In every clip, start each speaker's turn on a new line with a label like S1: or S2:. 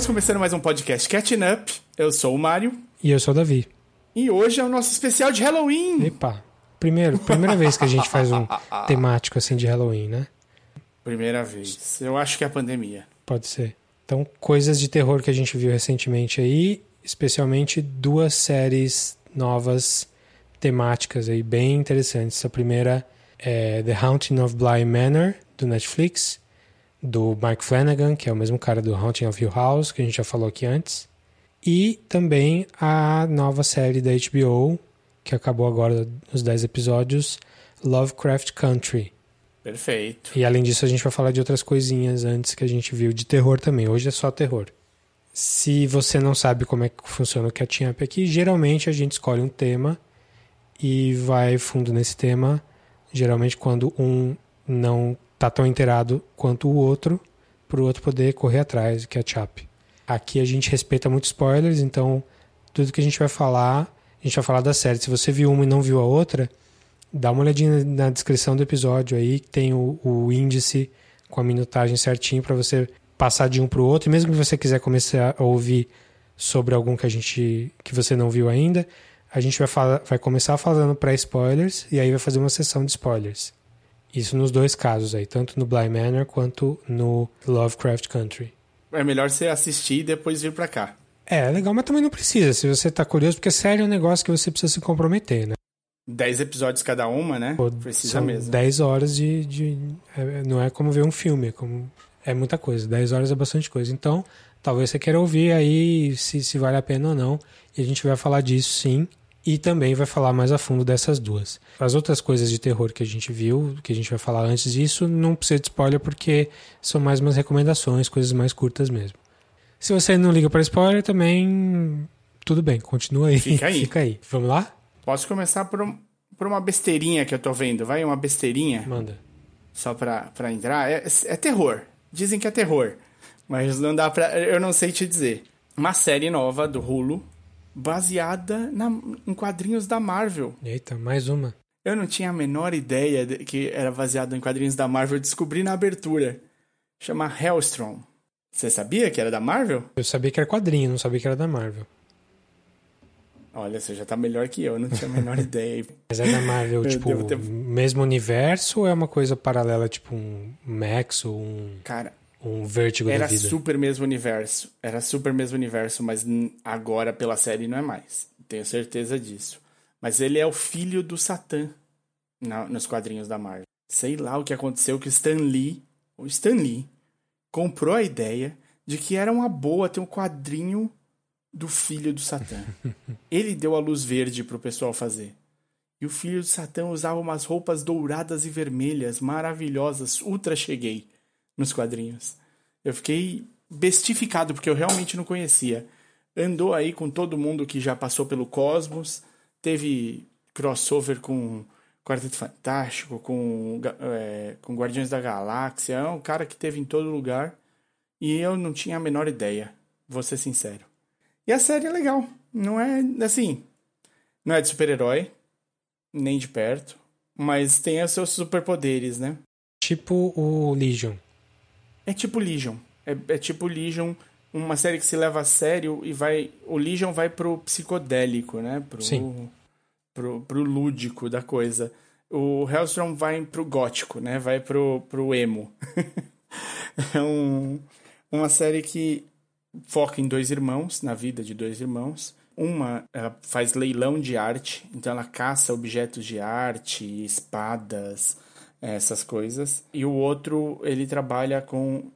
S1: Estamos começando mais um podcast Catching Up. Eu sou o Mário.
S2: E eu sou o Davi.
S1: E hoje é o nosso especial de Halloween.
S2: Epa, primeiro, primeira vez que a gente faz um temático assim de Halloween, né?
S1: Primeira vez. Eu acho que é a pandemia.
S2: Pode ser. Então, coisas de terror que a gente viu recentemente aí, especialmente duas séries novas temáticas aí bem interessantes. A primeira é The Haunting of Bly Manor, do Netflix, do Mike Flanagan, que é o mesmo cara do Haunting of Hill House, que a gente já falou aqui antes. E também a nova série da HBO, que acabou agora nos 10 episódios, Lovecraft Country.
S1: Perfeito.
S2: E além disso, a gente vai falar de outras coisinhas antes que a gente viu de terror também. Hoje é só terror. Se você não sabe como é que funciona o Catching Up aqui, geralmente a gente escolhe um tema e vai fundo nesse tema. Geralmente quando um não tá tão inteirado quanto o outro, para o outro poder correr atrás, catch up. Aqui a gente respeita muito spoilers, então tudo que a gente vai falar, a gente vai falar da série. Se você viu uma e não viu a outra, dá uma olhadinha na descrição do episódio aí, que tem o, o índice com a minutagem certinho para você passar de um para o outro. E mesmo que você quiser começar a ouvir sobre algum que a gente que você não viu ainda, a gente vai, falar, vai começar falando pré-spoilers e aí vai fazer uma sessão de spoilers. Isso nos dois casos aí, tanto no Bly Manor quanto no Lovecraft Country.
S1: É melhor você assistir e depois vir pra cá.
S2: É, é legal, mas também não precisa, se você tá curioso, porque série é um negócio que você precisa se comprometer, né?
S1: Dez episódios cada uma, né?
S2: Pô,
S1: Precisa mesmo.
S2: 10 horas de. de é- não é como ver um filme, é, como, é muita coisa. 10 horas é bastante coisa. Então, talvez você queira ouvir aí se, se vale a pena ou não. E a gente vai falar disso sim. E também vai falar mais a fundo dessas duas. As outras coisas de terror que a gente viu, que a gente vai falar antes disso, não precisa de spoiler porque são mais umas recomendações, coisas mais curtas mesmo. Se você não liga para spoiler, também tudo bem, continua aí.
S1: Fica aí.
S2: Fica aí. Vamos lá?
S1: Posso começar por, um- por uma besteirinha que eu tô vendo. Vai uma besteirinha,
S2: Manda.
S1: só pra, pra entrar. É, é terror. Dizem que é terror. Mas não dá pra. Eu não sei te dizer. Uma série nova do Hulu, baseada na, em quadrinhos da Marvel.
S2: Eita, mais uma.
S1: Eu não tinha a menor ideia de que era baseado em quadrinhos da Marvel. Eu descobri na abertura. Chama Hellstrom. Você sabia que era da Marvel?
S2: Eu sabia que era quadrinho, não sabia que era da Marvel.
S1: Olha, você já tá melhor que eu. Não tinha a menor ideia.
S2: Mas é da Marvel, tipo,
S1: ter-
S2: mesmo universo ou é uma coisa paralela, tipo um Max ou um,
S1: Cara,
S2: um Vertigo
S1: era
S2: da vida?
S1: super mesmo universo. Era super mesmo universo, mas agora pela série não é mais. Tenho certeza disso. Mas ele é o filho do Satã na- nos quadrinhos da Marvel. Sei lá o que aconteceu que o Stan Lee, o Stan Lee, comprou a ideia de que era uma boa ter um quadrinho do filho do Satã. Ele deu a luz verde pro pessoal fazer. E o filho do Satã usava umas roupas douradas e vermelhas, maravilhosas, ultra cheguei nos quadrinhos. Eu fiquei bestificado porque eu realmente não conhecia. Andou aí com todo mundo que já passou pelo Cosmos, teve crossover com Quarteto Fantástico, com, é, com Guardiões da Galáxia. É um cara que teve em todo lugar e eu não tinha a menor ideia, vou ser sincero. E a série é legal, não é assim, não é de super-herói, nem de perto, mas tem os seus superpoderes, né?
S2: Tipo o Legion.
S1: É tipo Legion. É, é tipo Legion, uma série que se leva a sério e vai. O Legion vai pro psicodélico, né? Pro,
S2: Sim.
S1: Pro, pro lúdico da coisa. O Hellstrom vai pro gótico, né? Vai pro, pro emo. é um, uma série que foca em dois irmãos, na vida de dois irmãos. Uma, ela faz leilão de arte, então ela caça objetos de arte, espadas, essas coisas. E o outro, ele trabalha com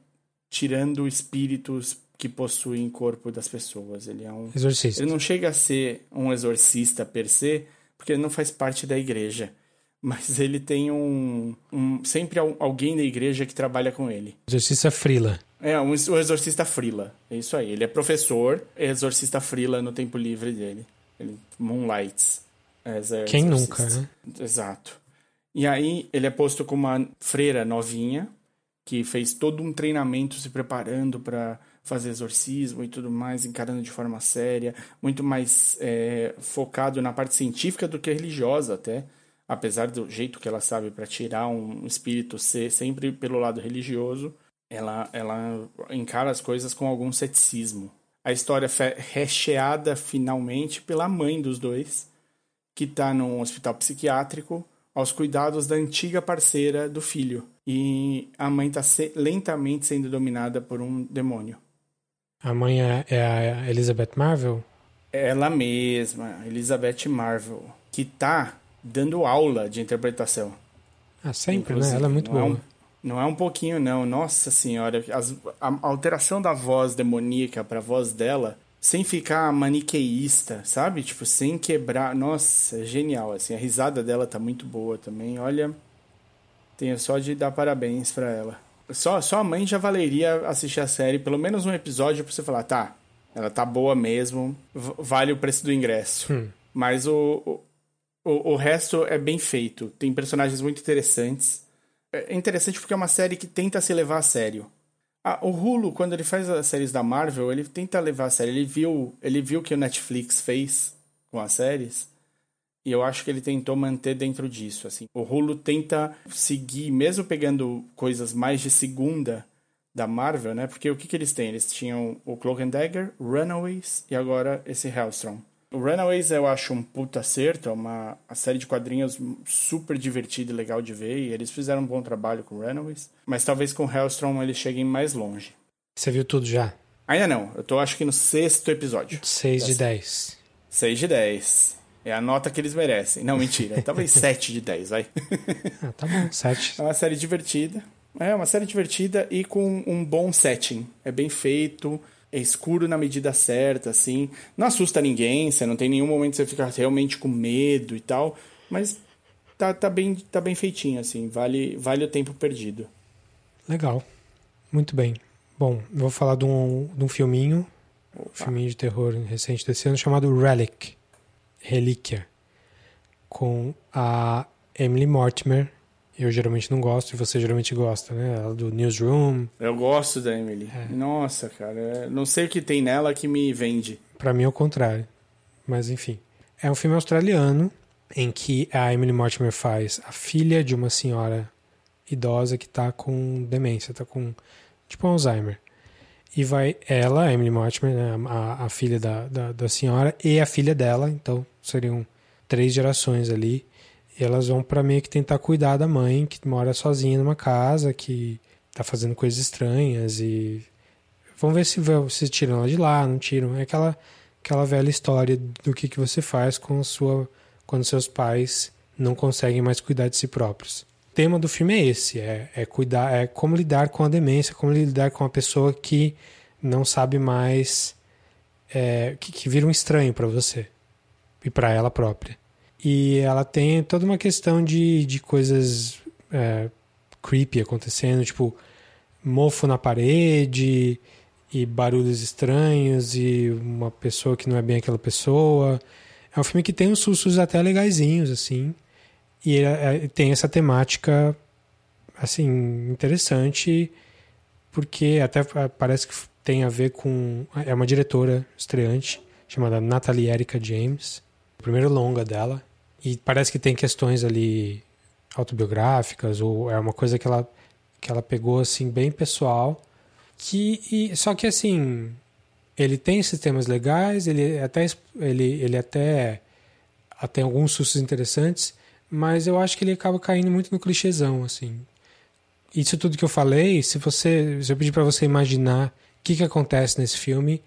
S1: tirando espíritos que possuem corpo das pessoas. Ele é um
S2: Exorcista.
S1: ele não chega a ser um exorcista per se, porque ele não faz parte da igreja. Mas ele tem um, um sempre al- alguém da igreja que trabalha com ele.
S2: Exorcista Frila.
S1: É, um, ex- um exorcista frila. É isso aí. Ele é professor, é exorcista frila no tempo livre dele. Ele moonlights. a
S2: Quem
S1: exorcista.
S2: nunca, né?
S1: Exato. E aí ele é posto como uma freira novinha que fez todo um treinamento se preparando para fazer exorcismo e tudo mais, encarando de forma séria, muito mais é, focado na parte científica do que religiosa até, apesar do jeito que ela sabe para tirar um espírito ser sempre pelo lado religioso. ela, ela encara as coisas com algum ceticismo. A história é recheada finalmente pela mãe dos dois, que está num hospital psiquiátrico aos cuidados da antiga parceira do filho. E a mãe está se lentamente sendo dominada por um demônio.
S2: A mãe é, é a Elizabeth Marvel?
S1: Ela mesma, Elizabeth Marvel, que está dando aula de interpretação.
S2: Ah, sempre, né? Inclusive, né? Ela é muito boa. É
S1: um, não é um pouquinho, não. Nossa senhora, as, a, alteração da voz demoníaca para a voz dela, sem ficar maniqueísta, sabe? Tipo, sem quebrar. Nossa, genial, assim. A risada dela tá muito boa também. Olha, tenho só de dar parabéns para ela. Só, só a mãe já valeria assistir a série, pelo menos um episódio pra você falar, tá, ela tá boa mesmo, vale o preço do ingresso. Hum. Mas o, o, o resto é bem feito. Tem personagens muito interessantes. É interessante porque é uma série que tenta se levar a sério. Ah, o Hulu, quando ele faz as séries da Marvel, ele tenta levar a sério. Ele viu, ele viu o que o Netflix fez com as séries. E eu acho que ele tentou manter dentro disso, assim. O Hulu tenta seguir, mesmo pegando coisas mais de segunda da Marvel, né? Porque o que, que eles têm? Eles tinham o Cloak and Dagger, Runaways e agora esse Hellstrom. O Runaways eu acho um puta acerto, é uma, uma série de quadrinhos super divertida e legal de ver, e eles fizeram um bom trabalho com Runaways, mas talvez com Hellstrom eles cheguem mais longe.
S2: Você viu tudo já?
S1: Ainda não, eu tô acho que no sexto episódio.
S2: 6 de 10.
S1: 6 de 10. É a nota que eles merecem. Não, mentira, talvez 7 de 10, vai.
S2: ah, tá bom, 7.
S1: É uma série divertida. É uma série divertida e com um bom setting. É bem feito, é escuro na medida certa, assim. Não assusta ninguém, você não tem nenhum momento que você fica realmente com medo e tal, mas tá, tá, bem, tá bem feitinho, assim. Vale, vale o tempo perdido.
S2: Legal. Muito bem. Bom, vou falar de um, de um filminho, um filminho de terror recente desse ano chamado Relic, Relíquia, com a Emily Mortimer eu geralmente não gosto e você geralmente gosta, né? Ela do Newsroom.
S1: Eu gosto da Emily. É. Nossa, cara. É, não sei o que tem nela que me vende.
S2: Para mim é o contrário. Mas enfim. É um filme australiano em que a Emily Mortimer faz a filha de uma senhora idosa que tá com demência, tá com tipo Alzheimer. E vai ela, a Emily Mortimer, né, a, a filha da, da, da senhora, e a filha dela, então seriam três gerações ali e elas vão para meio que tentar cuidar da mãe que mora sozinha numa casa, que tá fazendo coisas estranhas e vão ver se, se tiram ela de lá, não tiram. É aquela, aquela velha história do que, que você faz com sua, quando seus pais não conseguem mais cuidar de si próprios. O tema do filme é esse, é, é cuidar, é como lidar com a demência, como lidar com a pessoa que não sabe mais, é, que, que vira um estranho para você e para ela própria. E ela tem toda uma questão de, de coisas é, creepy acontecendo, tipo mofo na parede e barulhos estranhos e uma pessoa que não é bem aquela pessoa. É um filme que tem uns sustos até legaisinhos, assim. E é, tem essa temática, assim, interessante, porque até parece que tem a ver com... É uma diretora estreante, chamada Natalie Erika James. Primeiro longa dela. E parece que tem questões ali autobiográficas ou é uma coisa que ela que ela pegou assim bem pessoal que e, só que assim ele tem sistemas legais ele até ele ele até tem alguns sustos interessantes mas eu acho que ele acaba caindo muito no clichêzão assim isso tudo que eu falei se você se eu pedir para você imaginar o que que acontece nesse filme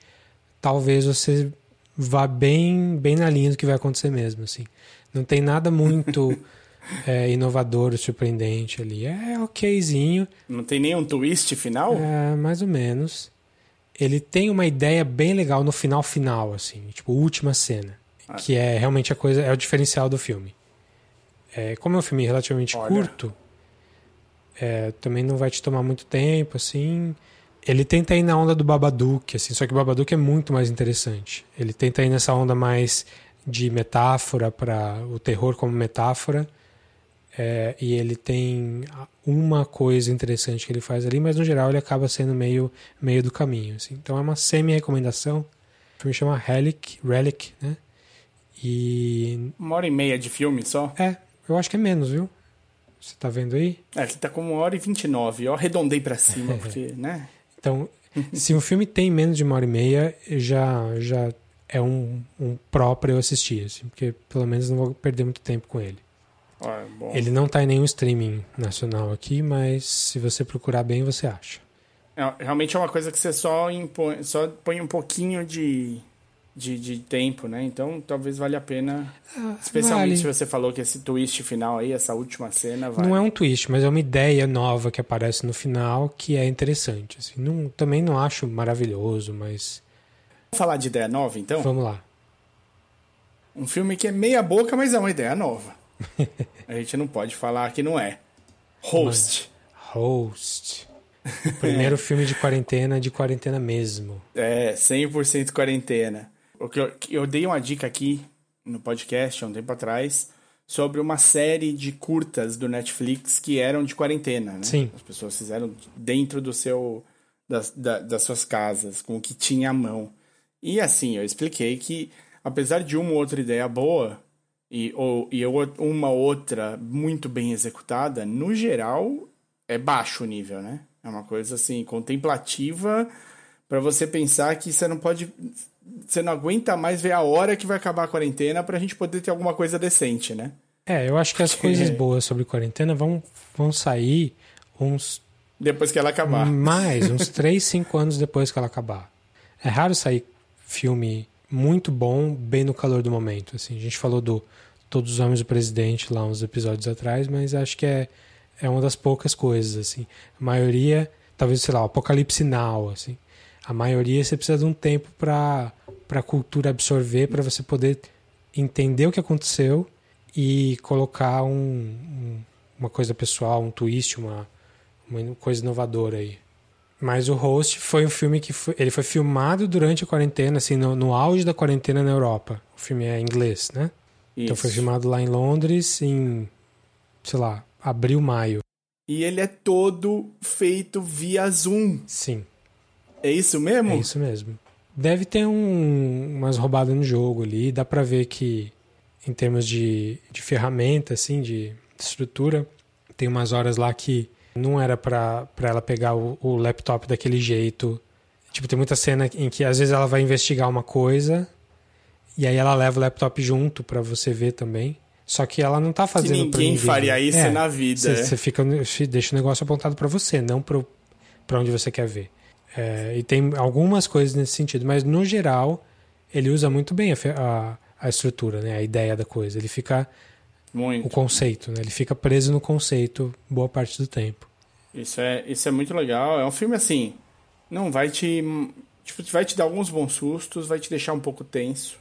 S2: talvez você vá bem bem na linha do que vai acontecer mesmo assim não tem nada muito é, inovador, surpreendente ali. É okzinho.
S1: Não tem nenhum twist final?
S2: É, mais ou menos. Ele tem uma ideia bem legal no final final, assim, tipo, última cena. Ah. Que é realmente a coisa, é o diferencial do filme. É, como é um filme relativamente Olha. curto, é, também não vai te tomar muito tempo, assim. Ele tenta ir na onda do Babadook, assim, só que o Babadook é muito mais interessante. Ele tenta ir nessa onda mais de metáfora para o terror como metáfora. É, e ele tem uma coisa interessante que ele faz ali, mas no geral ele acaba sendo meio, meio do caminho. Assim. Então é uma semi-recomendação. O filme chama Relic, Relic, né? E.
S1: Uma hora e meia de filme só?
S2: É, eu acho que é menos, viu? Você tá vendo aí?
S1: É, aqui tá com 1 hora e 29. Eu arredondei pra cima, porque, né?
S2: Então, se um filme tem menos de uma hora e meia, já, já é um, um pró pra eu assistir, assim, porque pelo menos não vou perder muito tempo com ele.
S1: Ó, é.
S2: Ele não tá em nenhum streaming nacional aqui, mas se você procurar bem, você acha.
S1: É, realmente é uma coisa que você só, impõe, só põe um pouquinho de, de, de tempo, né? Então talvez valha a pena. Especialmente
S2: vale.
S1: se você falou que esse twist final aí, essa última cena, vai.
S2: Não é um twist, mas é uma ideia nova que aparece no final que é interessante. Assim. Não, também não acho maravilhoso, mas
S1: Vamos falar de ideia nova, então?
S2: vamos lá.
S1: Um filme que é meia boca, mas é uma ideia nova. a gente não pode falar que não é. Host.
S2: Host. Primeiro filme de quarentena, de quarentena mesmo.
S1: É, 100% quarentena. Eu, dei uma dica aqui no podcast há um tempo atrás sobre uma série de curtas do Netflix que eram de quarentena, né?
S2: Sim.
S1: As pessoas fizeram dentro do seu das, da- das suas casas, com o que tinha à mão. E assim, eu expliquei que apesar de uma ou outra ideia boa e, ou, e uma outra muito bem executada, no geral é baixo o nível, né? É uma coisa assim, contemplativa Pra você pensar que você não pode. Você não aguenta mais ver a hora que vai acabar a quarentena pra gente poder ter alguma coisa decente, né?
S2: É, eu acho que as coisas boas sobre quarentena vão, vão sair uns
S1: Depois que ela acabar.
S2: mais, uns 3, 5 anos depois que ela acabar. É raro sair filme muito bom bem no calor do momento. Assim, a gente falou do Todos os Homens do Presidente lá uns episódios atrás, mas acho que é, é uma das poucas coisas. assim. A maioria, talvez, sei lá, o Apocalipse Now, assim. A maioria você precisa de um tempo para a cultura absorver, para você poder entender o que aconteceu e colocar um, um- uma coisa pessoal, um twist, uma, uma coisa inovadora aí. Mas o Host foi um filme que foi, ele foi filmado durante a quarentena, assim, no, no auge da quarentena na Europa. O filme é em inglês, né? Então foi
S1: Isso.
S2: filmado lá em Londres em, sei lá, abril, maio.
S1: E ele é todo feito via Zoom.
S2: Sim,
S1: É isso mesmo?
S2: é isso mesmo. Deve ter um, umas roubadas no jogo ali, dá pra ver que em termos de, de ferramenta, assim, de estrutura, tem umas horas lá que não era pra pra ela pegar o, o laptop daquele jeito. Tipo, tem muita cena em que às vezes ela vai investigar uma coisa e aí ela leva o laptop junto pra você ver também. Só que ela não tá
S1: Que
S2: fazendo pra
S1: ninguém
S2: ninguém.
S1: faria isso
S2: É,
S1: na vida.
S2: Você
S1: é.
S2: fica, deixa o negócio apontado pra você, não pro, pra onde você quer ver. É, e tem algumas coisas nesse sentido, mas no geral ele usa muito bem a, a, a estrutura, né? A ideia da coisa. Ele fica o
S1: Muito.
S2: conceito, né? Ele fica preso no conceito boa parte do tempo.
S1: Isso é, isso é muito legal. É um filme assim. Não vai te. Tipo, vai te dar alguns bons sustos, vai te deixar um pouco tenso.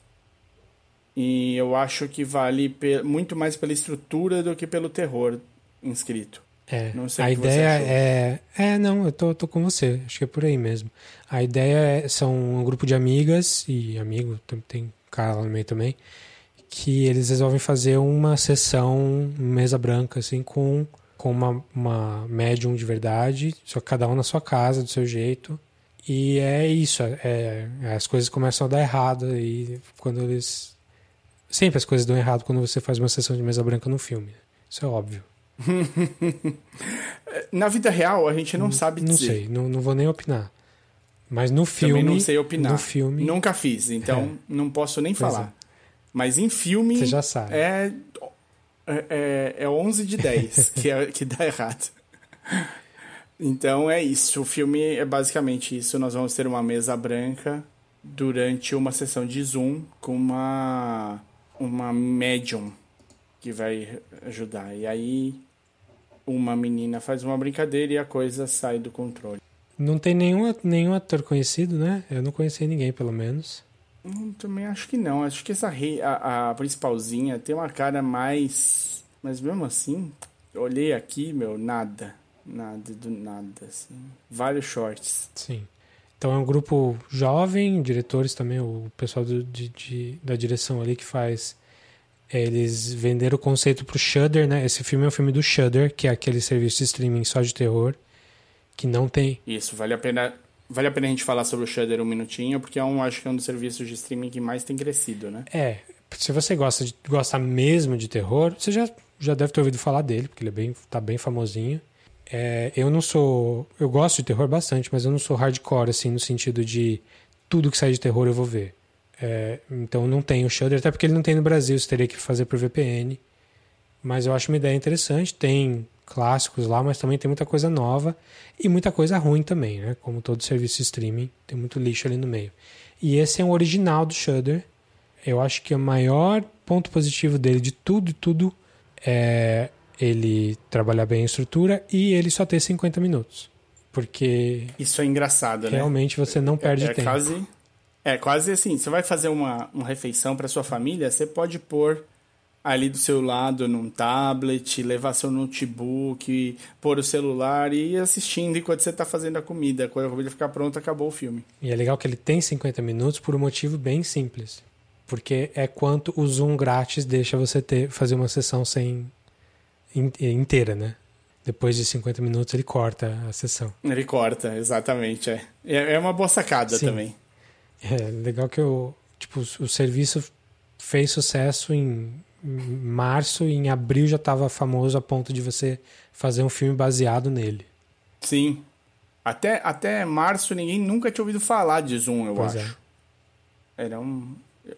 S1: E eu acho que vale muito mais pela estrutura do que pelo terror inscrito.
S2: É, a ideia é. É, não, eu tô, tô com você. Acho que é por aí mesmo. A ideia é, são um grupo de amigas e amigo, tem, tem cara lá no meio também, que eles resolvem fazer uma sessão mesa branca, assim, com, com uma, uma médium de verdade, só que cada um na sua casa, do seu jeito. E é isso, é, as coisas começam a dar errado e quando eles. Sempre as coisas dão errado quando você faz uma sessão de mesa branca no filme. Isso é óbvio.
S1: Na vida real, a gente não sabe
S2: Não
S1: dizer.
S2: sei, não, não vou nem opinar. Mas no
S1: Também
S2: filme.
S1: não sei opinar.
S2: No filme.
S1: Nunca fiz, então não posso nem
S2: Pois
S1: falar. Mas em filme.
S2: Você já sabe.
S1: É, é, é, é 11 de 10 que, é, que dá errado. Então é isso. O filme é basicamente isso. Nós vamos ter uma mesa branca durante uma sessão de Zoom com uma, uma médium que vai ajudar. E aí uma menina faz uma brincadeira e a coisa sai do controle.
S2: Não tem nenhum, nenhum ator conhecido, né? Eu não conheci ninguém, pelo menos.
S1: Hum, também acho que não. Acho que essa rei, a, a principalzinha tem uma cara mais. Mas mesmo assim, olhei aqui, meu, nada. Nada do nada, assim. Vários shorts.
S2: Sim. Então é um grupo jovem, diretores também, o pessoal do- de, de- da direção ali que faz. Eles venderam o conceito pro Shudder, né? Esse filme é um filme do Shudder, que é aquele serviço de streaming só de terror, que não tem.
S1: Isso, vale a pena. Vale a pena a gente falar sobre o Shudder um minutinho, porque é um, acho que é um dos serviços de streaming que mais tem crescido, né?
S2: É, se você gosta, de, gosta mesmo de terror, você já, já deve ter ouvido falar dele, porque ele é bem, tá bem famosinho. É, eu não sou. Eu gosto de terror bastante, mas eu não sou hardcore, assim, no sentido de tudo que sai de terror eu vou ver. É, então não tem o Shudder, até porque ele não tem no Brasil, você teria que fazer por VPN. Mas eu acho uma ideia interessante. Tem clássicos lá, mas também tem muita coisa nova e muita coisa ruim também, né? Como todo serviço streaming, tem muito lixo ali no meio. E esse é um original do Shudder. Eu acho que o maior ponto positivo dele de tudo e tudo é ele trabalhar bem a estrutura e ele só ter 50 minutos. Porque.
S1: Isso é engraçado,
S2: né? Realmente você não perde
S1: é, é
S2: tempo.
S1: Quase, é quase assim: você vai fazer uma, uma refeição para sua família, você pode pôr ali do seu lado num tablet, levar seu notebook, pôr o celular e ir assistindo enquanto você está fazendo a comida. Quando a comida ficar pronta, acabou o filme.
S2: E é legal que ele tem 50 minutos por um motivo bem simples. Porque é quanto o Zoom grátis deixa você ter fazer uma sessão sem inteira, né? Depois de 50 minutos ele corta a sessão.
S1: Ele corta, exatamente. É, é, é uma boa sacada Sim. também.
S2: É legal que o, tipo, o serviço fez sucesso em março e em abril já estava famoso a ponto de você fazer um filme baseado nele.
S1: Sim. Até, até março ninguém nunca tinha ouvido falar de Zoom, eu pois é. acho. É. Era, um,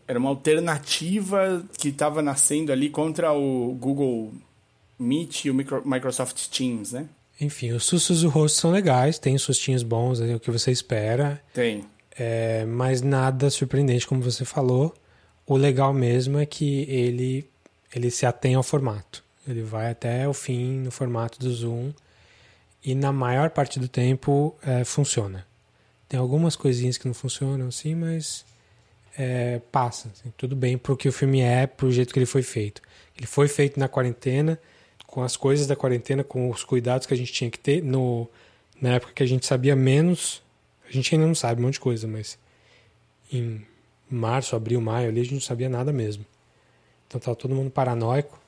S1: era uma alternativa que estava nascendo ali contra o Google Meet e o Microsoft Teams, né?
S2: Enfim, os sustos do rosto são legais, tem sustinhos bons, é o que você espera.
S1: Tem.
S2: É, mas nada surpreendente, como você falou. O legal mesmo é que ele, ele se atém ao formato. Ele vai até o fim no formato do Zoom e na maior parte do tempo é, funciona. Tem algumas coisinhas que não funcionam assim, mas é, passa. Assim, tudo bem para o que o filme é, para o jeito que ele foi feito. Ele foi feito na quarentena, com as coisas da quarentena, com os cuidados que a gente tinha que ter no, na época que a gente sabia menos. A gente ainda não sabe um monte de coisa, mas em março, abril, maio ali a gente não sabia nada mesmo. Então tá todo mundo paranoico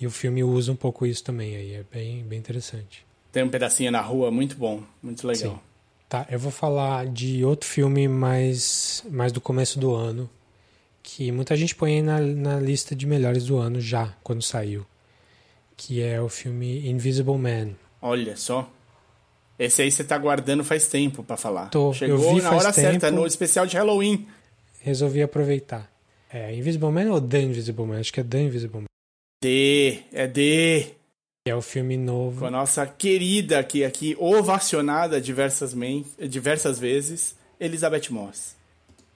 S2: e o filme usa um pouco isso também aí, é bem, bem interessante.
S1: Tem um pedacinho na rua muito bom, muito legal. Sim.
S2: Tá, eu vou falar de outro filme mais, mais do começo do ano, que muita gente põe aí na, na lista de melhores do ano já, quando saiu que é o filme Invisible Man.
S1: Olha só. Esse aí você tá guardando faz tempo para falar.
S2: Tô,
S1: Chegou
S2: eu vi
S1: na hora
S2: tempo,
S1: certa, no especial de Halloween.
S2: Resolvi aproveitar. É Invisible Man ou The Invisible Man? Acho que é The Invisible Man.
S1: D, é D.
S2: É o filme novo.
S1: Com a nossa querida aqui, aqui ovacionada diversas, diversas vezes, Elizabeth Moss.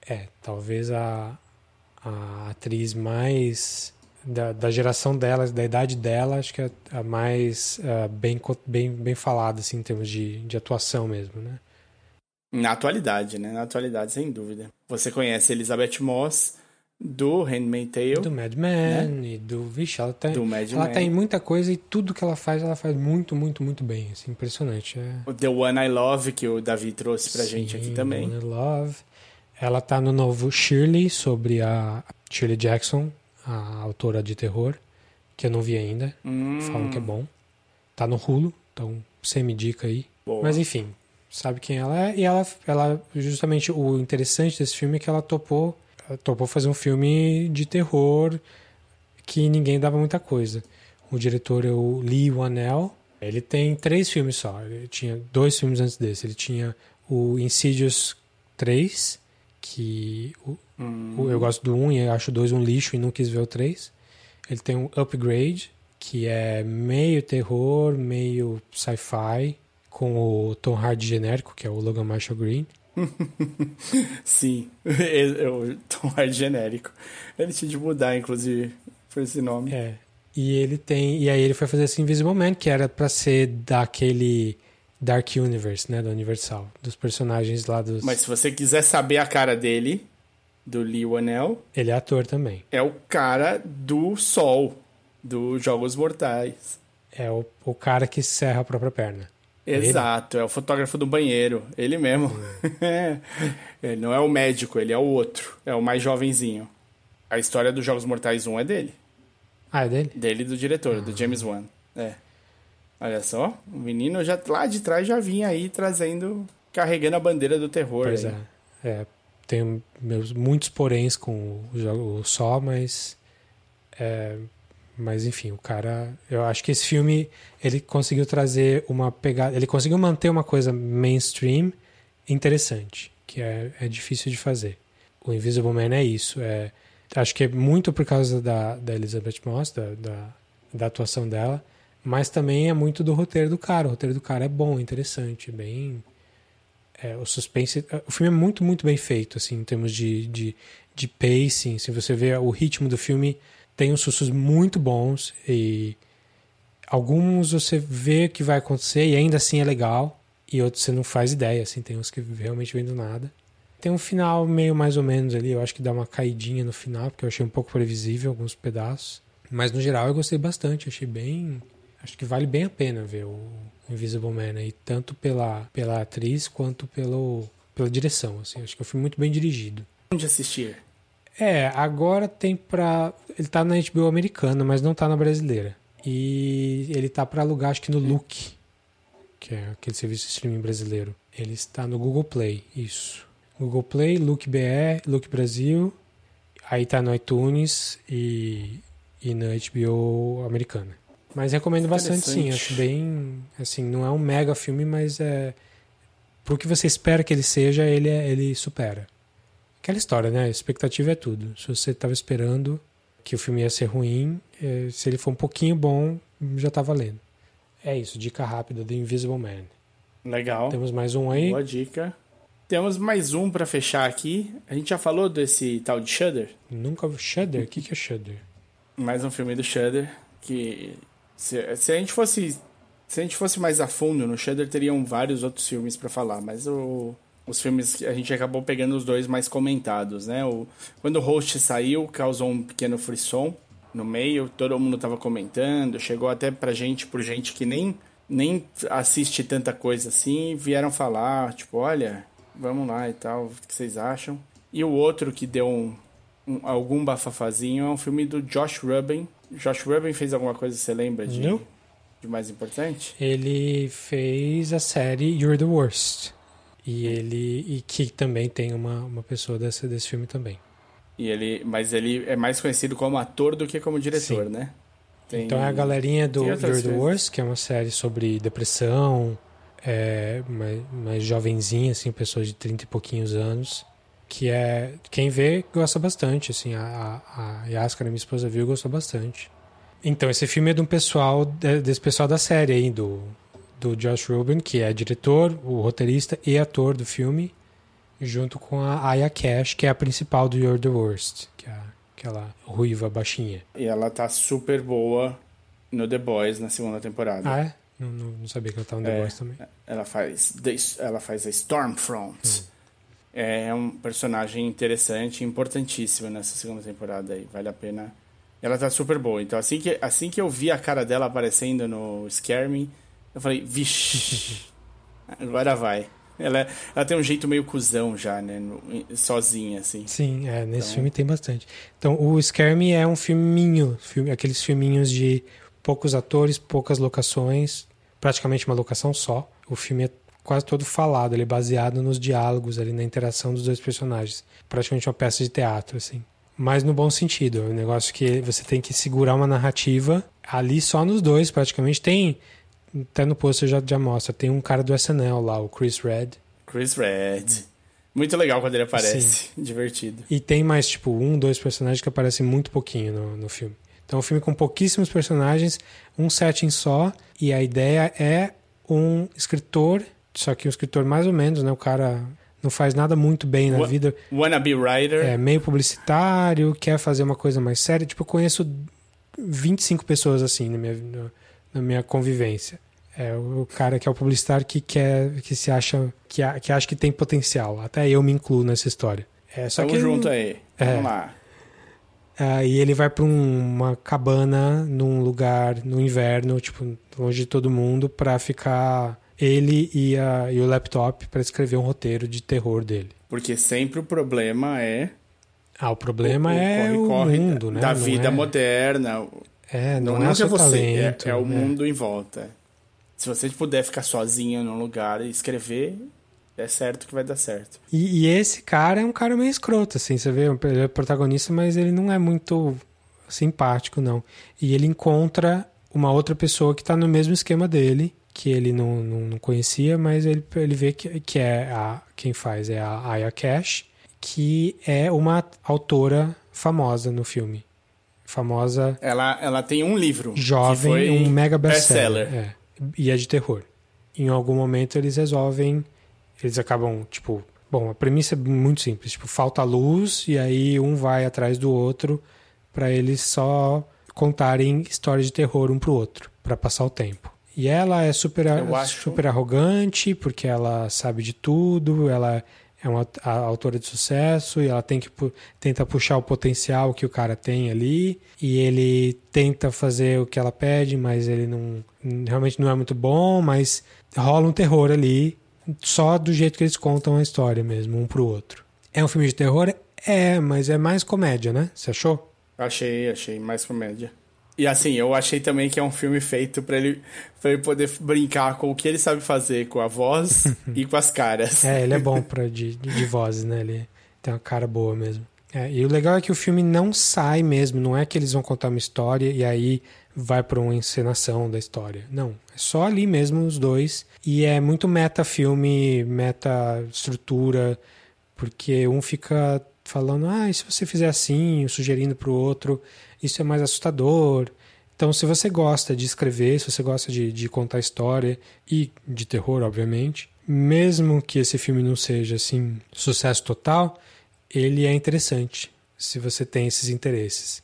S2: É, talvez a, a atriz mais da, da geração dela, da idade dela, acho que é a mais uh, bem, bem, bem falada, assim, em termos de, de atuação mesmo, né?
S1: Na atualidade, né? Na atualidade, sem dúvida. Você conhece Elizabeth Moss do Handmaid's Tale.
S2: Do Mad Men né? e do... Vixe, ela tem,
S1: do Mad
S2: ela
S1: Man.
S2: tem muita coisa e tudo que ela faz, ela faz muito, muito, muito bem. Assim, impressionante. É...
S1: O The One I Love, que o Davi trouxe pra Sim, gente aqui também.
S2: The One I Love. Ela tá no novo Shirley, sobre a Shirley Jackson, a autora de terror, que eu não vi ainda.
S1: Hum.
S2: Falam que é bom. Tá no Hulu, então semi-dica aí.
S1: Boa.
S2: Mas enfim, sabe quem ela é. E ela, ela, justamente o interessante desse filme é que ela topou, ela topou fazer um filme de terror que ninguém dava muita coisa. O diretor é o Lee Wanell. Ele tem três filmes só. Ele tinha dois filmes antes desse. Ele tinha o Insidious 3, que
S1: hum.
S2: eu gosto do 1 e acho o 2 um lixo e não quis ver o 3. Ele tem um Upgrade, que é meio terror, meio sci-fi, com o Tom Hardy genérico, que é o Logan Marshall Green.
S1: Sim, o Tom Hardy genérico. Ele tinha de mudar, inclusive, por esse nome.
S2: É. E ele tem. E aí ele foi fazer esse Invisible Man, que era para ser daquele Dark Universe, né, da Universal, dos personagens lá dos.
S1: Mas se você quiser saber a cara dele, do Lee Wanell,
S2: ele é ator também.
S1: É o cara do Sol, dos Jogos Mortais.
S2: É o, o cara que serra a própria perna.
S1: Exato, ele? é o fotógrafo do banheiro, ele mesmo. Ele não é o médico, ele é o outro, é o mais jovenzinho. A história dos Jogos Mortais 1 é dele.
S2: Ah, é dele?
S1: Dele do diretor, ah. do James Wan. É. Olha só, o menino já lá de trás já vinha aí trazendo, carregando a bandeira do terror.
S2: Pois
S1: aí.
S2: é. é. Tenho meus muitos poréns com o, o Só, mas é, mas enfim, o cara, eu acho que esse filme ele conseguiu trazer uma pegada, ele conseguiu manter uma coisa mainstream interessante, que é, é difícil de fazer. O Invisible Man é isso, é acho que é muito por causa da, da Elizabeth Moss, da, da, da atuação dela, mas também é muito do roteiro do cara. O roteiro do cara é bom, interessante, bem é, o suspense. É, o filme é muito, muito bem feito, assim, em termos de, de, de pacing. Se você vê o ritmo do filme, tem uns sustos muito bons e alguns você vê que vai acontecer e ainda assim é legal, e outros você não faz ideia, assim, tem uns que realmente vêm do nada. Tem um final meio mais ou menos ali, eu acho que dá uma caidinha no final, porque eu achei um pouco previsível alguns pedaços. Mas no geral eu gostei bastante, achei bem. Acho que vale bem a pena ver o Invisible Man aí, tanto pela, pela atriz quanto pelo, pela direção. Assim, acho que eu fui muito bem dirigido.
S1: Onde assistir?
S2: É, agora tem pra. Ele tá na HBO americana, mas não tá na brasileira. E ele tá pra alugar, acho que no Look, que é aquele serviço de streaming brasileiro. Ele está no Google Play, isso. Google Play, Look BR, Look Brasil. Aí tá no iTunes e, e na HBO americana. Mas recomendo bastante, sim. Acho bem. Assim, não é um mega filme, mas é. Pro que você espera que ele seja, ele, é, ele supera. Aquela história, né? A expectativa é tudo. Se você estava esperando que o filme ia ser ruim, é, se ele for um pouquinho bom, já tá valendo. É isso, dica rápida do Invisible Man.
S1: Legal.
S2: Temos mais um aí.
S1: Boa dica. Temos mais um para fechar aqui. A gente já falou desse tal de Shudder?
S2: Nunca Shudder? O que, que é Shudder?
S1: Mais um filme do Shudder que se, se, a gente fosse se a gente fosse mais a fundo no Shudder teriam vários outros filmes para falar, mas o, os filmes a gente acabou pegando os dois mais comentados, né? O, quando o host saiu, causou um pequeno frisson no meio, todo mundo tava comentando, chegou até pra gente por gente que nem nem assiste tanta coisa assim, vieram falar, tipo, olha, vamos lá e tal, o que vocês acham? E o outro que deu um, um, algum bafafazinho é um filme do Josh Rubin, Josh Rubin fez alguma coisa que você lembra de, de mais importante?
S2: Ele fez a série You're the Worst. E ele e que também tem uma, uma pessoa desse, desse filme também.
S1: E ele, mas ele é mais conhecido como ator do que como diretor, Sim. né?
S2: Tem, então é a galerinha do You're the Worst, que é uma série sobre depressão, é, mais, mais jovenzinha, assim, pessoas de 30 e pouquinhos anos que é quem vê gosta bastante, assim, a, a Yaskara, minha esposa, viu gostou bastante. Então, esse filme é de um pessoal, desse pessoal da série aí, do, do Josh Rubin, que é diretor, o roteirista e ator do filme, junto com a Aya Cash, que é a principal do You're the Worst, que é aquela ruiva baixinha.
S1: E ela tá super boa no The Boys na segunda temporada.
S2: Ah, é? Não, não, não sabia que ela tava no The é, Boys também.
S1: Ela faz, ela faz a Stormfront. Hum é um personagem interessante, importantíssimo nessa segunda temporada aí. Vale a pena. Ela tá super boa. Então, assim que, assim que eu vi a cara dela aparecendo no Scare Me, eu falei, vixe, agora vai. Ela, ela tem um jeito meio cuzão já, né? Sozinha, assim.
S2: Sim, é, nesse então... filme tem bastante. Então, o Scare Me é um filminho, filme, aqueles filminhos de poucos atores, poucas locações, praticamente uma locação só. O filme é quase todo falado, ele é baseado nos diálogos ali, na interação dos dois personagens. Praticamente uma peça de teatro, assim. Mas no bom sentido, é um negócio que você tem que segurar uma narrativa ali só nos dois, praticamente. Tem, até no pôster já, já mostra, tem um cara do SNL lá, o Chris Red.
S1: Chris Red. Muito legal quando ele aparece, Sim. divertido.
S2: E tem mais, tipo, um, dois personagens que aparecem muito pouquinho no, no filme. Então, é um filme com pouquíssimos personagens, um setting só, e a ideia é um escritor só que o escritor, mais ou menos, né? O cara não faz nada muito bem na vida.
S1: Wannabe writer.
S2: É meio publicitário, quer fazer uma coisa mais séria. Tipo, eu conheço 25 pessoas assim na minha, na minha convivência. É o cara que é o publicitário que quer, que se acha, que, que acha que tem potencial. Até eu me incluo nessa história. É, só
S1: Tamo
S2: que
S1: junto aí. É, Vamos lá.
S2: É, e ele vai para um, uma cabana num lugar no inverno, tipo, longe de todo mundo, para ficar ele e, a, e o laptop para escrever um roteiro de terror dele.
S1: Porque sempre o problema é.
S2: Ah, o problema o, o é corre, o corre mundo,
S1: da,
S2: né?
S1: Da vida é... moderna.
S2: É, não, não é, é só você, talento,
S1: é, é o mundo em volta. Se você puder ficar sozinho num lugar e escrever, é certo que vai dar certo.
S2: E, e, esse cara é um cara meio escroto, assim, você vê, ele é protagonista, mas ele não é muito simpático, não. E ele encontra uma outra pessoa que está no mesmo esquema dele, que ele não, não, não, conhecia, mas ele, ele vê que, que é a, quem faz é a Aya Cash, que é uma autora famosa no filme. Famosa.
S1: Ela, ela tem um livro.
S2: Jovem, um mega best-seller. Best é, e é de terror. Em algum momento eles resolvem. Eles acabam, tipo. Bom, a premissa é muito simples. Tipo, falta luz e aí um vai atrás do outro para eles só contarem histórias de terror um pro outro, para passar o tempo. E ela é super, acho... super arrogante, porque ela sabe de tudo, ela é uma autora de sucesso e ela tem que tenta puxar o potencial que o cara tem ali e ele tenta fazer o que ela pede, mas ele não realmente não é muito bom, mas rola um terror ali só do jeito que eles contam a história mesmo, um pro outro. É um filme de terror? É, mas é mais comédia, né? Você achou?
S1: Achei, achei mais comédia. E assim, eu achei também que é um filme feito para ele, pra ele poder brincar com o que ele sabe fazer, com a voz e com as caras.
S2: É, ele é bom pra, de, de vozes, né? Ele tem uma cara boa mesmo. É, e o legal é que o filme não sai mesmo, não é que eles vão contar uma história e aí vai para uma encenação da história. Não, é só ali mesmo os dois. E é muito meta filme, meta estrutura, porque um fica falando, ah, e se você fizer assim, sugerindo para o outro, isso é mais assustador. Então, se você gosta de escrever, se você gosta de, de contar história e de terror, obviamente, mesmo que esse filme não seja assim sucesso total, ele é interessante se você tem esses interesses.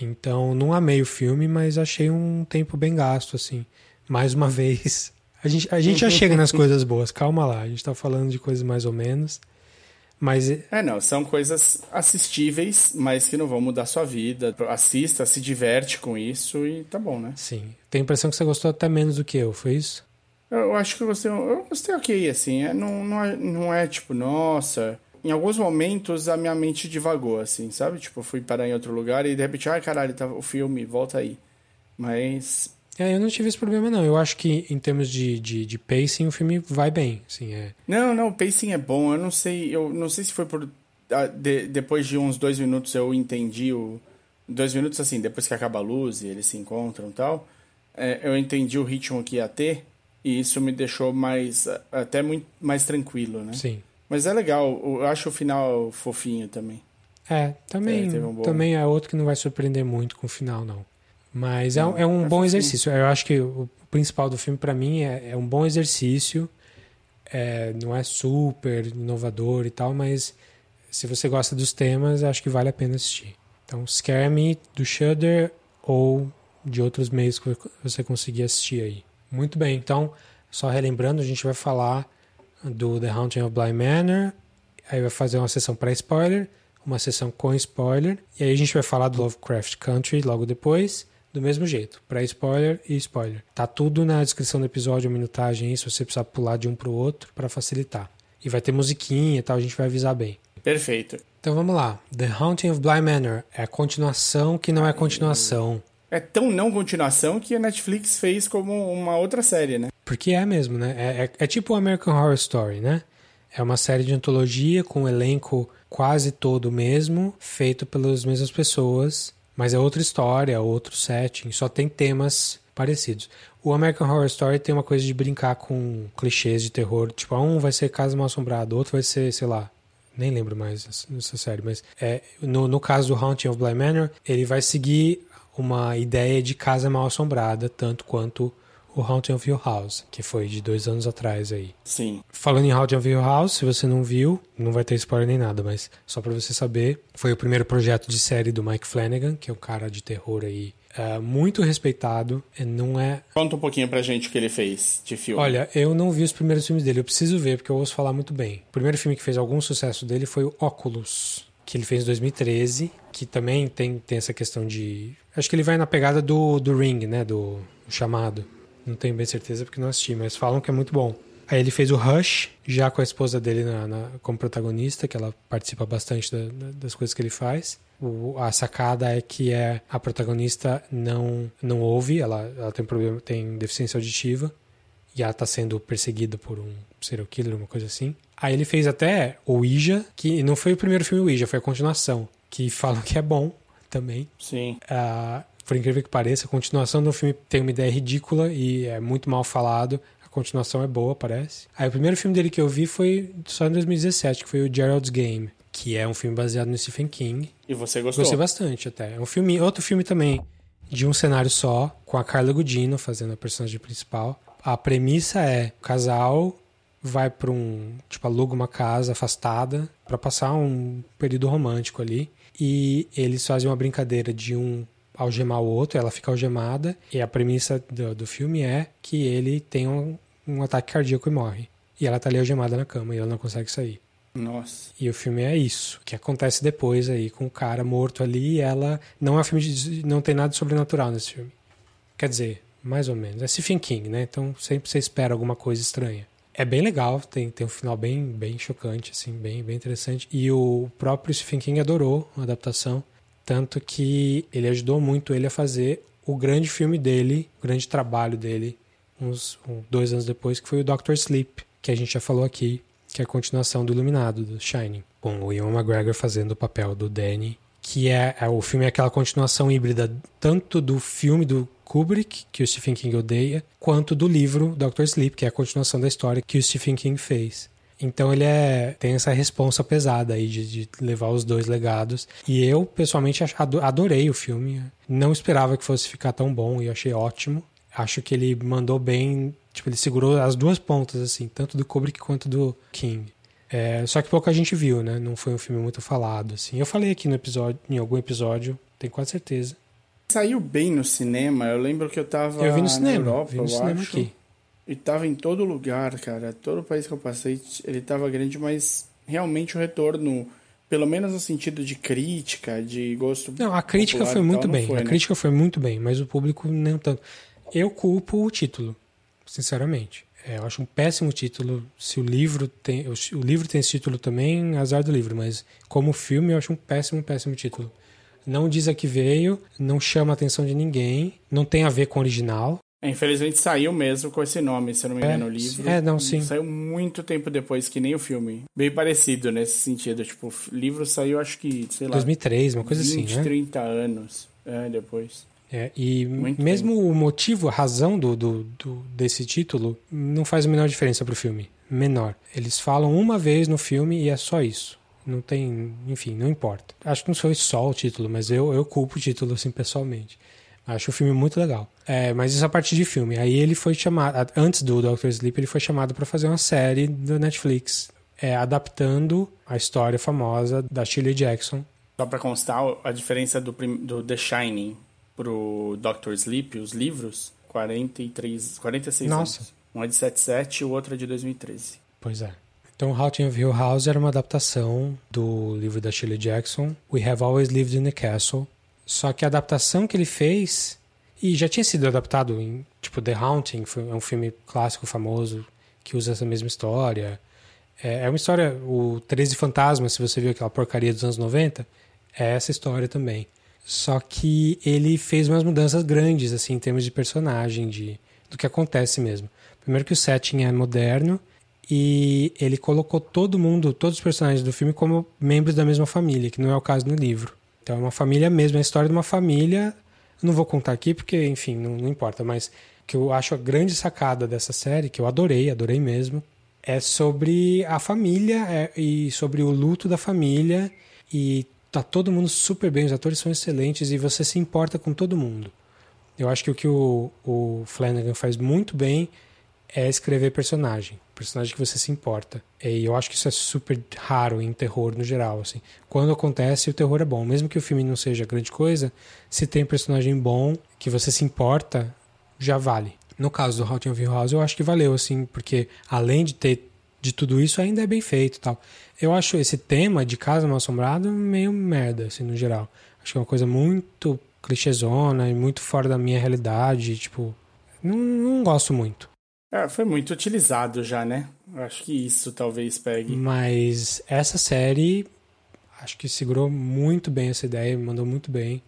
S2: Então, não amei o filme, mas achei um tempo bem gasto assim. Mais uma vez, a gente, a gente já chega nas coisas boas. Calma lá, a gente está falando de coisas mais ou menos. Mas
S1: é não, são coisas assistíveis, mas que não vão mudar sua vida. Assista, se diverte com isso e tá bom, né?
S2: Sim. Tenho a impressão que você gostou até menos do que eu, foi isso?
S1: Eu acho que eu gostei, eu gostei ok, assim. É, não, não, é, não é tipo, nossa. Em alguns momentos a minha mente divagou, assim, sabe? Tipo, eu fui parar em outro lugar e de repente, ai caralho, tá o filme, volta aí. Mas
S2: é, eu não tive esse problema, não. Eu acho que em termos de, de, de pacing, o filme vai bem. Assim, é...
S1: Não, não, o pacing é bom. Eu não sei, eu não sei se foi por. De, depois de uns dois minutos eu entendi o. Dois minutos assim, depois que acaba a luz e eles se encontram e tal. É, eu entendi o ritmo que ia ter. E isso me deixou mais. até muito mais tranquilo, né?
S2: Sim.
S1: Mas é legal, eu acho o final fofinho também.
S2: É, também, é, um bom... também é outro que não vai surpreender muito com o final, não. Mas é, é um bom exercício. Eu acho que o principal do filme para mim é, é, um bom exercício. É, não é super inovador e tal, mas se você gosta dos temas, acho que vale a pena assistir. Então, Scare Me do Shudder ou de outros meios que você conseguir assistir aí. Muito bem, então, só relembrando, a gente vai falar do The Haunting of Bly Manor, aí vai fazer uma sessão pré-spoiler, uma sessão com spoiler, e aí a gente vai falar do Lovecraft Country logo depois, do mesmo jeito, pré-spoiler e spoiler. Tá tudo na descrição do episódio, a minutagem se você precisar pular de um pro outro para facilitar. E vai ter musiquinha e tal, a gente vai avisar bem.
S1: Perfeito.
S2: Então vamos lá. The Haunting of Bly Manor é a continuação que não é continuação.
S1: É tão não continuação que a Netflix fez como uma outra série, né?
S2: Porque é mesmo, né? É, é, é tipo o American Horror Story, né? É uma série de antologia com um elenco quase todo mesmo, feito pelas mesmas pessoas mas é outra história, outro setting, só tem temas parecidos. O American Horror Story tem uma coisa de brincar com clichês de terror, tipo, um vai ser Casa Mal Assombrada, outro vai ser, sei lá, nem lembro mais nessa série, mas é, no, no caso do Haunting of Bly Manor, ele vai seguir uma ideia de casa mal assombrada, tanto quanto o Haunting of Hill House, que foi de dois anos atrás aí.
S1: Sim.
S2: Falando em Haunting of Hill House, se você não viu, não vai ter spoiler nem nada, mas só para você saber, foi o primeiro projeto de série do Mike Flanagan, que é um cara de terror aí é muito respeitado. Não é.
S1: Conta um pouquinho pra gente o que ele fez de filme.
S2: Olha, eu não vi os primeiros filmes dele, eu preciso ver, porque eu ouço falar muito bem. O primeiro filme que fez algum sucesso dele foi o Oculus, que ele fez em 2013, que também tem, tem essa questão de. Acho que ele vai na pegada do, do Ring, né? Do, do chamado. Não tenho bem certeza porque não assisti, mas falam que é muito bom. Aí ele fez o Rush, já com a esposa dele na, na, como protagonista, que ela participa bastante da, da, das coisas que ele faz. O, a sacada é que é, a protagonista não, não ouve, ela, ela tem problema, tem deficiência auditiva. e ela tá sendo perseguida por um serial killer, uma coisa assim. Aí ele fez até o Ouija, que não foi o primeiro filme Ouija, foi a continuação, que falam que é bom também.
S1: Sim.
S2: Uh, por incrível que pareça, a continuação do filme tem uma ideia ridícula e é muito mal falado. A continuação é boa, parece. Aí o primeiro filme dele que eu vi foi só em 2017, que foi o Gerald's Game, que é um filme baseado no Stephen King.
S1: E você gostou?
S2: Gostei bastante até. É um filme, outro filme também de um cenário só, com a Carla Gudino fazendo a personagem principal. A premissa é: o casal vai para um, tipo, aluga uma casa afastada para passar um período romântico ali. E eles fazem uma brincadeira de um algemar o outro, ela fica algemada, e a premissa do, do filme é que ele tem um, um ataque cardíaco e morre. E ela tá ali algemada na cama e ela não consegue sair.
S1: Nossa.
S2: E o filme é isso, o que acontece depois aí com o cara morto ali e ela não é um filme de, não tem nada de sobrenatural nesse filme. Quer dizer, mais ou menos. É Stephen King, né? Então sempre você espera alguma coisa estranha. É bem legal, tem, tem um final bem, bem chocante, assim, bem, bem interessante. E o próprio Stephen King adorou a adaptação, tanto que ele ajudou muito ele a fazer o grande filme dele, o grande trabalho dele, uns dois anos depois, que foi o Doctor Sleep, que a gente já falou aqui, que é a continuação do Iluminado, do Shining, com o Ian McGregor fazendo o papel do Danny, que é, é, o filme é aquela continuação híbrida tanto do filme do Kubrick, que o Stephen King odeia, quanto do livro Doctor Sleep, que é a continuação da história que o Stephen King fez. Então ele é, tem essa responsa pesada aí de, de, levar os dois legados. E eu, pessoalmente, adorei o filme. Não esperava que fosse ficar tão bom e achei ótimo. Acho que ele mandou bem Tipo, ele segurou as duas pontas, assim, tanto do Kubrick quanto do King. É, só que pouca gente viu, né? Não foi um filme muito falado, assim. Eu falei aqui no episódio, em algum episódio, tenho quase certeza.
S1: Saiu bem no cinema. Eu lembro que eu tava eu vi no cinema, Europa, vi no cinema acho, aqui. E tava em todo lugar, cara. Todo país que eu passei, ele tava grande, mas realmente o retorno, pelo menos no sentido de crítica, de gosto.
S2: Não, a crítica foi muito tal, bem. Foi, a né? crítica foi muito bem, mas o público não tanto. Eu culpo o título sinceramente. É, eu acho um péssimo título. Se o livro tem, o livro tem esse título também, azar do livro, mas como filme eu acho um péssimo, péssimo título. Não diz a que veio, não chama a atenção de ninguém, não tem a ver com o original.
S1: Infelizmente saiu mesmo com esse nome, se eu não me engano, é, o livro.
S2: É, não, sim.
S1: Saiu muito tempo depois que nem o filme. Bem parecido nesse sentido. Tipo, o livro saiu acho que, sei lá.
S2: 2003, uma coisa
S1: 20,
S2: assim, né?
S1: 30 anos é, depois.
S2: É, e Muito mesmo bem. o motivo, a razão do, do, do, desse título não faz a menor diferença pro filme. Menor. Eles falam uma vez no filme e é só isso. Não tem, enfim, não importa. Acho que não foi só o título, mas eu, eu culpo o título, assim, pessoalmente. Acho o filme muito legal. É, mas isso a partir de filme. Aí ele foi chamado, antes do Doctor Sleep, ele foi chamado para fazer uma série da Netflix, é, adaptando a história famosa da Shirley Jackson.
S1: Só para constar, a diferença do, do The Shining pro Doctor Sleep, os livros, 43, 46
S2: Nossa.
S1: anos. Um é de 77 e o outro é de 2013.
S2: Pois é. Então, Haunting of Hill House era uma adaptação do livro da Shirley Jackson, We Have Always Lived in the Castle. Só que a adaptação que ele fez, e já tinha sido adaptado em, tipo, The Haunting, é um filme clássico famoso que usa essa mesma história. É, é uma história, o 13 Fantasmas, se você viu aquela porcaria dos anos 90, é essa história também. Só que ele fez umas mudanças grandes, assim, em termos de personagem, de, do que acontece mesmo. Primeiro que o setting é moderno e ele colocou todo mundo, todos os personagens do filme como membros da mesma família, que não é o caso no livro. Então é uma família mesmo, é a história de uma família. Não vou contar aqui porque, enfim, não, não importa, mas que eu acho a grande sacada dessa série, que eu adorei, adorei mesmo, é sobre a família é, e sobre o luto da família e tá todo mundo super bem, os atores são excelentes e você se importa com todo mundo. Eu acho que o que o, o Flanagan faz muito bem é escrever personagem, personagem que você se importa. E eu acho que isso é super raro em terror no geral, assim. Quando acontece, o terror é bom, mesmo que o filme não seja grande coisa, se tem personagem bom que você se importa, já vale. No caso do Haunting of Hill House, eu acho que valeu, assim, porque além de ter de tudo isso, ainda é bem feito, tal. Eu acho esse tema de Casa Mal Assombrada meio merda, assim, no geral. Acho que é uma coisa muito clichêzona e muito fora da minha realidade, tipo, não, não gosto muito.
S1: É, foi muito utilizado já, né? Acho que isso talvez pegue.
S2: Mas essa série, acho que segurou muito bem essa ideia, mandou muito bem.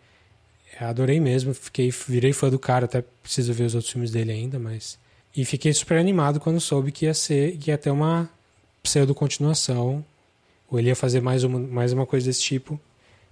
S2: Eu adorei mesmo, fiquei, virei fã do cara, até preciso ver os outros filmes dele ainda, mas E fiquei super animado quando soube que ia ser, que ia ter uma pseudo continuação, ou ele ia fazer mais uma, mais uma coisa desse tipo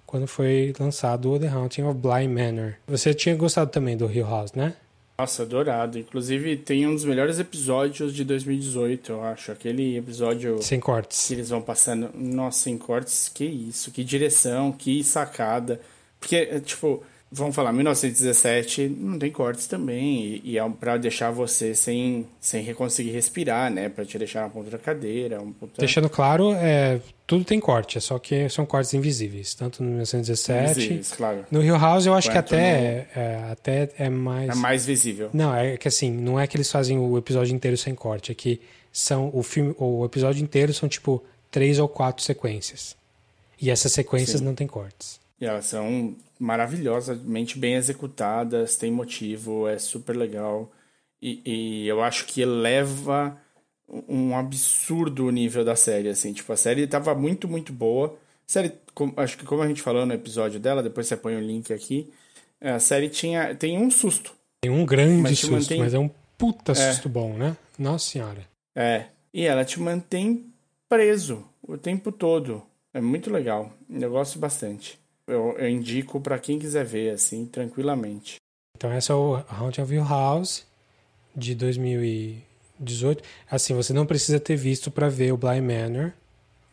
S2: quando foi lançado o The Haunting of Bly Manor. Você tinha gostado também do Hill House, né?
S1: Nossa, adorado. Inclusive, tem um dos melhores episódios de 2018, eu acho. Aquele episódio.
S2: Sem cortes.
S1: Que eles vão passando. Nossa, sem cortes, que isso, que direção, que sacada. Porque, tipo, vamos falar, 1917 não tem cortes também. E, e é pra deixar você sem, sem conseguir respirar, né? Pra te deixar na ponta da cadeira. Um puta...
S2: Deixando claro, é, tudo tem corte, é só que são cortes invisíveis. Tanto no 1917. Invisíveis,
S1: claro.
S2: No Hill House eu acho Quanto que até, no... é, até é mais.
S1: É mais visível.
S2: Não, é que assim, não é que eles fazem o episódio inteiro sem corte, é que são o filme, o episódio inteiro são tipo três ou quatro sequências. E essas sequências Sim. não tem cortes.
S1: E elas são maravilhosamente bem executadas, tem motivo, é super legal. E, e, eu acho que eleva um absurdo o nível da série, assim. Tipo, a série tava muito, muito boa. A série, acho que como a gente falou no episódio dela, depois você põe o link aqui, a série tinha, tem um susto.
S2: Tem um grande mas susto, mantém... mas é um puta é. susto bom, né? Nossa senhora.
S1: É, e ela te mantém preso o tempo todo. É muito legal. Eu gosto bastante eu, eu indico para quem quiser ver, assim, tranquilamente.
S2: Então, essa é o Haunting of Hill House de 2018. Assim, você não precisa ter visto para ver o Bly Manor,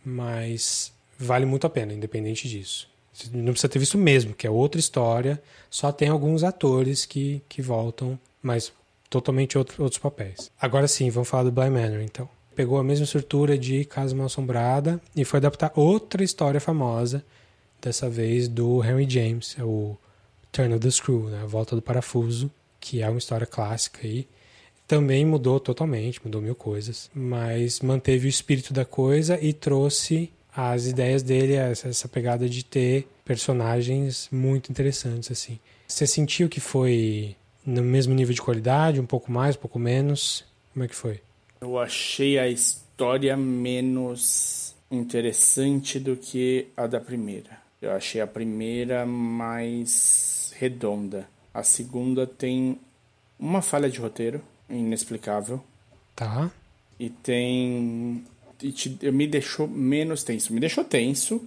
S2: mas vale muito a pena, independente disso. Você não precisa ter visto mesmo, que é outra história. Só tem alguns atores que, que voltam, mas totalmente outro, outros papéis. Agora sim, vamos falar do Bly Manor, então. Pegou a mesma estrutura de Casa Mal Assombrada e foi adaptar outra história famosa dessa vez do Henry James, é o Turn of the Screw, né? a volta do parafuso, que é uma história clássica aí. Também mudou totalmente, mudou mil coisas, mas manteve o espírito da coisa e trouxe as ideias dele, essa pegada de ter personagens muito interessantes assim. Você sentiu que foi no mesmo nível de qualidade, um pouco mais, um pouco menos? Como é que foi?
S1: Eu achei a história menos interessante do que a da primeira. Eu achei a primeira mais redonda. A segunda tem uma falha de roteiro, inexplicável.
S2: Tá.
S1: E tem. E te, me deixou menos tenso. Me deixou tenso.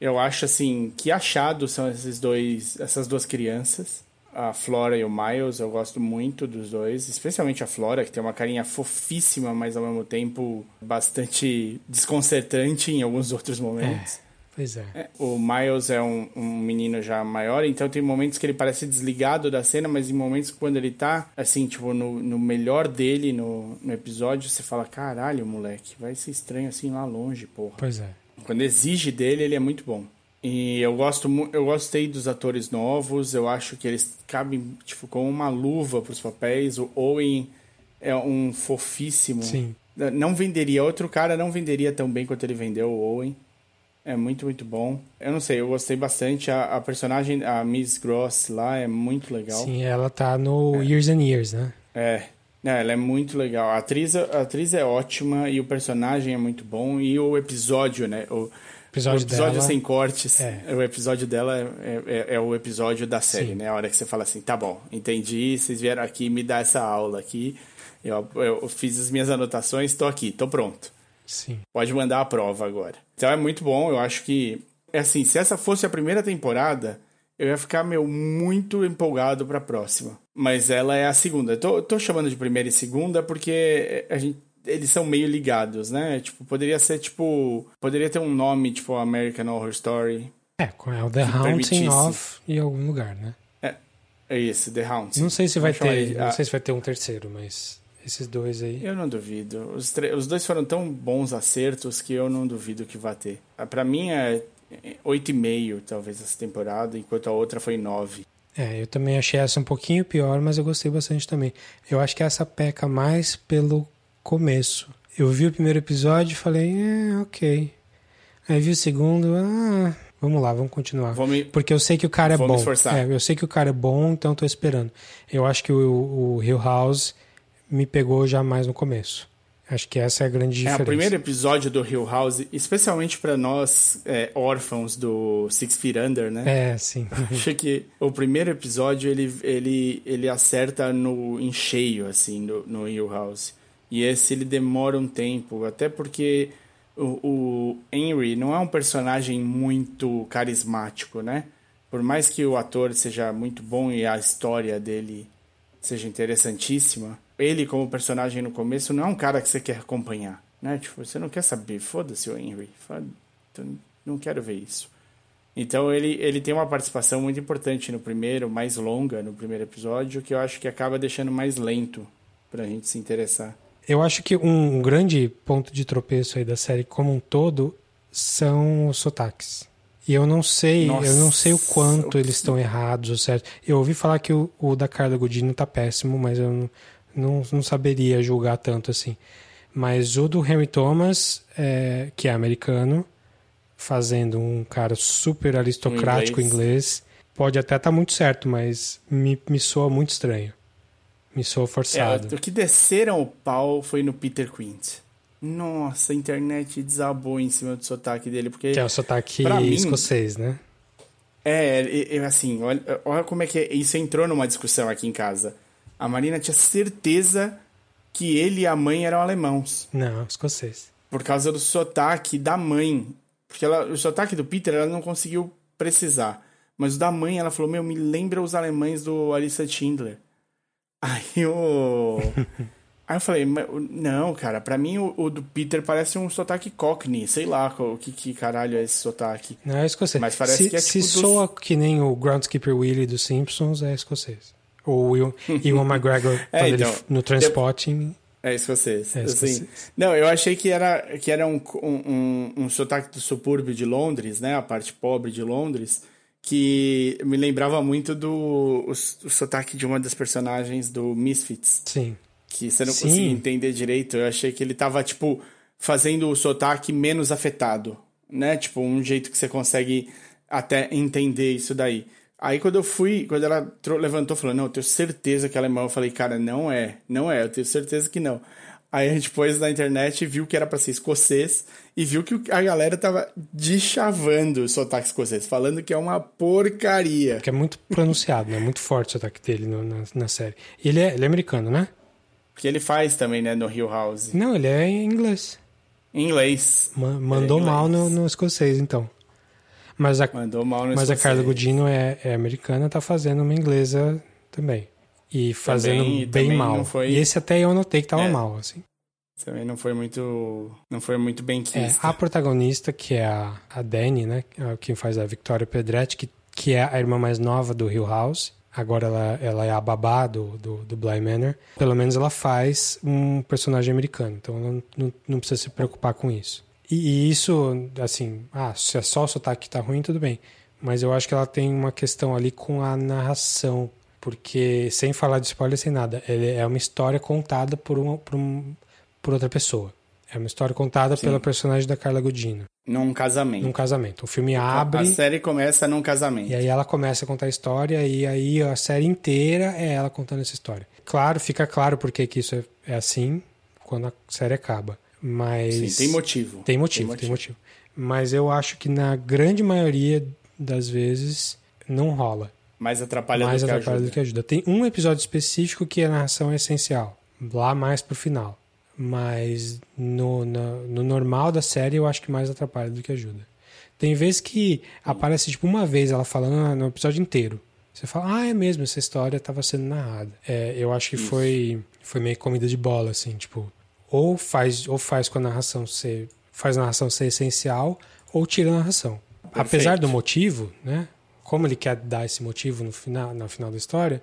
S1: Eu acho assim, que achados são esses dois, essas duas crianças. A Flora e o Miles, eu gosto muito dos dois, especialmente a Flora, que tem uma carinha fofíssima, mas ao mesmo tempo bastante desconcertante em alguns outros momentos.
S2: É. Pois é. é.
S1: O Miles é um, um, menino já maior, então tem momentos que ele parece desligado da cena, mas em momentos quando ele tá, assim, tipo, no, no melhor dele no, no episódio, você fala: caralho, moleque, vai ser estranho assim lá longe, porra.
S2: Pois é.
S1: Quando exige dele, ele é muito bom. E eu gosto eu gostei dos atores novos, eu acho que eles cabem tipo com uma luva para os papéis. O Owen é um fofíssimo.
S2: Sim.
S1: Não venderia outro cara não venderia tão bem quanto ele vendeu o Owen. É muito, muito bom. Eu não sei, eu gostei bastante. A, a personagem, a Miss Gross lá, é muito legal.
S2: Sim, ela tá no é. Years and Years, né?
S1: É. é. ela é muito legal. A atriz, a atriz é ótima e o personagem é muito bom. E o episódio, né? O episódio, o episódio dela... sem cortes. É. O episódio dela é, é, é, o episódio da série, Sim. né? A hora que você fala assim, tá bom, entendi, vocês vieram aqui me dar essa aula aqui. Eu, eu fiz as minhas anotações, estou aqui, estou pronto.
S2: Sim.
S1: Pode mandar a prova agora. Então é muito bom, eu acho que. É assim, se essa fosse a primeira temporada, eu ia ficar, meu, muito empolgado pra próxima. Mas ela é a segunda. Eu tô, tô chamando de primeira e segunda porque a gente, eles são meio ligados, né? Tipo, poderia ser, tipo... Poderia ter um nome, tipo, American Horror Story.
S2: É, é o The Haunting of em algum lugar, né?
S1: É, é isso, The Haunting.
S2: Não sei se vai ter, não sei se vai ter um terceiro, mas... Esses dois aí.
S1: Eu não duvido. Os, os dois foram tão bons acertos que eu não duvido que vá ter. Ah, para mim é 8,5 talvez essa temporada, enquanto a outra foi 9.
S2: É, eu também achei essa um pouquinho pior, mas eu gostei bastante também. Eu acho que essa peca mais pelo começo. Eu vi o primeiro episódio e falei, é, ok. Aí vi o segundo, ah, vamos lá, vamos continuar.
S1: Me...
S2: Porque eu sei que o cara é bom. É, eu sei que o cara é bom, então tô esperando. Eu acho que o, o Hill House me pegou já mais no começo. Acho que essa é a grande diferença.
S1: É, o primeiro episódio do Hill House, especialmente para nós é, órfãos do Six Feet Under, né?
S2: É, sim.
S1: Acho que o primeiro episódio ele, ele, ele acerta no em cheio, assim, no, no Hill House. E esse ele demora um tempo, até porque o, o Henry não é um personagem muito carismático, né? Por mais que o ator seja muito bom e a história dele seja interessantíssima, ele como personagem no começo não é um cara que você quer acompanhar, né? Tipo, você não quer saber, foda-se o Henry, foda não quero ver isso. Então ele, ele tem uma participação muito importante no primeiro, mais longa no primeiro episódio, que eu acho que acaba deixando mais lento pra gente se interessar.
S2: Eu acho que um grande ponto de tropeço aí da série como um todo são os sotaques. E eu não sei, Nossa, eu não sei o quanto eles estão errados ou certo. Eu ouvi falar que o, o da Carla Godino tá péssimo, mas eu não, não, não saberia julgar tanto assim. Mas o do Henry Thomas, é, que é americano, fazendo um cara super aristocrático inglês, inglês pode até estar tá muito certo, mas me, me soa muito estranho. Me soa forçado.
S1: É, o que desceram o pau foi no Peter Quint. Nossa, a internet desabou em cima do sotaque dele, porque...
S2: Que é o sotaque mim, escocês, né?
S1: É, assim, olha, olha como é que é, isso entrou numa discussão aqui em casa. A Marina tinha certeza que ele e a mãe eram alemãos.
S2: Não, escocês.
S1: Por causa do sotaque da mãe. Porque ela, o sotaque do Peter ela não conseguiu precisar. Mas o da mãe, ela falou: Meu, me lembra os alemães do Alissa Schindler. Aí o. Aí eu falei, não, cara, pra mim o, o, do Peter parece um sotaque cockney, sei lá o que, que caralho é esse sotaque.
S2: Não, é escocês.
S1: Mas parece
S2: se,
S1: que é
S2: Se
S1: tipo
S2: soa dos... que nem o Groundskeeper Willie dos Simpsons, é escocês. Ou o Iwan McGregor é, então, ele, no Transpotting.
S1: É escocês. É escocês. Assim, não, eu achei que era, que era um, um, um, sotaque do subúrbio de Londres, né? A parte pobre de Londres, que me lembrava muito do o, o sotaque de uma das personagens do Misfits.
S2: Sim.
S1: Que você não Sim. conseguia entender direito. Eu achei que ele tava, tipo, fazendo o sotaque menos afetado, né? Tipo, um jeito que você consegue até entender isso daí. Aí quando eu fui, quando ela levantou, falou, não, eu tenho certeza que é alemão. Eu falei, cara, não é, não é, eu tenho certeza que não. Aí a gente pôs na internet e viu que era para ser escocês e viu que a galera tava deschavando o sotaque escocês, falando que é uma porcaria.
S2: Que é muito pronunciado, né? Muito forte o sotaque dele no, na, na, série. E ele é, ele é americano, né?
S1: Que ele faz também, né, no Hill House.
S2: Não, ele é em inglês.
S1: Em inglês.
S2: Ma mandou é inglês. mal no, no escocês, então. Mas a, mas a Carla Gudino é, é, americana, tá fazendo uma inglesa também. E fazendo também, bem também mal. Foi... E esse até eu notei que tava é. mal, assim.
S1: Também não foi muito. Não foi muito bem.
S2: É, a protagonista, que é a, a Dani, né? É quem faz a Victoria Pedretti, que, que é a irmã mais nova do Hill House. Agora ela, ela é a babá do, do, do Bly Manor. Pelo menos ela faz um personagem americano. Então não, não, não precisa se preocupar com isso. E, e, isso, assim, ah, se é só o sotaque que tá ruim, tudo bem. Mas eu acho que ela tem uma questão ali com a narração. Porque, sem falar de spoiler, sem nada, é uma história contada por, uma, por, um, por outra pessoa. É uma história contada Sim. pela personagem da Carla Gudino.
S1: Num casamento.
S2: Num casamento. O filme abre.
S1: A série começa num casamento.
S2: E aí ela começa a contar a história, e aí a série inteira é ela contando essa história. Claro, fica claro porque que isso é, é assim quando a série acaba. Mas.
S1: Sim, tem motivo.
S2: Tem motivo, tem motivo. Tem motivo. Mas eu acho que na grande maioria das vezes não rola.
S1: Mais atrapalha,
S2: mais
S1: do,
S2: atrapalha
S1: que
S2: do que ajuda. Tem um episódio específico que a narração é essencial. Lá mais pro final. Mas no, no, no normal da série eu acho que mais atrapalha do que ajuda. Tem vezes que aparece tipo uma vez ela falando no episódio inteiro. Você fala, ah, é mesmo, essa história estava sendo narrada. É, eu acho que foi, foi meio comida de bola, assim, tipo, ou faz, ou faz com a narração ser. faz a narração ser essencial, ou tira a narração. Perfeito. Apesar do motivo, né? Como ele quer dar esse motivo no final, no final da história,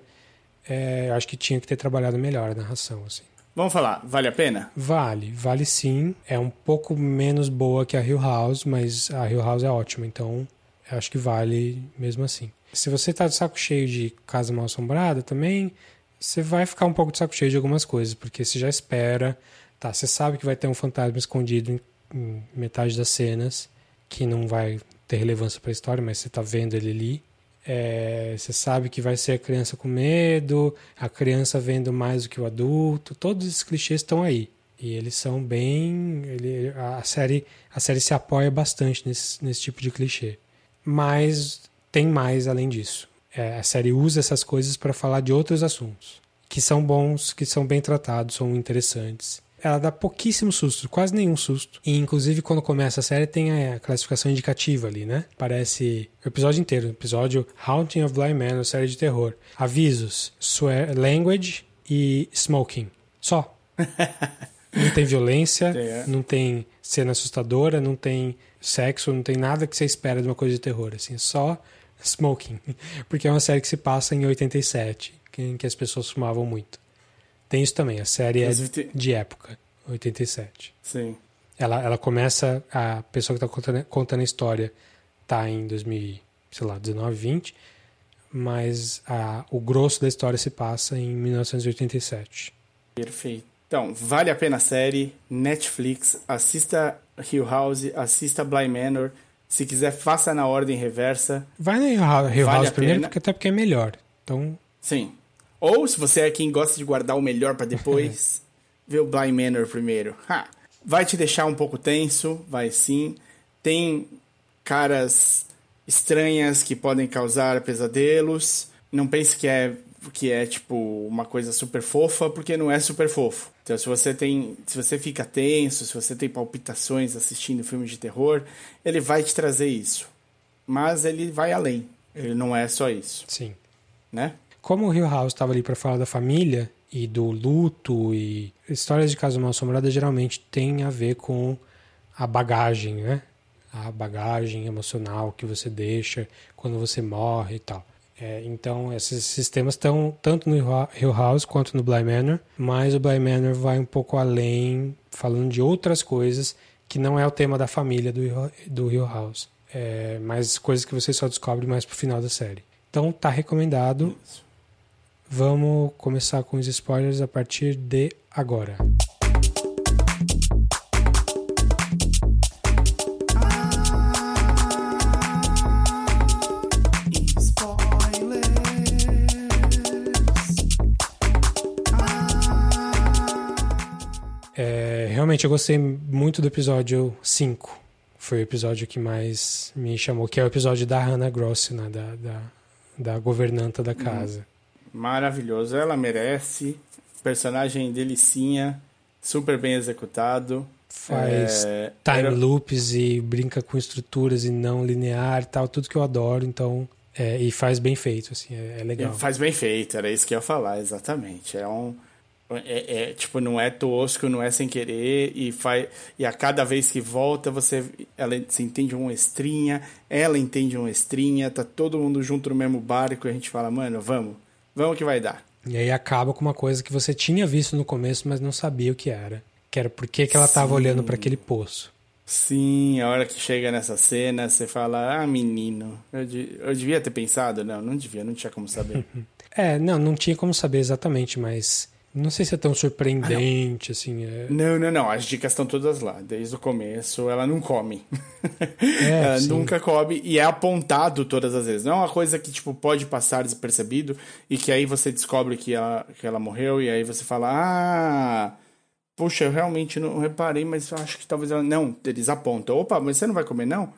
S2: é, acho que tinha que ter trabalhado melhor a narração, assim.
S1: Vamos falar, vale a pena?
S2: Vale, vale sim. É um pouco menos boa que a Hill House, mas a Hill House é ótima, então acho que vale mesmo assim. Se você tá de saco cheio de Casa Mal Assombrada também, você vai ficar um pouco de saco cheio de algumas coisas, porque você já espera Tá, você sabe que vai ter um fantasma escondido em, em metade das cenas, que não vai ter relevância para a história, mas você tá vendo ele ali. É, você sabe que vai ser a criança com medo, a criança vendo mais do que o adulto, todos esses clichês estão aí. E eles são bem. Ele, a, série, a série se apoia bastante nesse, nesse tipo de clichê. Mas tem mais além disso. É, a série usa essas coisas para falar de outros assuntos que são bons, que são bem tratados, são interessantes. Ela dá pouquíssimo susto, quase nenhum susto. E inclusive quando começa a série tem a classificação indicativa ali, né? Parece o episódio inteiro, episódio Haunting of Blind Man, série de terror. Avisos, swear, language e smoking. Só. não tem violência, é. não tem cena assustadora, não tem sexo, não tem nada que você espera de uma coisa de terror, assim, só smoking. Porque é uma série que se passa em 87 em que as pessoas fumavam muito. Tem isso também, a série é de época, 87.
S1: Sim.
S2: Ela, ela começa, a pessoa que está contando, contando a história está em 2000, sei lá, 19, 20, mas a, o grosso da história se passa em 1987.
S1: Perfeito. Então, vale a pena a série, Netflix, assista Hill House, assista Bly Manor. Se quiser, faça na ordem reversa.
S2: Vai no Hill House vale primeiro, porque até porque é melhor. Então...
S1: Sim, ou se você é quem gosta de guardar o melhor para depois, vê o Blind Manor primeiro. Ha! Vai te deixar um pouco tenso, vai sim. Tem caras estranhas que podem causar pesadelos. Não pense que é que é tipo uma coisa super fofa, porque não é super fofo. Então, se você tem, se você fica tenso, se você tem palpitações assistindo filmes de terror, ele vai te trazer isso. Mas ele vai além. Ele não é só isso.
S2: Sim.
S1: Né?
S2: Como o Hill House estava ali para falar da família e do luto e histórias de casa mal assombrada geralmente tem a ver com a bagagem, né? A bagagem emocional que você deixa quando você morre e tal. É, então, esses sistemas estão tanto no Hill House quanto no Bly Manor, mas o Bly Manor vai um pouco além, falando de outras coisas que não é o tema da família do, do Hill House. É, mas coisas que você só descobre mais pro final da série. Então, tá recomendado. Isso. Vamos começar com os spoilers a partir de agora. É, realmente eu gostei muito do episódio 5. Foi o episódio que mais me chamou, que é o episódio da Hannah Gross, né, da, da, da governanta da casa. Hum
S1: maravilhoso. Ela merece. Personagem delicinha, super bem executado.
S2: Faz é, time era... loops e brinca com estruturas e não linear e tal, tudo que eu adoro, então. É, e faz bem feito, assim, é, é legal.
S1: faz bem feito, era isso que eu ia falar, exatamente. É um. É, é, tipo, não é tosco, não é sem querer, e, faz, e a cada vez que volta, você, ela, você entende uma estrinha, ela entende uma estrinha, tá todo mundo junto no mesmo barco, e a gente fala, mano, vamos, Vamos que vai dar.
S2: E aí acaba com uma coisa que você tinha visto no começo, mas não sabia o que era. Que era por que, que ela estava olhando para aquele poço.
S1: Sim, a hora que chega nessa cena, você fala, ah, menino, eu, de, eu devia ter pensado. Não, não devia, não tinha como saber.
S2: é, não, não tinha como saber exatamente, mas não sei se é tão surpreendente, ah, assim. É...
S1: Não, não, não. As dicas estão todas lá. Desde o começo, ela não come. É, ela sim. nunca come e é apontado todas as vezes. Não é uma coisa que, tipo, pode passar despercebido e que aí você descobre que ela, que ela morreu e aí você fala, ah, puxa, eu realmente não reparei, mas eu acho que talvez ela... Não, eles apontam. Opa, mas você não vai comer, não?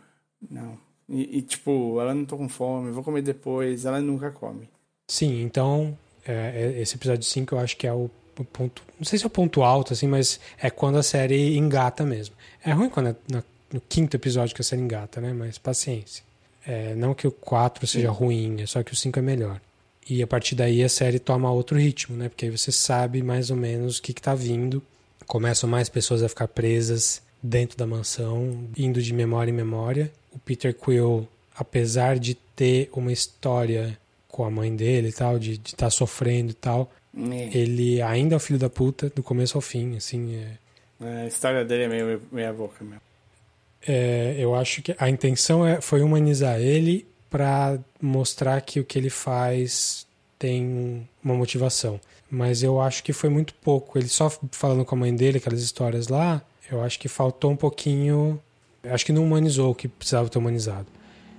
S1: Não. E, e tipo, ela não tô com fome, vou comer depois. Ela nunca come.
S2: Sim, então é, é, esse episódio 5 eu acho que é o, ponto. Não sei se é o ponto alto, assim, mas é quando a série engata mesmo. É ruim quando é na, no quinto episódio que a série engata, né? Mas paciência. É, não que o 4 seja ruim, é só que o 5 é melhor. E a partir daí a série toma outro ritmo, né? Porque aí você sabe mais ou menos o que, está vindo. Começam mais pessoas a ficar presas dentro da mansão, indo de memória em memória. O Peter Quill, apesar de ter uma história com a mãe dele e tal, de estar tá sofrendo e tal. É. Ele ainda é o filho da puta, do começo ao fim, assim. É...
S1: É, a história dele é meio meia boca mesmo.
S2: É, eu acho que a intenção é, foi humanizar ele para mostrar que o que ele faz tem uma motivação. Mas eu acho que foi muito pouco. Ele só falando com a mãe dele, aquelas histórias lá, eu acho que faltou um pouquinho. Acho que não humanizou o que precisava ter humanizado.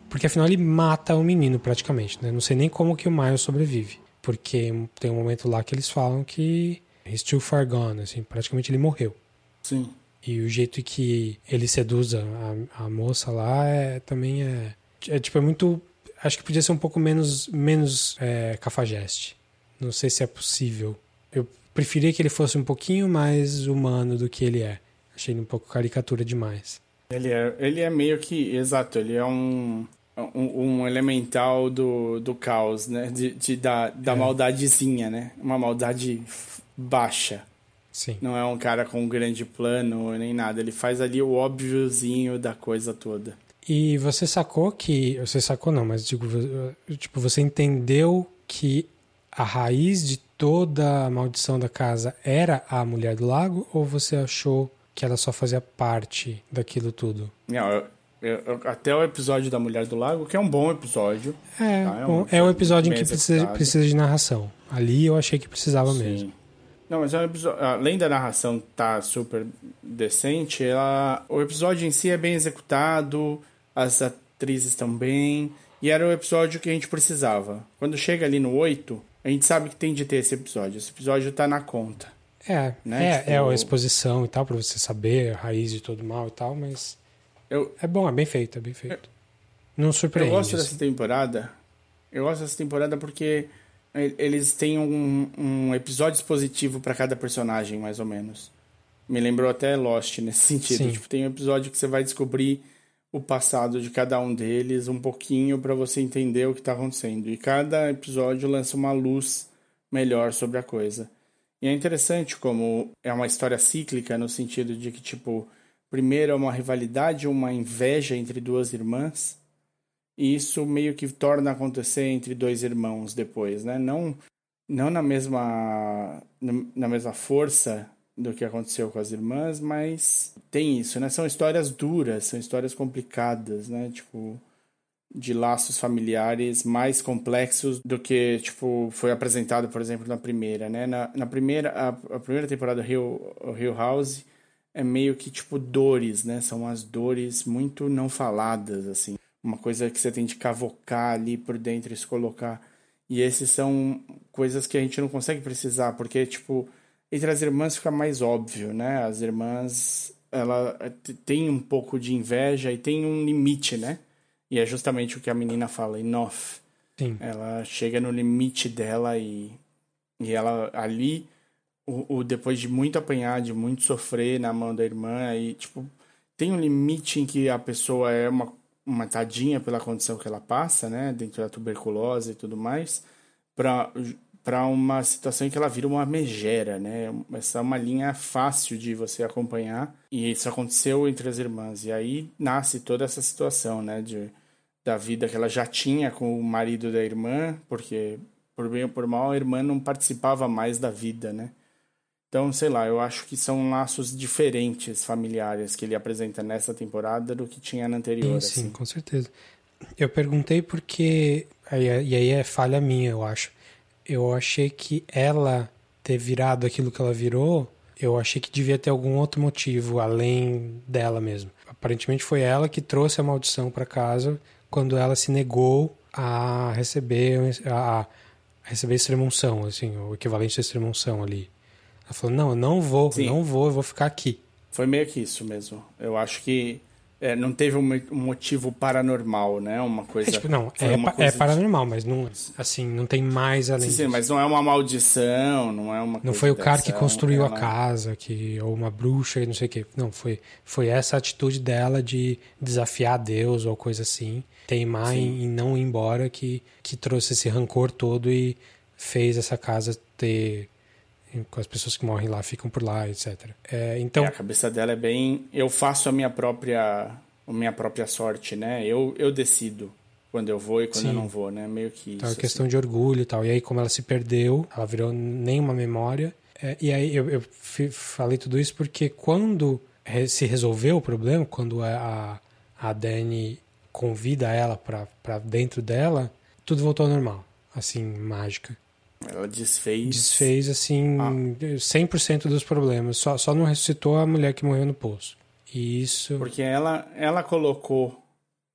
S2: Porque afinal ele mata o menino praticamente, né? Não sei nem como que o Miles sobrevive. Porque tem um momento lá que eles falam que he's too far gone, assim, praticamente ele morreu.
S1: Sim.
S2: E o jeito que ele seduz a, a moça lá é, também é, é. tipo, é muito. Acho que podia ser um pouco menos, menos é, cafajeste. Não sei se é possível. Eu preferia que ele fosse um pouquinho mais humano do que ele é. Achei ele um pouco caricatura demais.
S1: Ele é, ele é meio que. Exato, ele é um. Um, um elemental do, do caos, né? De, de da, da é. maldadezinha, né? Uma maldade baixa.
S2: Sim.
S1: Não é um cara com um grande plano nem nada. Ele faz ali o óbviozinho da coisa toda.
S2: E você sacou que. Você sacou não, mas digo, tipo, você entendeu que a raiz de toda a maldição da casa era a mulher do lago? Ou você achou que ela só fazia parte daquilo tudo?
S1: Não, eu, até o episódio da Mulher do Lago, que é um bom episódio.
S2: É, tá? é, um, é o episódio em que precisa, precisa, de narração. Ali eu achei que precisava Sim. mesmo.
S1: Não, mas é um episódio, além da narração tá super decente, ela, o episódio em si é bem executado, as atrizes estão bem, e era o episódio que a gente precisava. Quando chega ali no 8, a gente sabe que tem de ter esse episódio. Esse episódio tá na conta.
S2: É, né? é, tipo, é a exposição e tal, pra você saber a raiz de todo mal e tal, mas. Eu, é bom, é bem feito, é bem feito. Eu, Não surpreende.
S1: Eu gosto dessa temporada. Eu gosto dessa temporada porque eles têm um, um episódio expositivo para cada personagem, mais ou menos. Me lembrou até Lost nesse sentido. Tipo, tem um episódio que você vai descobrir o passado de cada um deles um pouquinho para você entender o que está acontecendo. E cada episódio lança uma luz melhor sobre a coisa. E é interessante como é uma história cíclica no sentido de que tipo primeiro é uma rivalidade, uma inveja entre duas irmãs e isso meio que torna acontecer entre dois irmãos depois, né? Não, não na mesma na mesma força do que aconteceu com as irmãs, mas tem isso, né? São histórias duras, são histórias complicadas, né? Tipo de laços familiares mais complexos do que tipo foi apresentado, por exemplo, na primeira, né? Na, na primeira a, a primeira temporada do Hill, Hill House é meio que tipo dores, né? São as dores muito não faladas assim uma coisa que você tem de cavocar ali por dentro e se colocar. E esses são coisas que a gente não consegue precisar, porque, tipo, entre as irmãs fica mais óbvio, né? As irmãs, ela tem um pouco de inveja e tem um limite, né? E é justamente o que a menina fala, enough.
S2: Sim.
S1: Ela chega no limite dela e, e ela ali, o, o, depois de muito apanhar, de muito sofrer na mão da irmã, e, tipo, tem um limite em que a pessoa é uma uma tadinha pela condição que ela passa, né, dentro da tuberculose e tudo mais, para para uma situação em que ela vira uma megera, né? Essa é uma linha fácil de você acompanhar e isso aconteceu entre as irmãs e aí nasce toda essa situação, né, de da vida que ela já tinha com o marido da irmã, porque por bem ou por mal a irmã não participava mais da vida, né? Então, sei lá, eu acho que são laços diferentes familiares que ele apresenta nessa temporada do que tinha na anterior.
S2: Sim, assim. sim com certeza. Eu perguntei porque. E aí é falha minha, eu acho. Eu achei que ela ter virado aquilo que ela virou, eu achei que devia ter algum outro motivo além dela mesmo. Aparentemente foi ela que trouxe a maldição para casa quando ela se negou a receber a, a receber extremunção, assim, o equivalente à extremunção ali. Ela falou: não, eu não vou, Sim. não vou, eu vou ficar aqui.
S1: Foi meio que isso mesmo. Eu acho que é, não teve um motivo paranormal, né? Uma coisa.
S2: É, tipo, não, é, é coisa é, paranormal, de... mas não, assim, não tem mais além.
S1: Sim, sim, mas não é uma maldição, não é uma.
S2: Não foi o cara que construiu ela... a casa, que ou uma bruxa, não sei o quê. Não, foi, foi essa atitude dela de desafiar Deus ou coisa assim, teimar em, em não ir embora que que trouxe esse rancor todo e fez essa casa ter as pessoas que morrem lá ficam por lá, etc. É, então é,
S1: a cabeça dela é bem, eu faço a minha própria, a minha própria sorte, né? Eu, eu decido quando eu vou e quando Sim. eu não vou, né? Meio que
S2: então,
S1: isso.
S2: é questão assim. de orgulho e tal. E aí como ela se perdeu, ela virou nenhuma memória. É, e aí eu, eu falei tudo isso porque quando se resolveu o problema, quando a, a Dani convida ela para dentro dela, tudo voltou ao normal, assim, mágica.
S1: Ela desfez.
S2: Desfez, assim, ah. 100% dos problemas. Só, só não ressuscitou a mulher que morreu no poço. E isso.
S1: Porque ela, ela colocou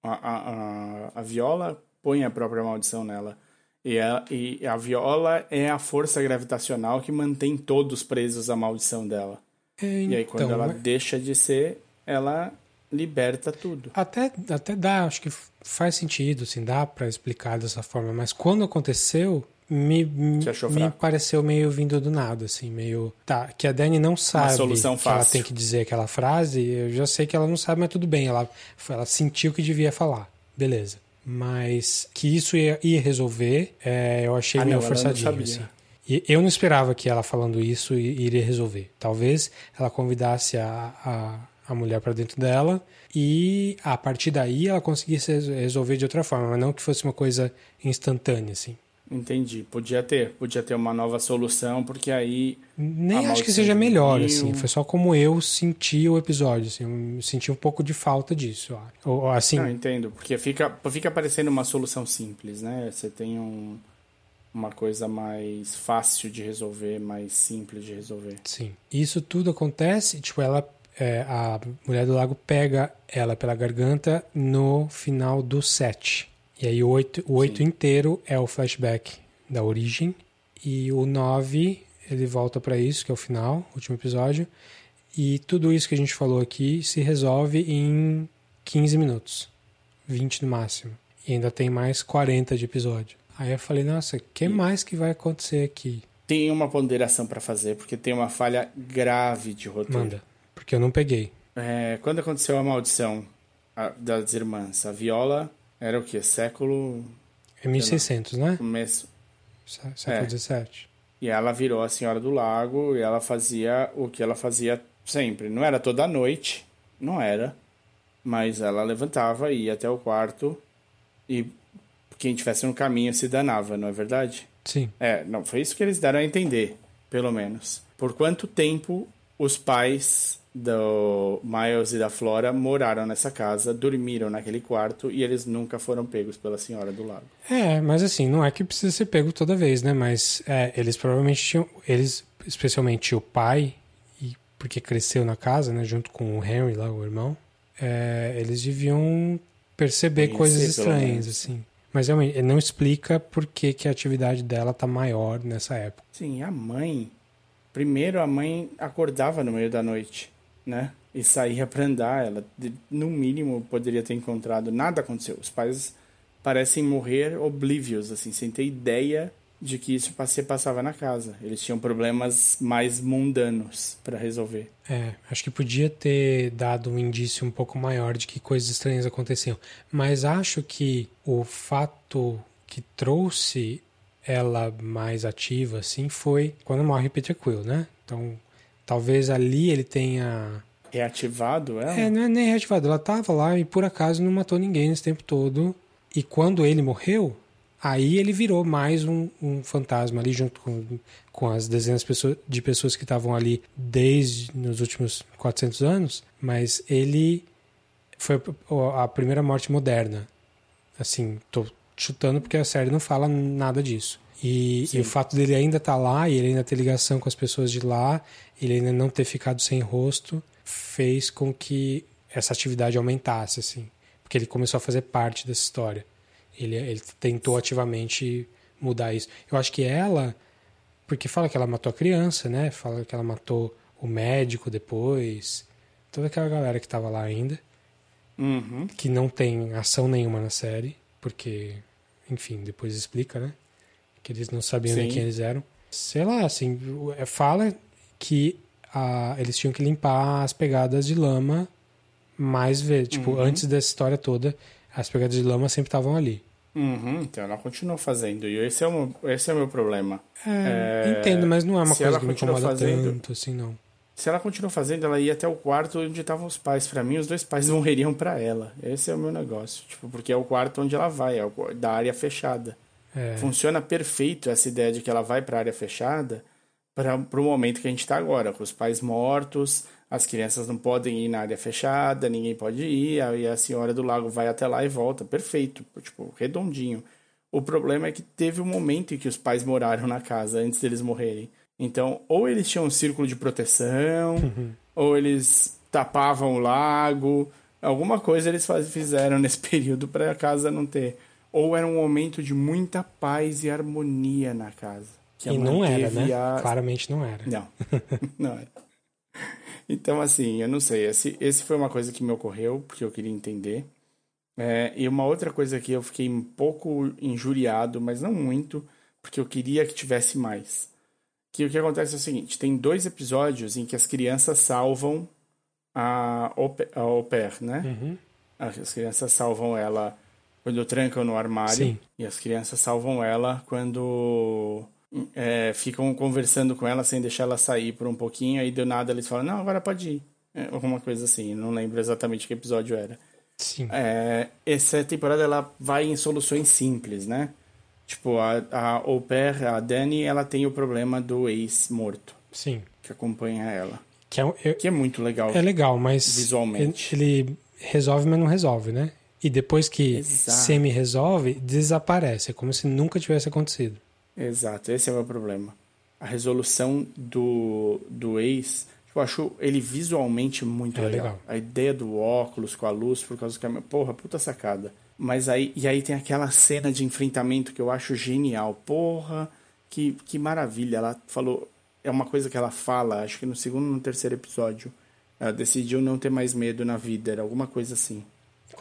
S1: a, a, a, a viola, põe a própria maldição nela. E a, e a viola é a força gravitacional que mantém todos presos à maldição dela.
S2: É,
S1: e aí, quando
S2: então,
S1: ela
S2: mas-
S1: deixa de ser, ela liberta tudo.
S2: Até, até dá, acho que faz sentido, assim, dá pra explicar dessa forma, mas quando aconteceu, me, me, pareceu meio vindo do nada, assim, meio. Tá, que a Dani não sabe que ela tem que dizer aquela frase, eu já sei que ela não sabe, mas tudo bem, ela, ela sentiu que devia falar, beleza. Mas que isso ia, ia resolver, é, eu achei
S1: Ah,
S2: meio
S1: não,
S2: forçadinho, assim. E eu não esperava que ela falando isso iria resolver. Talvez ela convidasse a, a, a mulher para dentro dela e a partir daí ela conseguisse res- resolver de outra forma, mas não que fosse uma coisa instantânea, assim.
S1: Entendi. Podia ter. Podia ter uma nova solução, porque aí.
S2: Nem acho que seja melhor, assim. Foi só como eu senti o episódio, assim. Eu senti um pouco de falta disso, assim,
S1: Não, entendo. Porque fica, fica parecendo uma solução simples, né? Você tem um, uma coisa mais fácil de resolver, mais simples de resolver.
S2: Sim. Isso tudo acontece, tipo, ela. é, a mulher do lago pega ela pela garganta no final do 7. E aí o 8, o 8
S1: Sim.
S2: inteiro é o flashback da origem. E o 9, ele volta pra isso, que é o final, último episódio. E tudo isso que a gente falou aqui se resolve em 15 minutos. 20 no máximo. E ainda tem mais 40 de episódio. Aí eu falei, nossa, o que mais que vai acontecer aqui?
S1: Tem uma ponderação pra fazer, porque tem uma falha grave de roteiro.
S2: Manda. Porque eu não peguei.
S1: É, quando aconteceu a maldição das irmãs, a Viola era o quê? Século.
S2: É 1600, né?
S1: começo.
S2: Sé- Século
S1: É.
S2: 17.
S1: E ela virou a Senhora do Lago e ela fazia o que ela fazia sempre. Não era toda noite, não era. Mas ela levantava, ia até o quarto e quem tivesse no caminho se danava, não é verdade?
S2: Sim.
S1: É, não, foi isso que eles deram a entender, pelo menos. Por quanto tempo os pais do Miles e da Flora moraram nessa casa, dormiram naquele quarto e eles nunca foram pegos pela Senhora do Lago.
S2: É, mas assim, não é que precisa ser pego toda vez, né? Mas é, eles provavelmente tinham. Eles, especialmente o pai, e porque cresceu na casa, né? Junto com o Henry lá, o irmão, é, eles deviam perceber
S1: Conhecer,
S2: coisas estranhas, assim. Mas realmente, ele não explica por que, que a atividade dela tá maior nessa época.
S1: Sim, a mãe. Primeiro a mãe acordava no meio da noite, né? E saía pra andar. Ela, no mínimo, poderia ter encontrado. Nada aconteceu. Os pais parecem morrer oblivious, assim, sem ter ideia de que isso passe- passava na casa. Eles tinham problemas mais mundanos pra resolver.
S2: É, acho que podia ter dado um indício um pouco maior de que coisas estranhas aconteciam. Mas acho que o fato que trouxe ela mais ativa, assim, foi quando morre Peter Quill, né? Então, talvez ali ele tenha...
S1: Reativado ela?
S2: É, não é nem reativado. Ela tava lá e por acaso não matou ninguém nesse tempo todo. E quando ele morreu, aí ele virou mais um, um fantasma ali junto com, com as dezenas de pessoas, que estavam ali desde nos últimos 400 anos. Mas ele foi a primeira morte moderna. Assim, tô chutando porque a série não fala nada disso. E, e o fato dele ainda estar lá e ele ainda ter ligação com as pessoas de lá, ele ainda não ter ficado sem rosto, fez com que essa atividade aumentasse, assim. Porque ele começou a fazer parte dessa história. Ele, ele tentou ativamente mudar isso. Eu acho que ela, porque fala que ela matou a criança, né? Fala que ela matou o médico depois, toda aquela galera que estava lá ainda
S1: Uhum.
S2: que não tem ação nenhuma na série, porque, enfim, depois explica, né? Que eles não sabiam nem quem eles eram. Sei lá, assim, é, fala que ah, eles tinham que limpar as pegadas de lama mais vezes. Tipo,
S1: Uhum.
S2: antes dessa história toda, as pegadas de lama sempre estavam ali.
S1: Uhum, então ela continuou fazendo. E esse é o meu, esse é o meu problema.
S2: É,
S1: É,
S2: entendo, mas não é uma
S1: se
S2: coisa que me incomoda
S1: fazendo-
S2: tanto, assim, não.
S1: Se ela continuou fazendo, ela ia até o quarto onde estavam os pais. Pra mim, os dois pais morreriam pra ela. Esse é o meu negócio. Tipo, porque é o quarto onde ela vai, é da área fechada.
S2: É,
S1: Funciona perfeito essa ideia de que ela vai pra área fechada para o momento que a gente tá agora, com os pais mortos, as crianças não podem ir na área fechada, ninguém pode ir, aí a senhora do lago vai até lá e volta. Perfeito, tipo, redondinho. O problema é que teve um momento em que os pais moraram na casa antes deles morrerem. Então, ou eles tinham um círculo de proteção, ou eles tapavam o lago, alguma coisa eles fizeram nesse período para a casa não ter. Ou era um momento de muita paz e harmonia na casa. Que
S2: e não era, né?
S1: a-
S2: Claramente não era.
S1: Não, não era. então, assim, eu não sei. Esse, esse foi uma coisa que me ocorreu, porque eu queria entender. É, e uma outra coisa que eu fiquei um pouco injuriado, mas não muito, porque eu queria que tivesse mais. Que o que acontece é o seguinte: tem dois episódios em que as crianças salvam a au pair, né?
S2: Uhum.
S1: As crianças salvam ela quando trancam no armário.
S2: Sim.
S1: E as crianças salvam ela quando é, ficam conversando com ela sem deixar ela sair por um pouquinho. Aí do nada eles falam: Não, agora pode ir. É, alguma coisa assim. Não lembro exatamente que episódio era.
S2: Sim.
S1: É, essa temporada ela vai em soluções simples, né? Tipo, a, a au pair, a Dani, ela tem o problema do ex morto.
S2: Sim.
S1: Que acompanha ela.
S2: Que é, eu,
S1: que é muito legal.
S2: É legal, mas.
S1: Visualmente.
S2: Ele, ele resolve, mas não resolve, né? E depois que semi-resolve, desaparece. É como se nunca tivesse acontecido.
S1: Exato, esse é o meu problema. A resolução do, do ex, eu acho ele visualmente muito
S2: é
S1: legal.
S2: legal.
S1: A ideia do óculos com a luz, por causa do caminho. Porra, puta sacada. Mas aí, e aí tem aquela cena de enfrentamento que eu acho genial. Porra, que, que maravilha. Ela falou. É uma coisa que ela fala, acho que no segundo ou no terceiro episódio. Ela decidiu não ter mais medo na vida, era alguma coisa assim.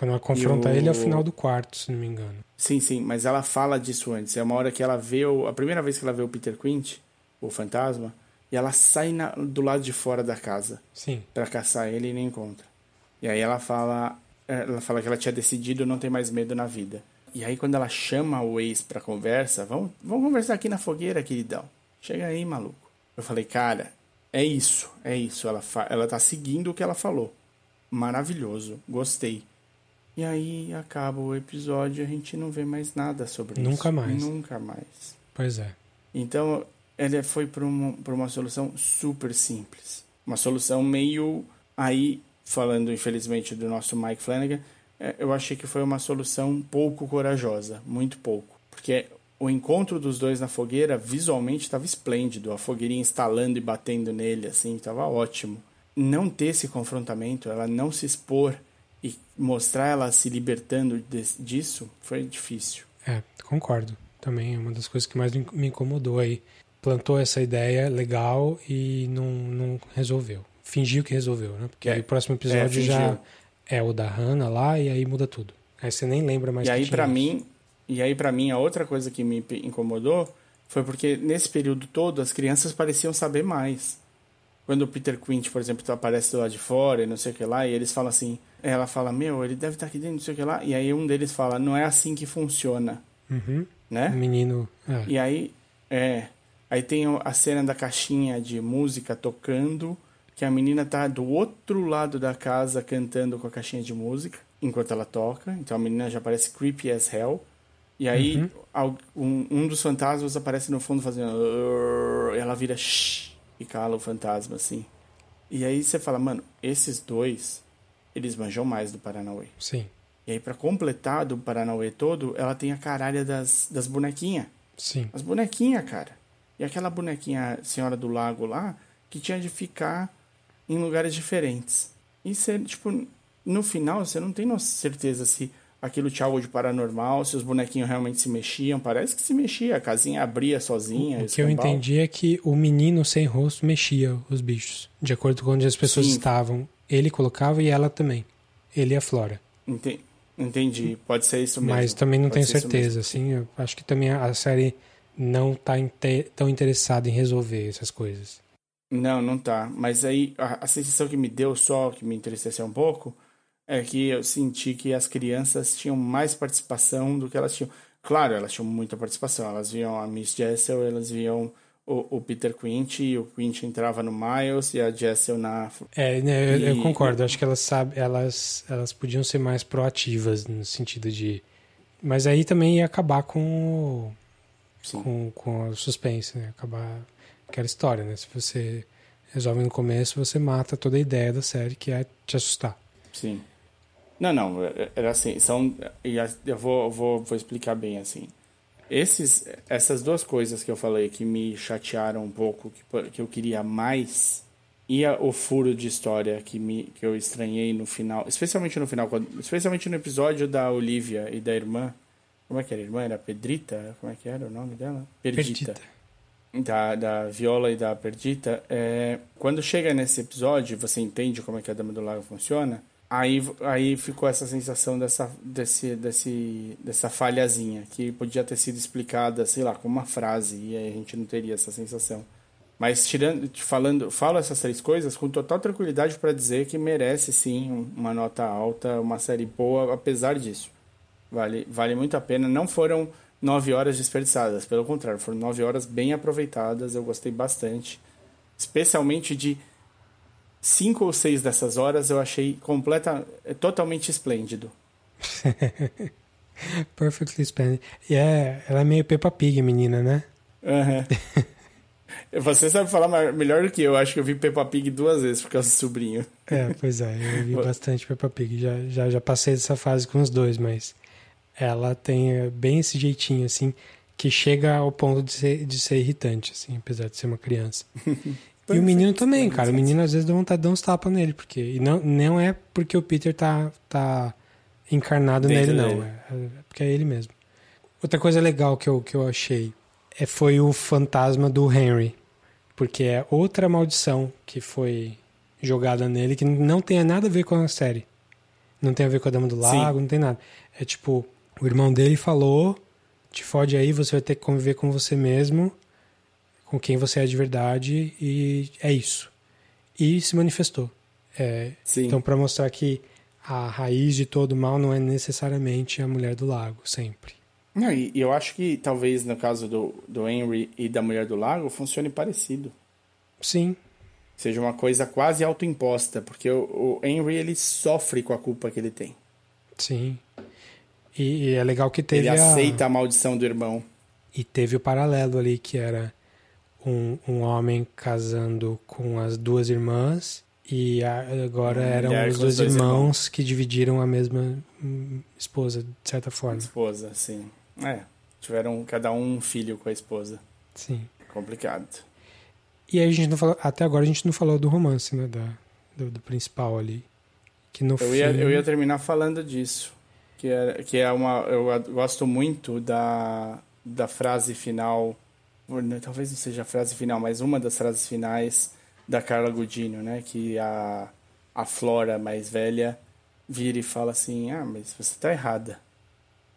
S2: Quando ela confronta o... ele é o final do quarto, se não me engano.
S1: Sim, sim, mas ela fala disso antes. É uma hora que ela vê o... a primeira vez que ela vê o Peter Quint, o fantasma, e ela sai na... do lado de fora da casa.
S2: Sim.
S1: Para caçar ele e nem encontra. E aí ela fala, ela fala que ela tinha decidido não ter mais medo na vida. E aí quando ela chama o ex para conversa, vamos, vamos conversar aqui na fogueira, queridão. Chega aí, maluco. Eu falei, cara, é isso, é isso. Ela, fa... ela tá seguindo o que ela falou. Maravilhoso, gostei. E aí acaba o episódio e a gente não vê mais nada sobre
S2: Nunca
S1: isso.
S2: mais.
S1: Nunca mais.
S2: Pois é.
S1: Então, ele foi para uma, uma solução super simples. Uma solução meio. Aí, falando infelizmente do nosso Mike Flanagan, eu achei que foi uma solução pouco corajosa. Muito pouco. Porque o encontro dos dois na fogueira visualmente estava esplêndido. A fogueirinha instalando e batendo nele, assim, estava ótimo. Não ter esse confrontamento, ela não se expor e mostrar ela se libertando disso foi difícil.
S2: É, concordo. Também é uma das coisas que mais me incomodou aí. Plantou essa ideia legal e não, não resolveu. Fingiu que resolveu, né? Porque é, aí o próximo episódio é, já é o da Hannah lá e aí muda tudo. Aí você nem lembra mais
S1: E aí para mim, e aí para mim a outra coisa que me incomodou foi porque nesse período todo as crianças pareciam saber mais. Quando o Peter Quint, por exemplo, aparece do lado de fora e não sei o que lá, e eles falam assim, ela fala, meu, ele deve estar aqui dentro, não sei o que lá. E aí um deles fala, não é assim que funciona.
S2: Uhum.
S1: Né?
S2: O menino.
S1: É. E aí, é. Aí tem a cena da caixinha de música tocando, que a menina tá do outro lado da casa cantando com a caixinha de música, enquanto ela toca. Então a menina já parece creepy as hell. E aí uhum. um, um dos fantasmas aparece no fundo fazendo. E ela vira shh, e cala o fantasma assim. E aí você fala, mano, esses dois eles manjam mais do Paranauê.
S2: Sim.
S1: E aí, para completar do Paranauê todo, ela tem a caralha das, das bonequinhas.
S2: Sim.
S1: As bonequinhas, cara. E aquela bonequinha Senhora do Lago lá, que tinha de ficar em lugares diferentes. E você, tipo, no final, você não tem certeza se aquilo tinha algo de paranormal, se os bonequinhos realmente se mexiam. Parece que se mexia, a casinha abria sozinha.
S2: O, que eu entendi é que o menino sem rosto mexia os bichos, de acordo com onde as pessoas Sim. estavam. Ele colocava e ela também. Ele e a Flora.
S1: Entendi, pode ser isso mesmo.
S2: Mas também não pode tenho certeza, assim. Eu acho que também a série não está tão interessada em resolver essas coisas.
S1: Não, não tá. Mas aí a, a, sensação que me deu só, que me entristeceu um pouco, é que eu senti que as crianças tinham mais participação do que elas tinham. Claro, elas tinham muita participação. Elas viam a Miss Jessel, elas viam o, o Peter Quint, e o Quint entrava no Miles e a Jessel na.
S2: É, né, eu, eu concordo. Acho que elas sabe, elas, elas podiam ser mais proativas no sentido de. Mas aí também ia acabar com com, com o suspense, né? Acabar aquela história, né? Se você resolve no começo, você mata toda a ideia da série, que é te assustar.
S1: Sim. Não, não, é, é, era assim, são, eu vou, vou, vou explicar bem assim. Esses, essas duas coisas que eu falei que me chatearam um pouco, que, que eu queria mais, e a, o furo de história que, me, que eu estranhei no final, especialmente no final, quando, especialmente no episódio da Olivia e da irmã. Como é que era a irmã? Era Pedrita? Como é que era o nome dela?
S2: Perdita. Perdita.
S1: da, da Viola e da Perdita, é, quando chega nesse episódio, você entende como é que a Dama do Lago funciona, aí, aí ficou essa sensação dessa, desse, desse, dessa falhazinha, que podia ter sido explicada, sei lá, com uma frase, e aí a gente não teria essa sensação. Mas tirando, falando, falo essas três coisas com total tranquilidade para dizer que merece sim uma nota alta, uma série boa, apesar disso. Vale, vale muito a pena. Não foram nove horas desperdiçadas, pelo contrário, foram nove horas bem aproveitadas. Eu gostei bastante, especialmente de cinco ou seis dessas horas eu achei completa, totalmente esplêndido.
S2: Perfectly splendid. E é, ela é meio Peppa Pig, menina, né?
S1: Uhum. Você sabe falar melhor do que eu. Acho que eu vi Peppa Pig duas vezes por causa do sobrinho.
S2: É, pois é. Eu vi bastante Peppa Pig. Já, já, já passei dessa fase com os dois, mas ela tem bem esse jeitinho, assim, que chega ao ponto de ser, de ser irritante, assim, apesar de ser uma criança. E o menino também, cara. O menino às vezes dá vontade de dar uns tapas nele, porque. E não, não é porque o Peter tá, tá encarnado Dentro nele, não. É, é porque é ele mesmo. Outra coisa legal que eu, que eu achei é, foi o fantasma do Henry. Porque é outra maldição que foi jogada nele que não tem nada a ver com a série. Não tem a ver com a Dama do Lago, Sim. não tem nada. É tipo, o irmão dele falou: te fode aí, você vai ter que conviver com você mesmo, com quem você é de verdade, e é isso. E se manifestou. É, então, para mostrar que a raiz de todo mal não é necessariamente a mulher do lago, sempre.
S1: Não, e, eu acho que talvez no caso do, do Henry e da Mulher do Lago funcione parecido.
S2: Sim.
S1: Seja uma coisa quase autoimposta, porque o, o Henry ele sofre com a culpa que ele tem.
S2: Sim. E, e é legal que teve.
S1: Ele aceita a... a maldição do irmão.
S2: E teve o paralelo ali que era um, um homem casando com as duas irmãs e agora eram os dois, irmãos, irmãos, que dividiram a mesma hum, esposa, de certa forma.
S1: Esposa, sim. É, tiveram cada um um filho com a esposa.
S2: Sim.
S1: Complicado.
S2: E aí a gente não falou, até agora a gente não falou do romance, né, da, do, do principal ali. Que no
S1: eu, ia, eu ia terminar falando disso. Que é, que é uma. Eu gosto muito da, da frase final. Talvez não seja a frase final, mas uma das frases finais da Carla Gudino, né? Que a, a Flora mais velha vira e fala assim: Ah, mas você tá errada.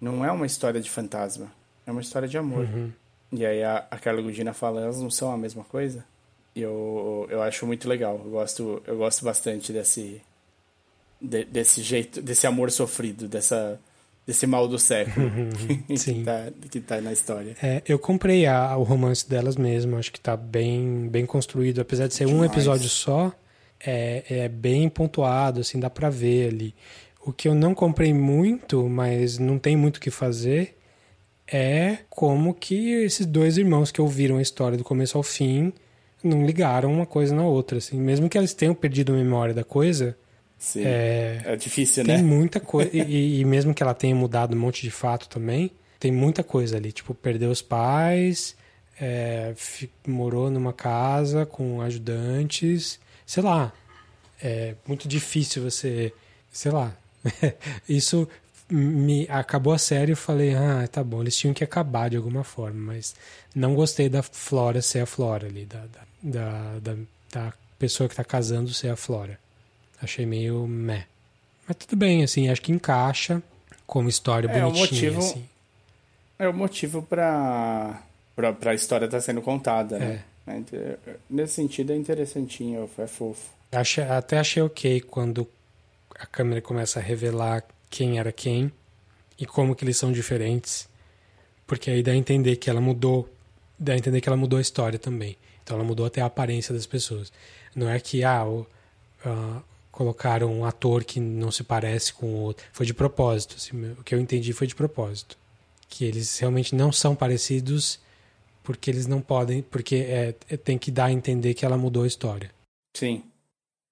S1: Não é uma história de fantasma, é uma história de amor. Uhum. E aí a, a Carla Gudina fala: Elas não são a mesma coisa? E eu, eu acho muito legal. Eu gosto, eu gosto bastante desse, de, desse jeito, desse amor sofrido, dessa desse mal do século que, tá, que tá na história.
S2: É, eu comprei a, o romance delas mesmo, acho que tá bem, bem construído, apesar de ser Demais. um episódio só, é, é bem pontuado, assim, dá pra ver ali. O que eu não comprei muito, mas não tem muito o que fazer, é como que esses dois irmãos que ouviram a história do começo ao fim não ligaram uma coisa na outra, assim. Mesmo que eles tenham perdido a memória da coisa,
S1: Sim. É, é difícil,
S2: tem
S1: né?
S2: Tem muita coisa. e, e, mesmo que ela tenha mudado um monte de fato também, tem muita coisa ali. Tipo, perdeu os pais, é, morou numa casa com ajudantes, sei lá. É muito difícil você. Sei lá. Isso me acabou a série e falei, ah, tá bom, eles tinham que acabar de alguma forma, mas não gostei da Flora ser a Flora ali, da, da, da, da pessoa que tá casando ser a Flora. Achei meio meh. Mas tudo bem, assim, acho que encaixa como história é, bonitinha. O motivo, assim.
S1: É o motivo pra, pra, pra história estar tá sendo contada, né? É. Nesse sentido é interessantinho, é fofo.
S2: Achei, até achei ok quando a câmera começa a revelar quem era quem e como que eles são diferentes. Porque aí dá a entender que ela mudou, dá a entender que ela mudou a história também. Então ela mudou até a aparência das pessoas. Não é que, ah, o, uh, colocaram um ator que não se parece com o outro. Foi de propósito. Assim, o que eu entendi foi de propósito. Que eles realmente não são parecidos porque eles não podem. Porque é, é, tem que dar a entender que ela mudou a história.
S1: Sim.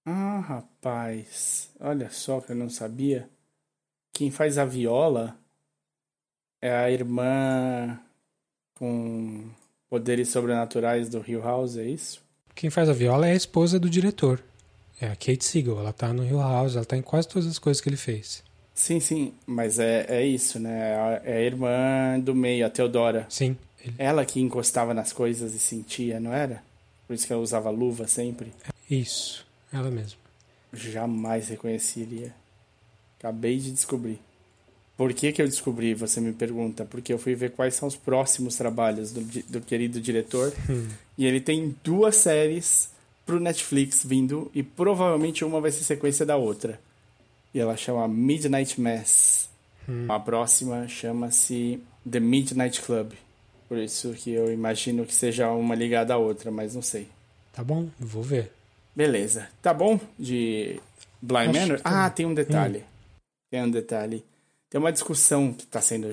S1: Ah, rapaz. Olha só que eu não sabia. Quem faz a viola é a irmã com poderes sobrenaturais do Hill House, é isso?
S2: Quem faz a viola é a esposa do diretor. É a Kate Siegel, ela tá no Hill House, ela tá em quase todas as coisas que ele fez.
S1: Sim, sim, mas é, é isso, né? É a irmã do meio, a Teodora.
S2: Sim, Ele...
S1: Ela que encostava nas coisas e sentia, não era? Por isso que ela usava luva sempre.
S2: Isso, ela mesma.
S1: Jamais reconheceria. Acabei de descobrir. Por que, que eu descobri? Você me pergunta. Porque eu fui ver quais são os próximos trabalhos do, do querido diretor.
S2: Hum.
S1: E ele tem duas séries pro Netflix vindo. E provavelmente uma vai ser sequência da outra. E ela chama Midnight Mass.
S2: Hum.
S1: A próxima chama-se The Midnight Club. Por isso que eu imagino que seja uma ligada à outra, mas não sei.
S2: Tá bom, vou ver.
S1: Beleza. Tá bom de Blind
S2: Acho
S1: Manor?
S2: tá.
S1: Ah, tem um detalhe. Tem um detalhe. Tem uma discussão que está sendo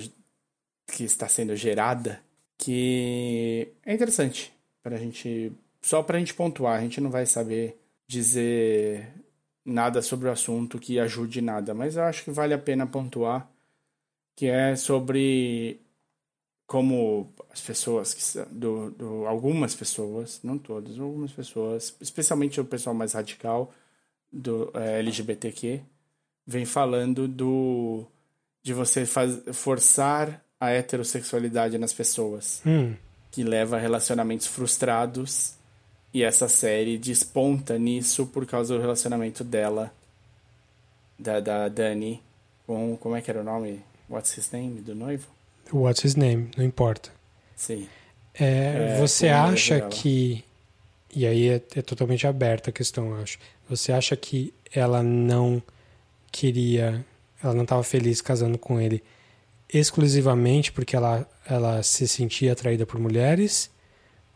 S1: que está sendo gerada que é interessante para a gente só para a gente pontuar. A gente não vai saber dizer nada sobre o assunto que ajude nada, mas eu acho que vale a pena pontuar que é sobre como as pessoas que do, do algumas pessoas, não todas, algumas pessoas, especialmente o pessoal mais radical do eh, LGBTQ, vem falando do de você faz, forçar a heterossexualidade nas pessoas,
S2: Hum,
S1: que leva a relacionamentos frustrados. E essa série desponta nisso por causa do relacionamento dela, da, da Dani, com. Como é que era o nome? What's his name? Do noivo?
S2: what's his name? Não importa.
S1: Sim.
S2: É,
S1: É,
S2: você acha que. E aí é, é totalmente aberta a questão, eu acho. Você acha que ela não queria. Ela não estava feliz casando com ele exclusivamente porque ela, ela se sentia atraída por mulheres?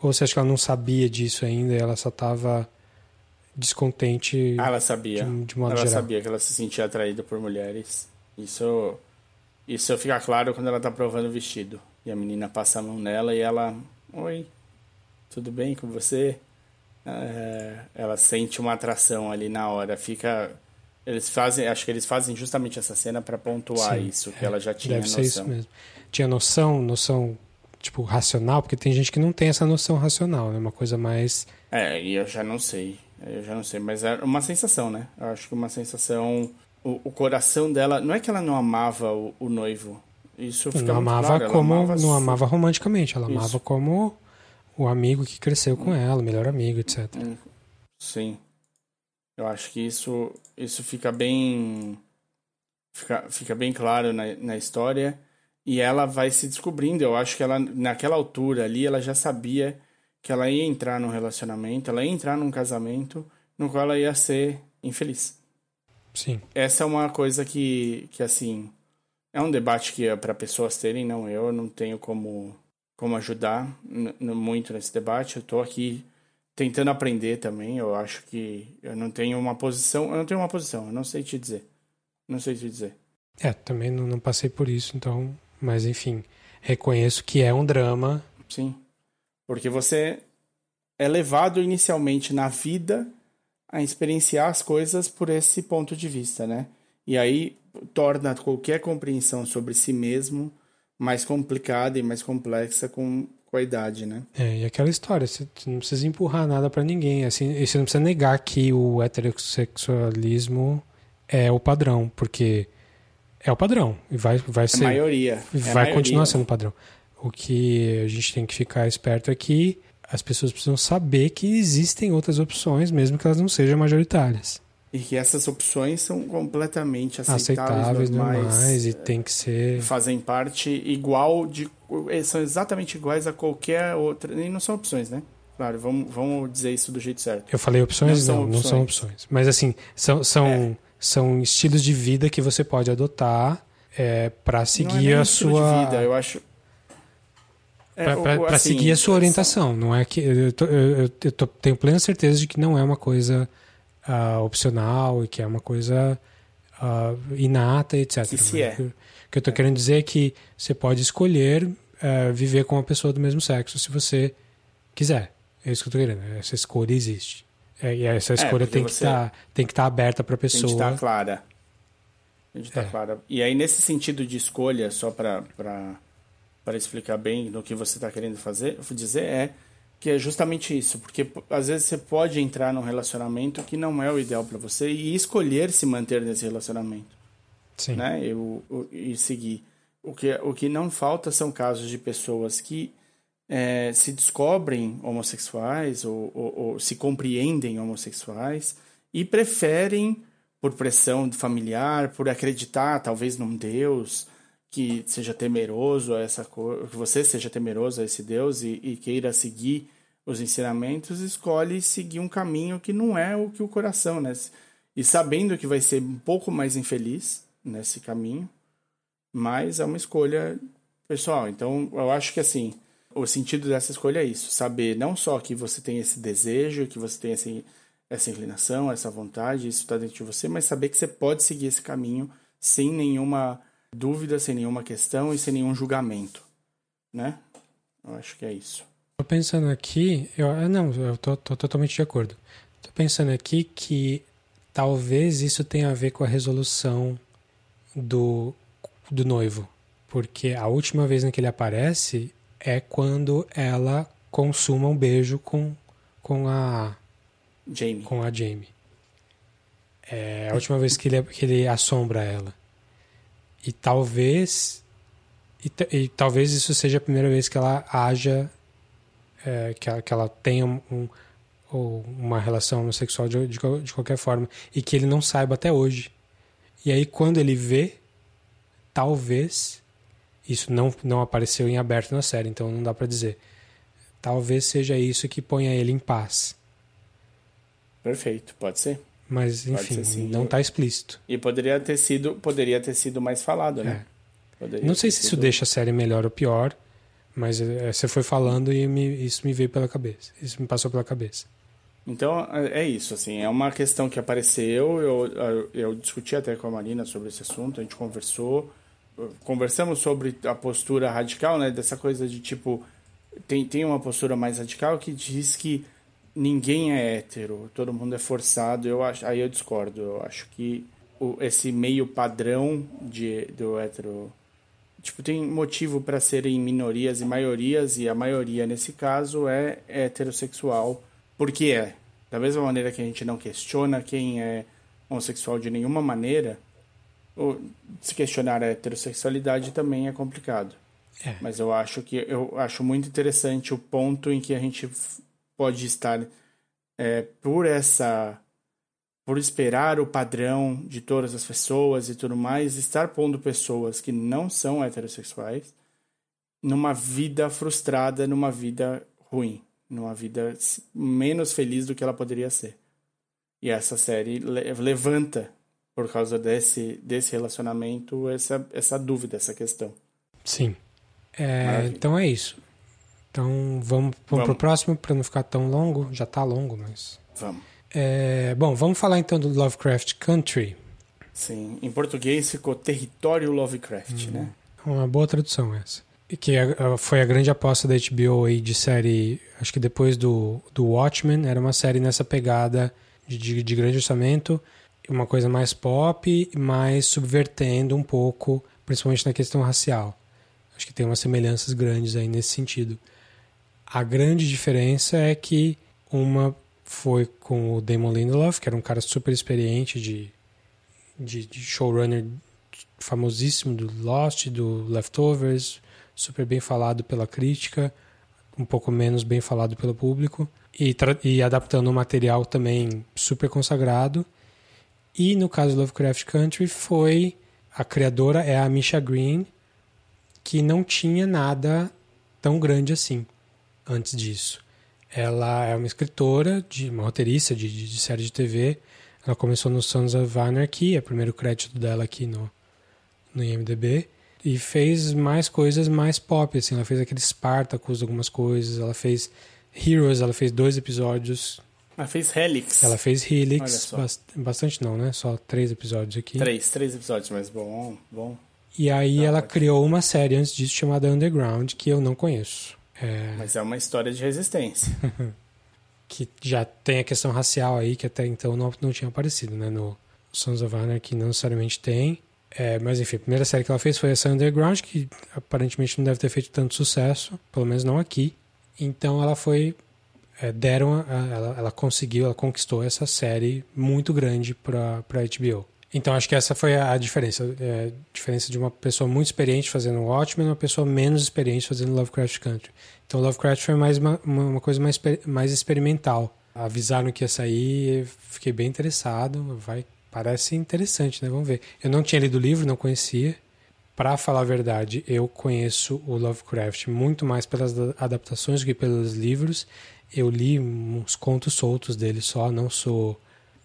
S2: Ou você acha que ela não sabia disso ainda e ela só estava descontente
S1: Ah, ela sabia.
S2: de, de modo
S1: ela
S2: geral?
S1: sabia que ela se sentia atraída por mulheres. Isso, isso fica claro quando ela tá provando o vestido. E a menina passa a mão nela e ela. Oi, tudo bem com você? É, ela sente uma atração ali na hora. Fica. Eles fazem. Acho que eles fazem justamente essa cena para pontuar
S2: Sim,
S1: isso, que
S2: é,
S1: ela já tinha
S2: Deve ser isso
S1: noção.
S2: mesmo. Tinha noção, noção, tipo, racional, porque tem gente que não tem essa noção racional, né? Uma coisa mais.
S1: É, e eu já não sei. Eu já não sei, mas é uma sensação, né? Eu acho que uma sensação. O, o coração dela. Não é que ela não amava o, o noivo. Isso fica
S2: Não amava
S1: claro,
S2: como.
S1: amava
S2: não amava romanticamente, ela
S1: Isso.
S2: amava como o amigo que cresceu com ela, o melhor amigo, etc.
S1: Sim. Eu acho que isso, isso fica bem. Fica, fica bem claro na, na história. E ela vai se descobrindo. Eu acho que ela, naquela altura ali, ela já sabia que ela ia entrar num relacionamento, ela ia entrar num casamento no qual ela ia ser infeliz.
S2: Sim.
S1: Essa é uma coisa que, que assim, é um debate que é para pessoas terem, não eu, não tenho como, como ajudar muito nesse debate. Eu estou aqui tentando aprender também. Eu acho que eu não tenho uma posição, eu não tenho uma posição, eu não sei te dizer. Não sei te dizer.
S2: É, também não, não passei por isso, então. Mas enfim, reconheço que é um drama.
S1: Sim. Porque você é levado inicialmente na vida a experienciar as coisas por esse ponto de vista, né? E aí torna qualquer compreensão sobre si mesmo mais complicada e mais complexa com, com a idade, né?
S2: É, e aquela história, você não precisa empurrar nada pra ninguém, assim, e você não precisa negar que o heterossexualismo é o padrão, porque é o padrão e vai, vai
S1: É a
S2: ser,
S1: maioria. é a
S2: vai
S1: maioria.
S2: continuar sendo o padrão. O que a gente tem que ficar esperto é que as pessoas precisam saber que existem outras opções, mesmo que elas não sejam majoritárias.
S1: E que essas opções são completamente aceitáveis,
S2: Aceitáveis,
S1: normais,
S2: normais, e tem que ser.
S1: fazem parte igual de são exatamente iguais a qualquer outra e não são opções né claro vamos, vamos dizer isso do jeito certo
S2: Eu falei opções?
S1: Não
S2: Não,
S1: são
S2: não são
S1: opções.
S2: opções. Mas assim, são, são,
S1: É.
S2: são estilos de vida que você pode adotar é, para
S1: é
S2: seguir
S1: nem
S2: a sua.
S1: vida eu acho É,
S2: pra
S1: assim,
S2: seguir a sua orientação. Não é que eu, tô- eu- eu- tô- tenho plena certeza de que não é uma coisa ah, opcional e que é uma coisa ah, inata, etc.
S1: Que se é.
S2: O que- eu estou querendo dizer é que você pode escolher ah, viver com uma pessoa do mesmo sexo se você quiser. É isso que eu estou querendo. Essa escolha existe. É, e essa escolha
S1: porque
S2: tem que
S1: você-
S2: estar tem que estar aberta para a
S1: tem que
S2: pessoa.
S1: estar clara tem que estar
S2: É.
S1: clara e aí nesse sentido de escolha só para explicar bem no que você está querendo fazer dizer é que é justamente isso porque às vezes você pode entrar num relacionamento que não é o ideal para você e escolher se manter nesse relacionamento
S2: Sim.
S1: né? Eu, e seguir. O que, o que não falta são casos de pessoas que é, se descobrem homossexuais ou, ou, ou, se compreendem homossexuais e preferem, por pressão familiar, por acreditar talvez num Deus que seja temeroso a essa cor, que você seja temeroso a esse Deus e, e queira seguir os ensinamentos, escolhe seguir um caminho que não é o que o coração, né? E sabendo que vai ser um pouco mais infeliz nesse caminho, mas é uma escolha pessoal. Então, eu acho que assim, o sentido dessa escolha é isso: saber não só que você tem esse desejo, que você tem esse, essa inclinação, essa vontade, isso está dentro de você, mas saber que você pode seguir esse caminho sem nenhuma dúvida, sem nenhuma questão e sem nenhum julgamento, né? Eu acho que é isso.
S2: Tô pensando aqui, eu ah, não, eu tô, tô totalmente de acordo. Tô pensando aqui que talvez isso tenha a ver com a resolução do do noivo, porque a última vez em que ele aparece é quando ela consuma um beijo com, com a
S1: Jamie.
S2: Com a Jamie. É a última vez que ele, que ele assombra ela. E talvez. E, e talvez isso seja a primeira vez que ela haja. É, que, ela, que ela tenha um, uma relação homossexual de, de, de qualquer forma. E que ele não saiba até hoje. E aí, quando ele vê, talvez isso não, não apareceu em aberto na série, então não dá para dizer. Talvez seja isso que ponha ele em paz.
S1: Perfeito, pode ser.
S2: Mas enfim, ser, não está explícito.
S1: E poderia ter sido, poderia ter sido mais falado, né?
S2: É. Não sei se sido... isso deixa a série melhor ou pior, mas é, você foi falando e me, isso me veio pela cabeça. Isso me passou pela cabeça.
S1: Então é, é isso, assim, é uma questão que apareceu. Eu, eu, eu discuti até com a Marina sobre esse assunto, a gente conversou conversamos sobre a postura radical, né? Dessa coisa de tipo tem, tem uma postura mais radical que diz que ninguém é hétero, todo mundo é forçado. Eu acho, aí eu discordo. Eu acho que o, esse meio padrão de do hétero tipo tem motivo para serem minorias e maiorias e a maioria nesse caso é heterossexual porque é da mesma maneira que a gente não questiona quem é homossexual de nenhuma maneira se questionar a heterossexualidade também é complicado. É. Mas eu acho que eu acho muito interessante o ponto em que a gente pode estar é, por essa por esperar o padrão de todas as pessoas e tudo mais, estar pondo pessoas que não são heterossexuais numa vida frustrada, numa vida ruim, numa vida menos feliz do que ela poderia ser. E essa série levanta por causa desse, desse relacionamento, essa, essa dúvida, essa questão.
S2: Sim. É, então é isso. Então vamos, vamos, pro próximo para não ficar tão longo. Já tá longo, mas.
S1: Vamos.
S2: É, bom, vamos falar então do Lovecraft Country.
S1: Sim, em português ficou Território Lovecraft, hum, né?
S2: Uma boa tradução essa. E que foi a grande aposta da HBO aí de série, acho que depois do, do Watchmen, era uma série nessa pegada de, de, de grande orçamento uma coisa mais pop, mas subvertendo um pouco, principalmente na questão racial. Acho que tem umas semelhanças grandes aí nesse sentido. A grande diferença é que uma foi com o Damon Lindelof, que era um cara super experiente de, de, de showrunner famosíssimo do Lost, do Leftovers, super bem falado pela crítica, um pouco menos bem falado pelo público, e, e adaptando um material também super consagrado. E no caso Lovecraft Country foi a criadora é a Misha Green, que não tinha nada tão grande assim antes disso. Ela é uma escritora, de, uma roteirista de, de, de série de TV. Ela começou no Sons of Anarchy, é o primeiro crédito dela aqui no, no IMDb. E fez mais coisas mais pop, assim. Ela fez aquele Spartacus, algumas coisas. Ela fez Heroes, ela fez dois episódios
S1: ela fez Helix.
S2: Ela fez Helix, bastante não, né? Só três episódios aqui.
S1: Três, três episódios, mas bom, bom.
S2: E aí não, ela pode... criou uma série antes disso chamada Underground, que eu não conheço.
S1: É... Mas é uma história de resistência.
S2: que já tem a questão racial aí, que até então não, não tinha aparecido, né? No Sons of Anarchy não necessariamente tem. É, mas enfim, a primeira série que ela fez foi essa Underground, que aparentemente não deve ter feito tanto sucesso, pelo menos não aqui. Então ela foi é, deram a, ela, ela conseguiu, ela conquistou essa série muito grande para a HBO. Então acho que essa foi a diferença. É, a diferença de uma pessoa muito experiente fazendo Watchmen e uma pessoa menos experiente fazendo Lovecraft Country. Então Lovecraft foi mais uma, uma coisa mais, mais experimental. Avisaram que ia sair, fiquei bem interessado. Vai, parece interessante, né? Vamos ver. Eu não tinha lido o livro, não conhecia. Para falar a verdade, eu conheço o Lovecraft muito mais pelas adaptações do que pelos livros. Eu li uns contos soltos dele só, não sou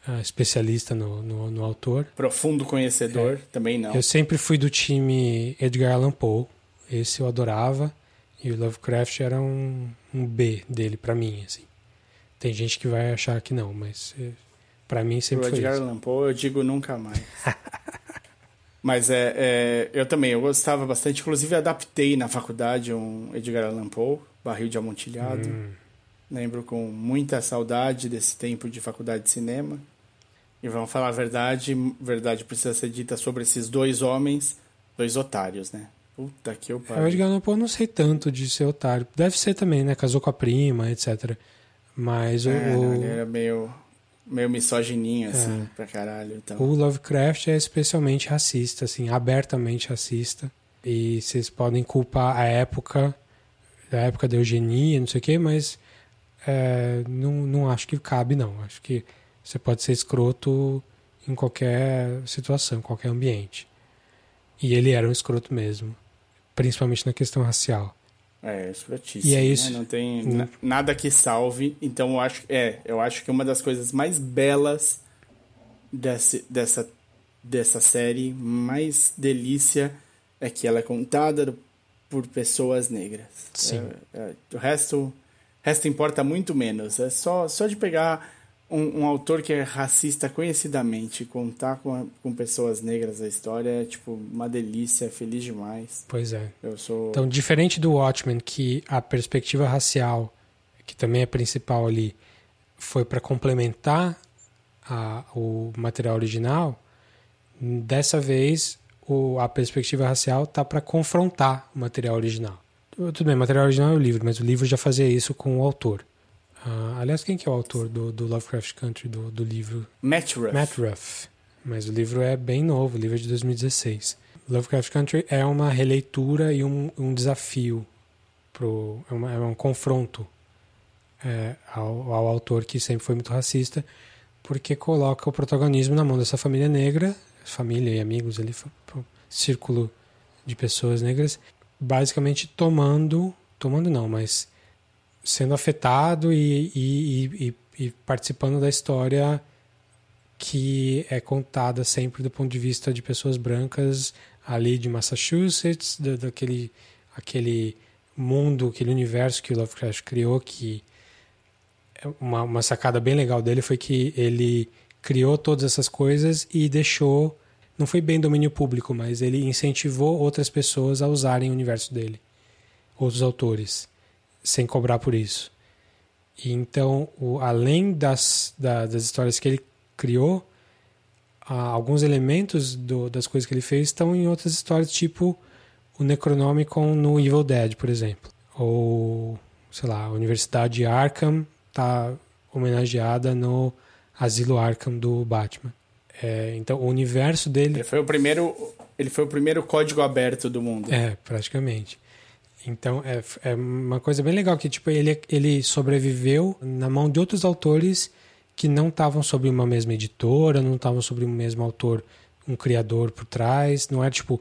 S2: uh, especialista no, no, no, autor.
S1: Profundo conhecedor, é. também não.
S2: Eu sempre fui do time Edgar Allan Poe. Esse eu adorava. E o Lovecraft era um, um B dele, para mim, assim. Tem gente que vai achar que não, mas eh, para mim sempre o
S1: Edgar
S2: foi
S1: Allan Poe, eu digo nunca mais. Mas é, é, eu também, eu gostava bastante. Inclusive, adaptei na faculdade um Edgar Allan Poe, Barril de Amontilhado. Hum. Lembro com muita saudade desse tempo de faculdade de cinema. E vamos falar a verdade, verdade precisa ser dita sobre esses dois homens, dois otários, né? Puta que eu pariu.
S2: O Edgar Allan Poe não sei tanto de ser otário. Deve ser também, né? Casou com a prima, etc. Mas
S1: é,
S2: o...
S1: Não, ele era meio meio misogininho, assim, é. pra caralho. Então.
S2: O Lovecraft é especialmente racista, assim, abertamente racista. E vocês podem culpar a época, a época da eugenia, não sei o quê, mas é, não, não acho que cabe, não. Acho que você pode ser escroto em qualquer situação, em qualquer ambiente. E ele era um escroto mesmo, principalmente na questão racial.
S1: É, escrotíssimo. E é isso. Né? Não tem hum. nada que salve. Então eu acho, é, eu acho que uma das coisas mais belas desse, dessa, dessa série, mais delícia, é que ela é contada por pessoas negras.
S2: Sim.
S1: É, é, o resto, resto importa muito menos. É só, só de pegar um, um, autor que é racista conhecidamente, contar com, a, com pessoas negras a história é tipo uma delícia, é feliz demais.
S2: Pois é.
S1: Eu sou...
S2: Então, diferente do Watchmen, que a perspectiva racial, que também é principal ali, foi para complementar a, o material original, dessa vez o, a perspectiva racial tá para confrontar o material original. Tudo bem, material original é o livro, mas o livro já fazia isso com o autor. Uh, aliás, quem que é o autor do, do Lovecraft Country, do, do livro?
S1: Matt Ruff.
S2: Matt Ruff. Mas o livro é bem novo, o livro é de 2016. Lovecraft Country é uma releitura e um, um desafio, pro, é, uma, é um confronto é, ao, ao autor que sempre foi muito racista, porque coloca o protagonismo na mão dessa família negra, família e amigos ali, círculo de pessoas negras, basicamente tomando, tomando não, mas sendo afetado e, e, e, e, participando da história que é contada sempre do ponto de vista de pessoas brancas ali de Massachusetts, da, daquele aquele mundo, aquele universo que o Lovecraft criou, que é uma, uma sacada bem legal dele foi que ele criou todas essas coisas e deixou, não foi bem domínio público, mas ele incentivou outras pessoas a usarem o universo dele, outros autores sem cobrar por isso. E então, o, além das, da, das histórias que ele criou, alguns elementos do, das coisas que ele fez estão em outras histórias, tipo o Necronomicon no Evil Dead, por exemplo. Ou, sei lá, a Universidade Arkham está homenageada no Asilo Arkham do Batman. É, então, o universo dele...
S1: Ele foi o primeiro... Ele foi o primeiro código aberto do mundo.
S2: É, praticamente. Então é, é uma coisa bem legal que tipo ele, ele sobreviveu na mão de outros autores que não estavam sobre uma mesma editora, não estavam sobre o mesmo autor, um criador por trás, não é tipo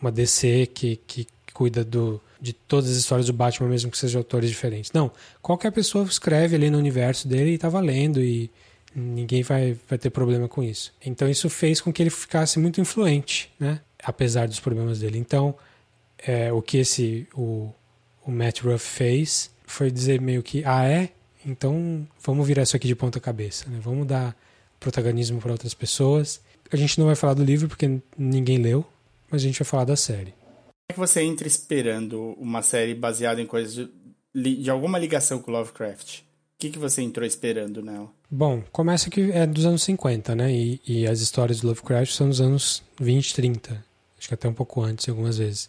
S2: uma DC que, que cuida do, de todas as histórias do Batman, mesmo que sejam autores diferentes. Não, qualquer pessoa escreve ali no universo dele e está valendo e ninguém vai, vai ter problema com isso. Então isso fez com que ele ficasse muito influente, né? Apesar dos problemas dele. Então é, o que esse o, o Matt Ruff fez foi dizer meio que ah é então vamos virar isso aqui de ponta cabeça né? vamos dar protagonismo para outras pessoas a gente não vai falar do livro porque ninguém leu mas a gente vai falar da série
S1: como é que você entra esperando uma série baseada em coisas de, de alguma ligação com Lovecraft que, que você entrou esperando nela
S2: Bom, começa que é dos anos 50, né? E, e as histórias do Lovecraft são dos anos 20, 30. Acho que até um pouco antes, algumas vezes.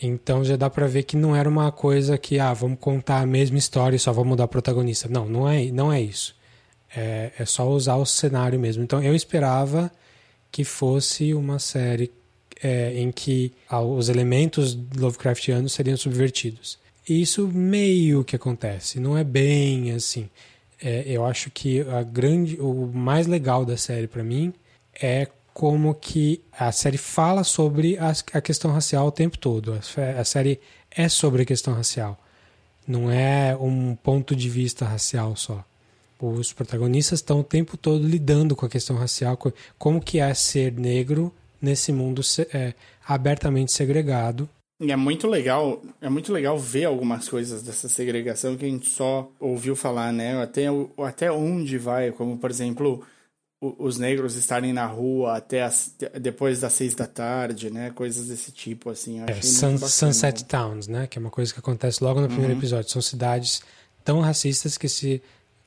S2: Então já dá para ver que não era uma coisa que, ah, vamos contar a mesma história e só vamos mudar o protagonista. Não, não é, não é isso. É, é só usar o cenário mesmo. Então eu esperava que fosse uma série é, em que ah, os elementos Lovecraftianos seriam subvertidos. Isso meio que acontece, não é bem assim. É, eu acho que a grande, o mais legal da série para mim é como que a série fala sobre a, a questão racial o tempo todo. A, a, série é sobre a questão racial. Não é um ponto de vista racial só. Os protagonistas estão o tempo todo lidando com a questão racial, como que é ser negro nesse mundo é, abertamente segregado.
S1: E é muito legal, é muito legal ver algumas coisas dessa segregação que a gente só ouviu falar, né? Até, até onde vai, como por exemplo, os negros estarem na rua até as, depois das seis da tarde, né? Coisas desse tipo, assim.
S2: É, Sun, Sunset Towns, né? Que é uma coisa que acontece logo no primeiro uhum. episódio. São cidades tão racistas que se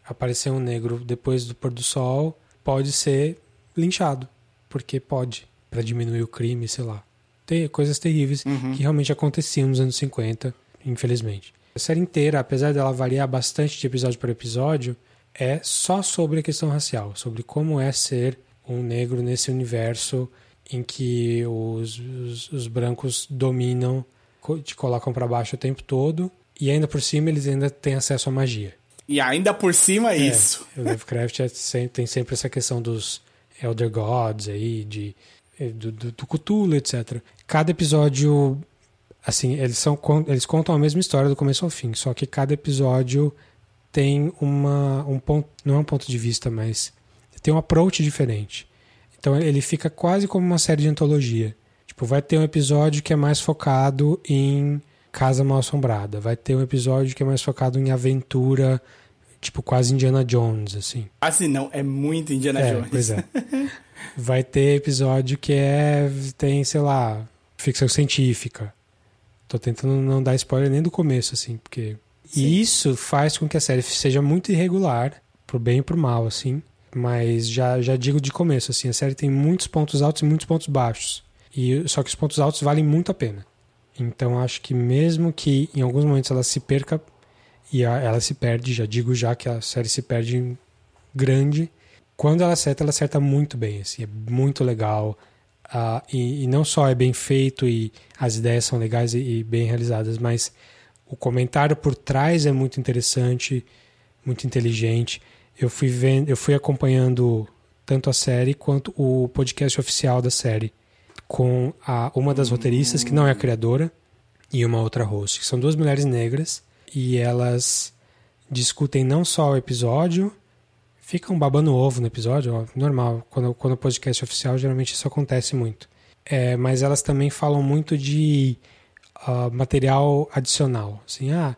S2: aparecer um negro depois do pôr do sol, pode ser linchado. Porque pode, para diminuir o crime, sei lá. Tem coisas terríveis uhum. que realmente aconteciam nos anos 50, infelizmente. A série inteira, apesar dela variar bastante de episódio para episódio, é só sobre a questão racial, sobre como é ser um negro nesse universo em que os, os, os brancos dominam, te colocam para baixo o tempo todo e ainda por cima eles ainda têm acesso à magia.
S1: E ainda por cima é, isso.
S2: O Lovecraft é, tem sempre essa questão dos Elder Gods aí, de, eh, do, do, do Cthulhu, etc. Cada episódio, assim, eles, são, eles contam a mesma história do começo ao fim, só que cada episódio tem uma, um ponto, não é um ponto de vista, mas tem um approach diferente. Então ele fica quase como uma série de antologia. Tipo, vai ter um episódio que é mais focado em Casa Mal Assombrada, vai ter um episódio que é mais focado em aventura, tipo quase Indiana Jones, assim.
S1: Assim, não, é muito Indiana
S2: é,
S1: Jones.
S2: Pois é. vai ter episódio que é tem, sei lá, ficção científica. Tô tentando não dar spoiler nem do começo, assim, porque Sim. E isso faz com que a série seja muito irregular, pro bem e pro mal, assim. Mas já, já digo de começo, assim, a série tem muitos pontos altos e muitos pontos baixos. E só que os pontos altos valem muito a pena. Então acho que mesmo que em alguns momentos ela se perca e a, ela se perde, já digo já que a série se perde grande, quando ela acerta, ela acerta muito bem, assim, é muito legal. Uh, e, e, não só é bem feito e as ideias são legais e, e bem realizadas, mas o comentário por trás é muito interessante, muito inteligente. Eu fui vendo, eu fui acompanhando tanto a série quanto o podcast oficial da série com a, uma das roteiristas que não é a criadora e uma outra host, que são duas mulheres negras e elas discutem não só o episódio, ficam babando ovo no episódio, ó, normal. Quando, quando o podcast oficial, geralmente isso acontece muito. É, mas elas também falam muito de uh, material adicional. Assim, ah,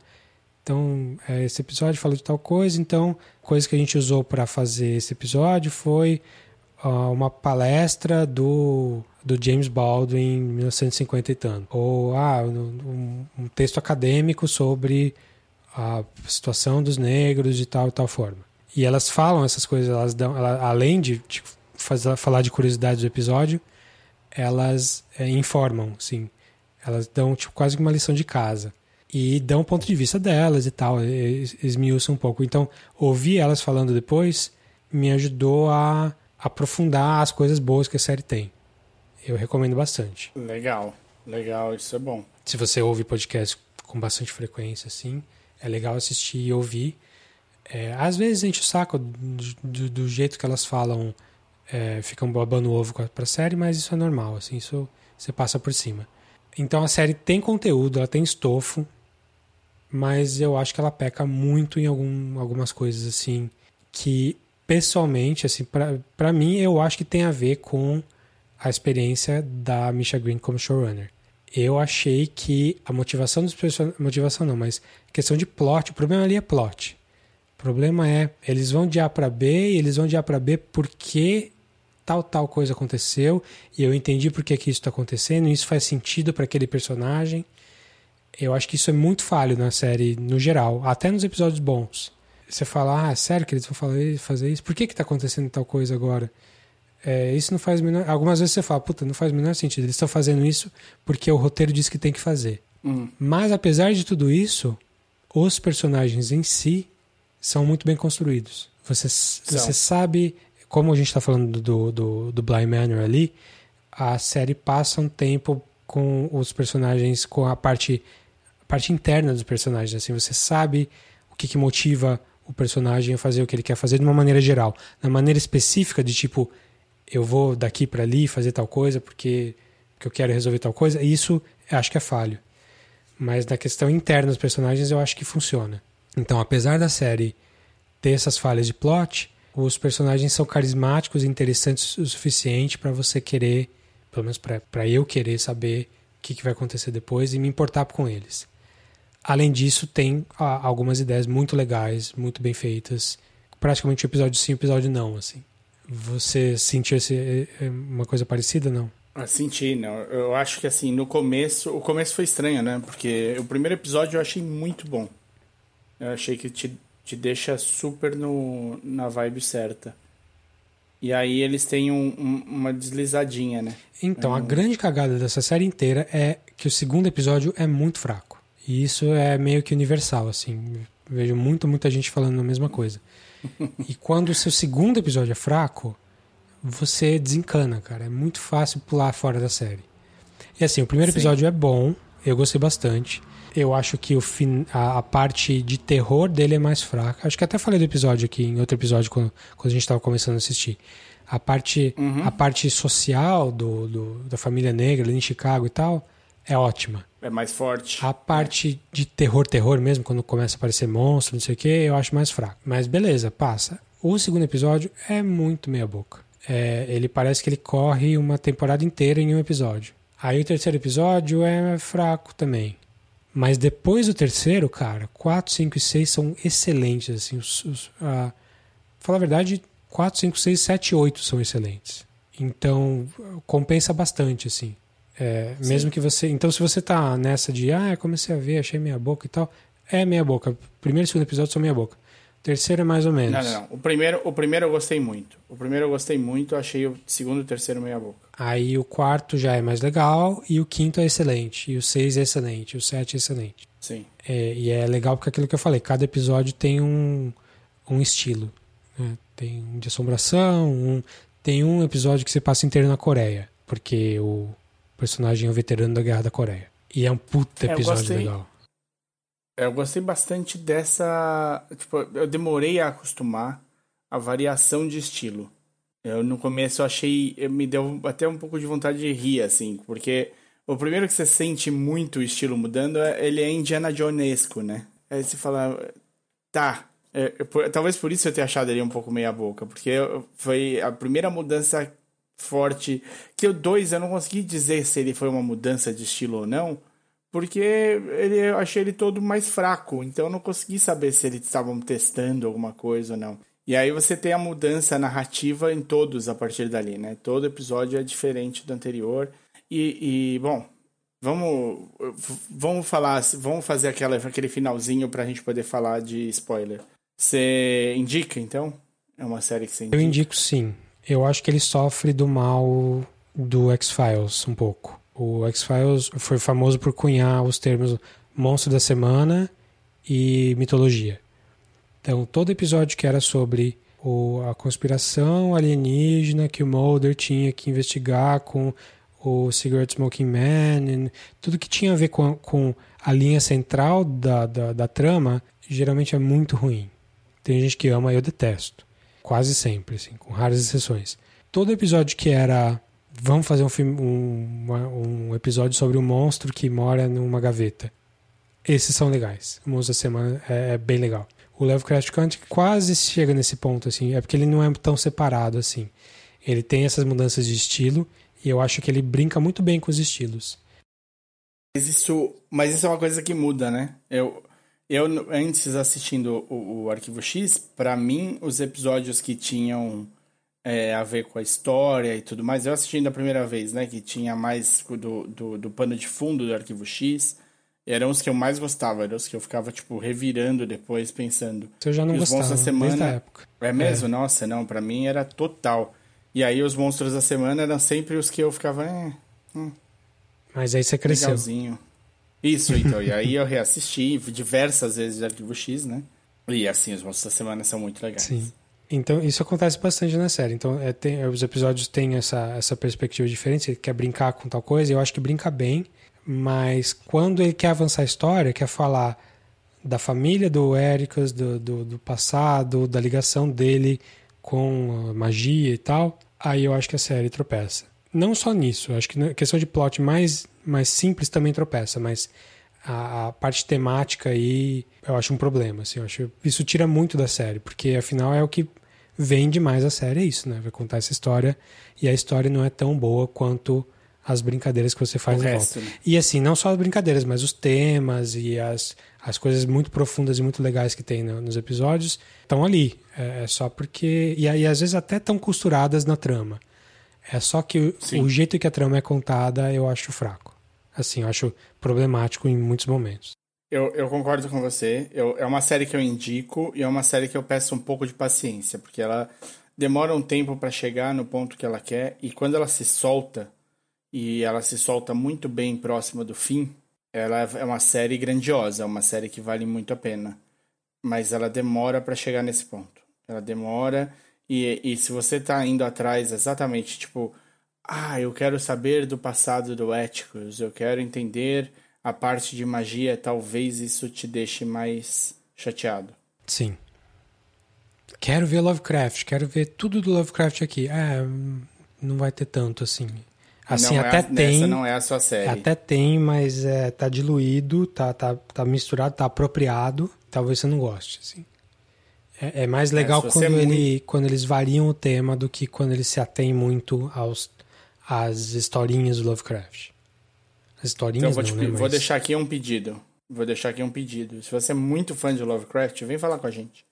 S2: então é, esse episódio falou de tal coisa, então coisa que a gente usou para fazer esse episódio foi uh, uma palestra do, do James Baldwin em 1950 e tanto. Ou ah, um, um texto acadêmico sobre a situação dos negros de tal e tal forma. E elas falam essas coisas, elas dão, ela, além de, de fazer, falar de curiosidades do episódio, elas é, informam, sim. Elas dão tipo, quase uma lição de casa. E dão o ponto de vista delas e tal, esmiuçam um pouco. Então, ouvir elas falando depois me ajudou a aprofundar as coisas boas que a série tem. Eu recomendo bastante.
S1: Legal, legal, isso é bom.
S2: Se você ouve podcast com bastante frequência, assim, é legal assistir e ouvir. É, às vezes enche o saco do, do, do jeito que elas falam, é, ficam babando ovo pra série, mas isso é normal, assim, isso você passa por cima. Então a série tem conteúdo, ela tem estofo, mas eu acho que ela peca muito em algum, algumas coisas assim que pessoalmente, assim, para mim eu acho que tem a ver com a experiência da Misha Green como showrunner. Eu achei que a motivação dos personagens, motivação não, mas questão de plot, o problema ali é plot. O problema é, eles vão de A para B e eles vão de A para B porque tal, tal coisa aconteceu e eu entendi por que, que isso está acontecendo, e isso faz sentido para aquele personagem. Eu acho que isso é muito falho na série no geral, até nos episódios bons. Você fala, ah, sério que eles vão fazer isso? Por que está acontecendo tal coisa agora? É, isso não faz menor. Algumas vezes você fala, puta, não faz o menor sentido. Eles estão fazendo isso porque o roteiro diz que tem que fazer.
S1: Hum.
S2: Mas apesar de tudo isso, os personagens em si são muito bem construídos. Você, você sabe como a gente está falando do, do, do Blind Manor ali, a série passa um tempo com os personagens, com a parte, a parte interna dos personagens. Assim, você sabe o que, que motiva o personagem a fazer o que ele quer fazer de uma maneira geral. Na maneira específica de tipo, eu vou daqui para ali fazer tal coisa porque, porque eu quero resolver tal coisa, isso eu acho que é falho. Mas na questão interna dos personagens eu acho que funciona. Então, apesar da série ter essas falhas de plot, os personagens são carismáticos e interessantes o suficiente para você querer, pelo menos para eu querer saber o que, que, vai acontecer depois e me importar com eles. Além disso, tem algumas ideias muito legais, muito bem feitas. Praticamente episódio sim, episódio não, assim. Você sentiu esse, eh, eh, uma coisa parecida, não?
S1: Ah, senti, não. Eu acho que assim, no começo, o começo foi estranho, né? Porque o primeiro episódio eu achei muito bom. Eu achei que te te deixa super no, na vibe certa. E aí eles têm um, um, uma deslizadinha, né?
S2: Então, a grande cagada dessa série inteira é que o segundo episódio é muito fraco. E isso é meio que universal, assim. Vejo muito, muita gente falando a mesma coisa. e quando o seu segundo episódio é fraco, você desencana, cara. É muito fácil pular fora da série. E assim, o primeiro Sim. episódio é bom, eu gostei bastante. Eu acho que o fin... a, parte de terror dele é mais fraca. Acho que até falei do episódio aqui, em outro episódio, quando, quando a gente estava começando a assistir. A parte, uhum. a parte social do, do, da família negra ali em Chicago e tal é ótima.
S1: É mais forte.
S2: A parte de terror, terror mesmo, quando começa a aparecer monstro, não sei o que, eu acho mais fraco. Mas beleza, passa. O segundo episódio é muito meia boca. É, ele parece que ele corre uma temporada inteira em um episódio. Aí o terceiro episódio é fraco também. Mas depois do terceiro, cara, 4, 5 e 6 são excelentes. Assim, os, os, uh, falar a verdade, 4, 5, 6, 7 e 8 são excelentes. Então, compensa bastante, assim. É, mesmo que você. Então, se você tá nessa de, ah, comecei a ver, achei meia boca e tal, é meia boca. Primeiro e segundo episódio são meia boca. Terceiro é mais ou menos.
S1: Não, não, não. O primeiro, o primeiro eu gostei muito. O primeiro eu gostei muito, achei o segundo e o terceiro meia boca.
S2: Aí o quarto já é mais legal, e o quinto é excelente, e o seis é excelente, e o sete é excelente.
S1: Sim.
S2: É, e é legal porque é aquilo que eu falei, cada episódio tem um, um estilo. Né? Tem um de assombração, um, tem um episódio que você passa inteiro na Coreia, porque o personagem é o veterano da Guerra da Coreia. E é um puta é, episódio é, legal.
S1: Eu gostei bastante dessa. Tipo, eu demorei a acostumar a variação de estilo. Eu no começo eu achei. Me deu até um pouco de vontade de rir, assim, porque o primeiro que você sente muito o estilo mudando, é, ele é Indiana Jonesco, né? Aí você fala. Tá. É, talvez por isso eu tenha achado ele um pouco meia boca, porque foi a primeira mudança forte. Que o 2 eu não consegui dizer se ele foi uma mudança de estilo ou não porque ele, eu achei ele todo mais fraco, então eu não consegui saber se eles estavam testando alguma coisa ou não. E aí você tem a mudança narrativa em todos a partir dali, né? Todo episódio é diferente do anterior. E, e bom, vamos, vamos falar, vamos fazer aquela, aquele finalzinho pra gente poder falar de spoiler. Você indica, então? É uma série que você indica?
S2: Eu indico sim. Eu acho que ele sofre do mal do X-Files um pouco. O X-Files foi famoso por cunhar os termos monstro da semana e mitologia. Então, todo episódio que era sobre o, a conspiração alienígena que o Mulder tinha que investigar com o Cigarette Smoking Man, tudo que tinha a ver com, com a linha central da, da, da, trama, geralmente é muito ruim. Tem gente que ama, eu detesto. Quase sempre, assim, com raras exceções. Todo episódio que era vamos fazer um, filme, um, um episódio sobre um monstro que mora numa gaveta. Esses são legais. O Monstro da Semana é, é bem legal. O Lovecraft Country quase chega nesse ponto, assim. É porque ele não é tão separado, assim. Ele tem essas mudanças de estilo e eu acho que ele brinca muito bem com os estilos.
S1: Mas isso, mas isso é uma coisa que muda, né? Eu, eu antes assistindo o, o Arquivo X, para mim, os episódios que tinham é, a ver com a história e tudo mais. Eu assisti da primeira vez, né? Que tinha mais do, do, do, pano de fundo do Arquivo X. Eram os que eu mais gostava, eram os que eu ficava, tipo, revirando depois, pensando.
S2: Eu já não
S1: e
S2: gostava,
S1: monstros
S2: da semana, desde a época.
S1: É mesmo? É. Nossa, não, para mim era total. E aí os monstros da semana eram sempre os que eu ficava... É, hum,
S2: Mas aí você cresceu.
S1: Legalzinho. Isso, então. e aí eu reassisti diversas vezes o Arquivo X, né? E assim, os monstros da semana são muito legais.
S2: Sim. Então, isso acontece bastante na série. Então, é, tem, os episódios têm essa, essa perspectiva diferente. Ele quer brincar com tal coisa, eu acho que brinca bem. Mas quando ele quer avançar a história, quer falar da família do Ericus, do, do, do passado, da ligação dele com magia e tal, aí eu acho que a série tropeça. Não só nisso, acho que na questão de plot mais, mais simples também tropeça, mas a, a, parte temática aí eu acho um problema. Assim, eu acho, isso tira muito da série, porque afinal é o que vende mais a série, é isso, né? Vai contar essa história e a história não é tão boa quanto as brincadeiras que você faz
S1: o
S2: em
S1: resto,
S2: volta.
S1: né?
S2: E assim, não só as brincadeiras, mas os temas e as, as coisas muito profundas e muito legais que tem no, nos episódios estão ali. É, é, só porque. E, e às vezes até estão costuradas na trama. É só que o, o jeito que a trama é contada eu acho fraco. Assim, eu acho problemático em muitos momentos.
S1: Eu, eu concordo com você. Eu, é uma série que eu indico e é uma série que eu peço um pouco de paciência, porque ela demora um tempo para chegar no ponto que ela quer e quando ela se solta, e ela se solta muito bem próxima do fim, ela é uma série grandiosa, é uma série que vale muito a pena. Mas ela demora para chegar nesse ponto. Ela demora e, e se você tá indo atrás exatamente, tipo, ah, eu quero saber do passado do Éticos, eu quero entender a parte de magia, talvez isso te deixe mais chateado.
S2: Sim. Quero ver Lovecraft, quero ver tudo do Lovecraft aqui. É, não vai ter tanto assim. Assim,
S1: não
S2: até
S1: é,
S2: tem.
S1: Essa não é a sua série.
S2: Até tem, mas é, tá diluído, tá, tá, tá misturado, tá apropriado. Talvez você não goste, assim. É, é mais legal
S1: É,
S2: quando,
S1: é muito-
S2: ele, quando eles variam o tema do que quando eles se atêm muito aos, às historinhas do Lovecraft. As historinhas
S1: Então vou, te
S2: não,
S1: pe-
S2: né,
S1: vou
S2: mas-
S1: deixar aqui um pedido. Vou deixar aqui um pedido. Se você é muito fã de Lovecraft, vem falar com a gente.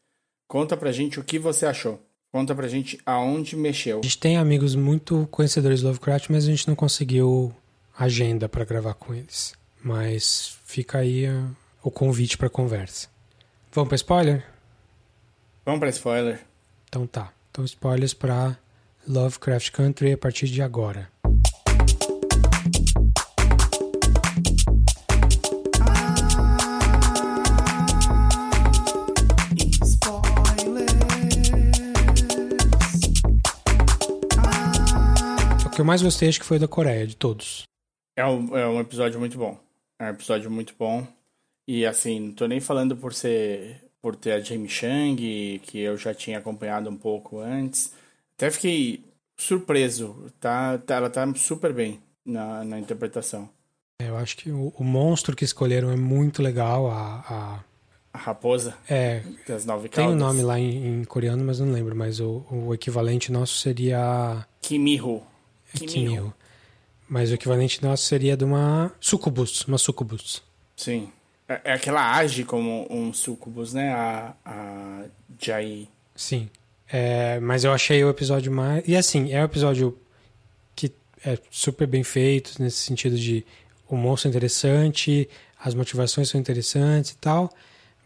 S1: Conta pra gente o que você achou. Conta pra gente aonde mexeu.
S2: A gente tem amigos muito conhecedores de Lovecraft, mas a gente não conseguiu agenda para gravar com eles. Mas fica aí ah, o convite para conversa. Vamos para spoiler?
S1: Vamos pra spoiler.
S2: Então tá. Então spoilers para Lovecraft Country a partir de agora. Que eu mais gostei acho que foi da Coreia, de todos.
S1: É um, é um episódio muito bom. É um episódio muito bom. E assim, não tô nem falando por ser. por ter a Jamie Chang, que eu já tinha acompanhado um pouco antes. Até fiquei surpreso. Tá, tá- ela tá super bem na, na interpretação.
S2: É, Eu acho que o, o monstro que escolheram é muito legal. A,
S1: A raposa
S2: a- é,
S1: das nove
S2: tem o
S1: caudas.
S2: nome lá em, em coreano, mas não lembro. Mas o, o equivalente nosso seria
S1: Kimiho.
S2: Kimiho. Mas o equivalente nosso seria de uma sucubus, uma sucubus.
S1: Sim. É, é que ela age como um sucubus, né? A, a Jai.
S2: Sim. É, mas eu achei o episódio mais. E assim, é um episódio que é super bem feito, nesse sentido de o monstro é interessante, as motivações são interessantes e tal,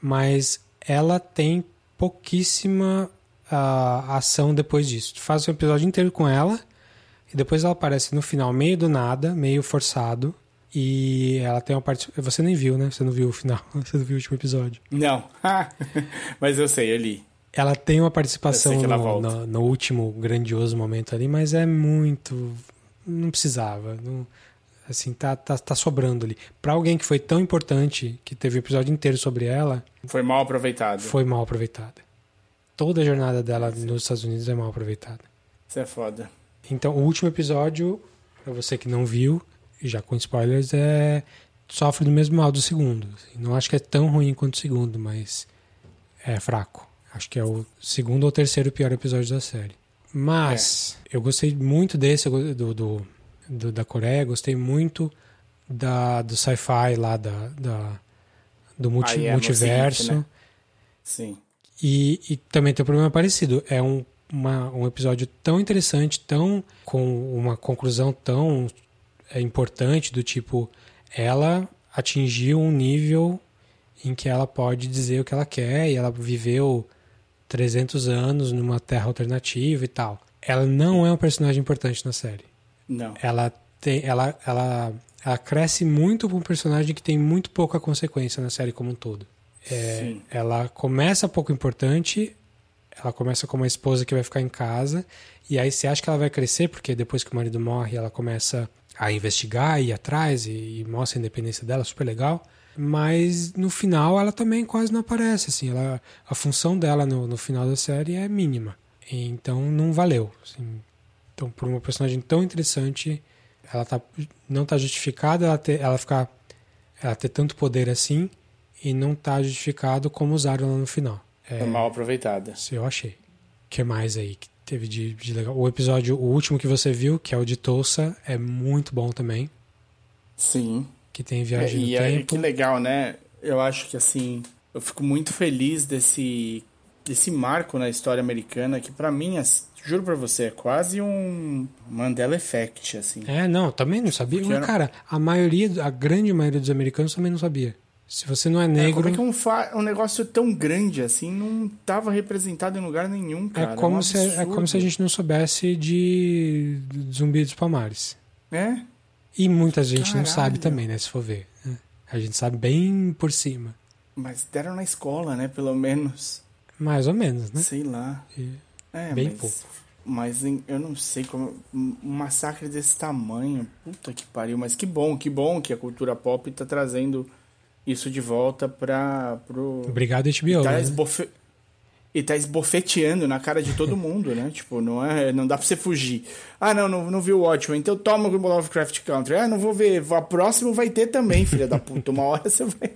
S2: mas ela tem pouquíssima ah, ação depois disso. Tu faz o episódio inteiro com ela, e depois ela aparece no final, meio do nada, meio forçado. E ela tem uma parte. Você nem viu, né? Você não viu o final, você não viu o último episódio.
S1: Não. Mas eu sei, eu li.
S2: Ela tem uma participação no, no- no último grandioso momento ali, mas é muito. Não precisava. não- assim, tá, tá, tá sobrando ali. Pra alguém que foi tão importante, que teve o episódio inteiro sobre ela,
S1: Foi mal aproveitado.
S2: foi mal aproveitada. Toda a jornada dela nos Estados Unidos é mal aproveitada.
S1: Isso é foda.
S2: Então, o último episódio, pra você que não viu, já com spoilers, é sofre do mesmo mal do segundo. assim. Não acho que é tão ruim quanto o segundo, mas é fraco. Acho que é o segundo ou terceiro pior episódio da série. Mas eu gostei muito desse do, do, do- da Coreia, gostei muito da, do sci-fi lá da, da- do multi-
S1: é
S2: multiverso.
S1: seguinte, né? Sim.
S2: E, e também tem um problema parecido. É um, uma- um episódio tão interessante, tão com uma conclusão tão é, importante do tipo ela atingiu um nível em que ela pode dizer o que ela quer e ela viveu 300 anos numa terra alternativa e tal. Ela não é um personagem importante na série.
S1: Não.
S2: Ela tem ela ela ela cresce muito para um personagem que tem muito pouca consequência na série como um todo. É,
S1: Sim.
S2: ela começa pouco importante ela começa como uma esposa que vai ficar em casa, e aí você acha que ela vai crescer, porque depois que o marido morre, ela começa a investigar, ir atrás e, e mostra a independência dela, super legal. Mas no final ela também quase não aparece, assim, ela, a função dela no, no final da série é mínima. Então não valeu. Assim. Então, por uma personagem tão interessante, ela tá, não está justificada ela ter, ela ficar, ela ter tanto poder assim e não está justificado como usaram ela no final.
S1: É, mal aproveitada.
S2: Isso eu achei. O que mais aí que teve de, de legal? O episódio, o último que você viu, que é o de Tulsa, é muito bom também.
S1: Sim.
S2: Que tem viagem
S1: é,
S2: no
S1: e
S2: tempo.
S1: É, que legal, né? Eu acho que assim, eu fico muito feliz desse desse marco na história americana que para mim, juro para você, é quase um Mandela Effect, assim.
S2: É, não, também não sabia. Mas, cara, a maioria, a grande maioria dos americanos também não sabia. Se você não é negro. É,
S1: como é que um, fa... um negócio tão grande assim não estava representado em lugar nenhum, cara?
S2: É como, é, se, é como se a gente não soubesse de Zumbi dos Palmares.
S1: É?
S2: E muita gente Caralho. não sabe também, né? Se for ver. A gente sabe bem por cima.
S1: Mas deram na escola, né? Pelo menos.
S2: Mais ou menos, né?
S1: Sei lá.
S2: E
S1: é,
S2: bem
S1: mas,
S2: pouco.
S1: Mas eu não sei como. Um massacre desse tamanho. Puta que pariu. Mas que bom, que bom que a cultura pop tá trazendo isso de volta para pro.
S2: Obrigado, HBO.
S1: Tá
S2: né?
S1: esbofe... E tá esbofeteando na cara de todo mundo, né? tipo, não, é, não dá pra você fugir. Ah, não, não, não viu o ótimo, então toma o Lovecraft Country. Ah, não vou ver. A próxima vai ter também, filha da puta. Uma hora você vai.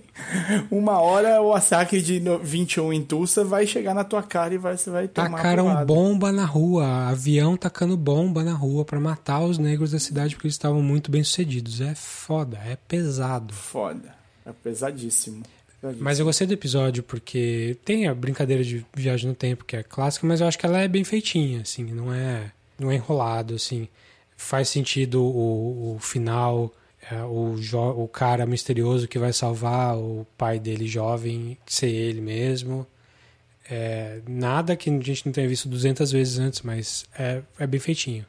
S1: Uma hora o massacre de 21 em Tulsa vai chegar na tua cara e vai, você vai tomar.
S2: Tacaram bomba na rua, avião tacando bomba na rua para matar os negros da cidade porque eles estavam muito bem sucedidos. É foda, é pesado.
S1: Foda. É pesadíssimo. pesadíssimo.
S2: Mas eu gostei do episódio porque tem a brincadeira de viagem no tempo, que é clássica, mas eu acho que ela é bem feitinha, assim, não é, não é enrolado, assim. Faz sentido o, o final, é, o, o cara misterioso que vai salvar o pai dele jovem ser ele mesmo. É, nada que a gente não tenha visto 200 vezes antes, mas é, é bem feitinho.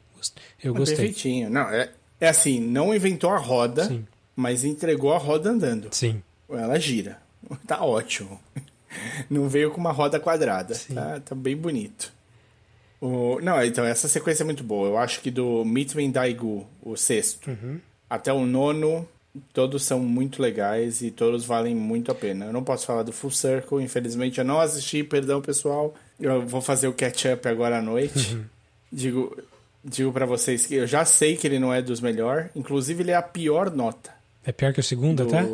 S2: Eu gostei. É
S1: bem feitinho. Não, é, é assim, não inventou a roda.
S2: Sim
S1: mas entregou a roda andando.
S2: Sim.
S1: Ela gira. Tá ótimo. Não veio com uma roda quadrada. Tá, tá, bem bonito. O... Não, então essa sequência é muito boa. Eu acho que do Mitwen Daigu, o sexto,
S2: uhum.
S1: até o nono, todos são muito legais e todos valem muito a pena. Eu não posso falar do Full Circle, infelizmente eu não assisti, perdão pessoal. Eu vou fazer o catch-up agora à noite.
S2: Uhum.
S1: Digo, digo para vocês que eu já sei que ele não é dos melhores, inclusive ele é a pior nota.
S2: É pior que o segundo
S1: do...
S2: até?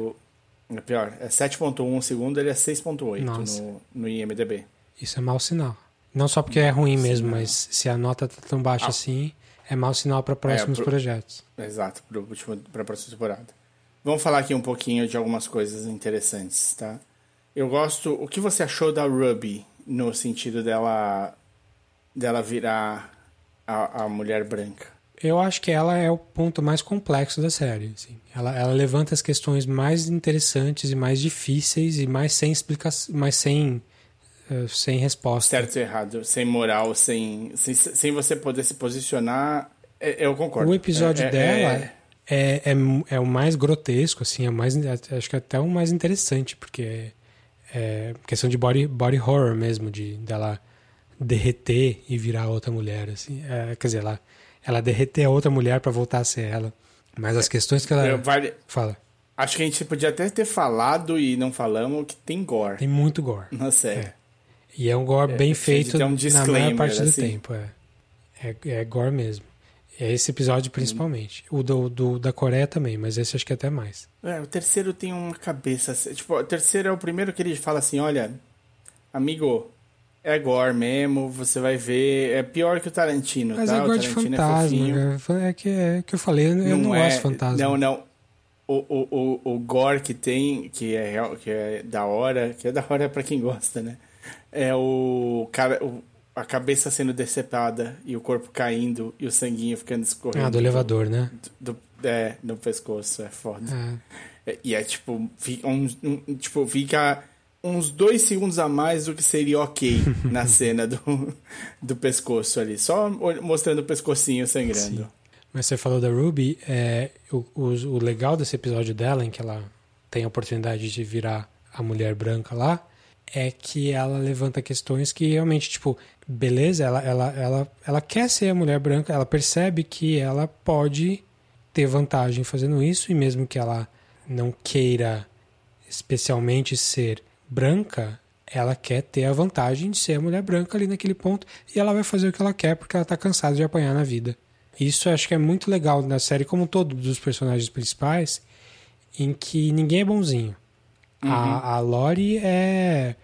S1: É pior. É 7.1 o segundo, ele é 6.8 no, no IMDB.
S2: Isso é mau sinal. Não só porque é ruim mesmo, mas se a nota tá tão baixa ah. assim, é mau sinal para próximos é, pro... projetos.
S1: Exato, para a próxima temporada. Vamos falar aqui um pouquinho de algumas coisas interessantes, tá? Eu gosto. O que você achou da Ruby no sentido dela dela virar a, a mulher branca?
S2: Eu acho que ela é o ponto mais complexo da série. Assim. Ela, ela levanta as questões mais interessantes e mais difíceis e mais sem explicação, mais sem uh, sem resposta.
S1: Certo e errado, sem moral, sem, sem, sem você poder se posicionar. É, eu concordo.
S2: O episódio
S1: é,
S2: dela é, é, é, é, o mais grotesco, assim, é mais, acho que até o mais interessante, porque é, é questão de body, body horror mesmo, de dela derreter e virar outra mulher, assim. É, quer dizer, ela ela derreter a outra mulher para voltar a ser ela. Mas as questões que ela
S1: vale...
S2: fala.
S1: Acho que a gente podia até ter falado e não falamos que tem gore.
S2: Tem muito gore.
S1: Na série.
S2: É. E é um gore é, bem feito
S1: um
S2: na maior parte do assim. tempo. É. é. É, gore mesmo. É esse episódio principalmente. Hum. O do, do, da Coreia também, mas esse acho que é até mais.
S1: É, o terceiro tem uma cabeça. Tipo, o terceiro é o primeiro que ele fala assim: olha, amigo, é gore mesmo, você vai ver. É pior que o Tarantino,
S2: Mas
S1: tá?
S2: é gore de é fantasma. É, é, que, é que eu falei, eu não, não é, gosto de fantasma.
S1: Não, não. O, o, o, o gore que tem, que é, que é da hora, que é da hora pra quem gosta, né? É o cara. O, a cabeça sendo decepada e o corpo caindo e o sanguinho ficando escorrendo.
S2: Ah, do elevador, né?
S1: Do, do, é, no pescoço, é foda. É. E é tipo, fica, um, um, tipo, fica uns dois segundos a mais do que seria ok na cena do, do pescoço ali. Só mostrando o pescocinho sangrando. Sim.
S2: Mas você falou da Ruby, é, o, o, o, legal desse episódio dela, em que ela tem a oportunidade de virar a mulher branca lá, é que ela levanta questões que realmente, tipo, beleza, ela, ela, ela, ela quer ser a mulher branca, ela percebe que ela pode ter vantagem fazendo isso, e mesmo que ela não queira especialmente ser branca, ela quer ter a vantagem de ser a mulher branca ali naquele ponto, e ela vai fazer o que ela quer porque ela tá cansada de apanhar na vida. Isso eu acho que é muito legal na série, como todo dos personagens principais, em que ninguém é bonzinho. Uhum. A, a Lori é.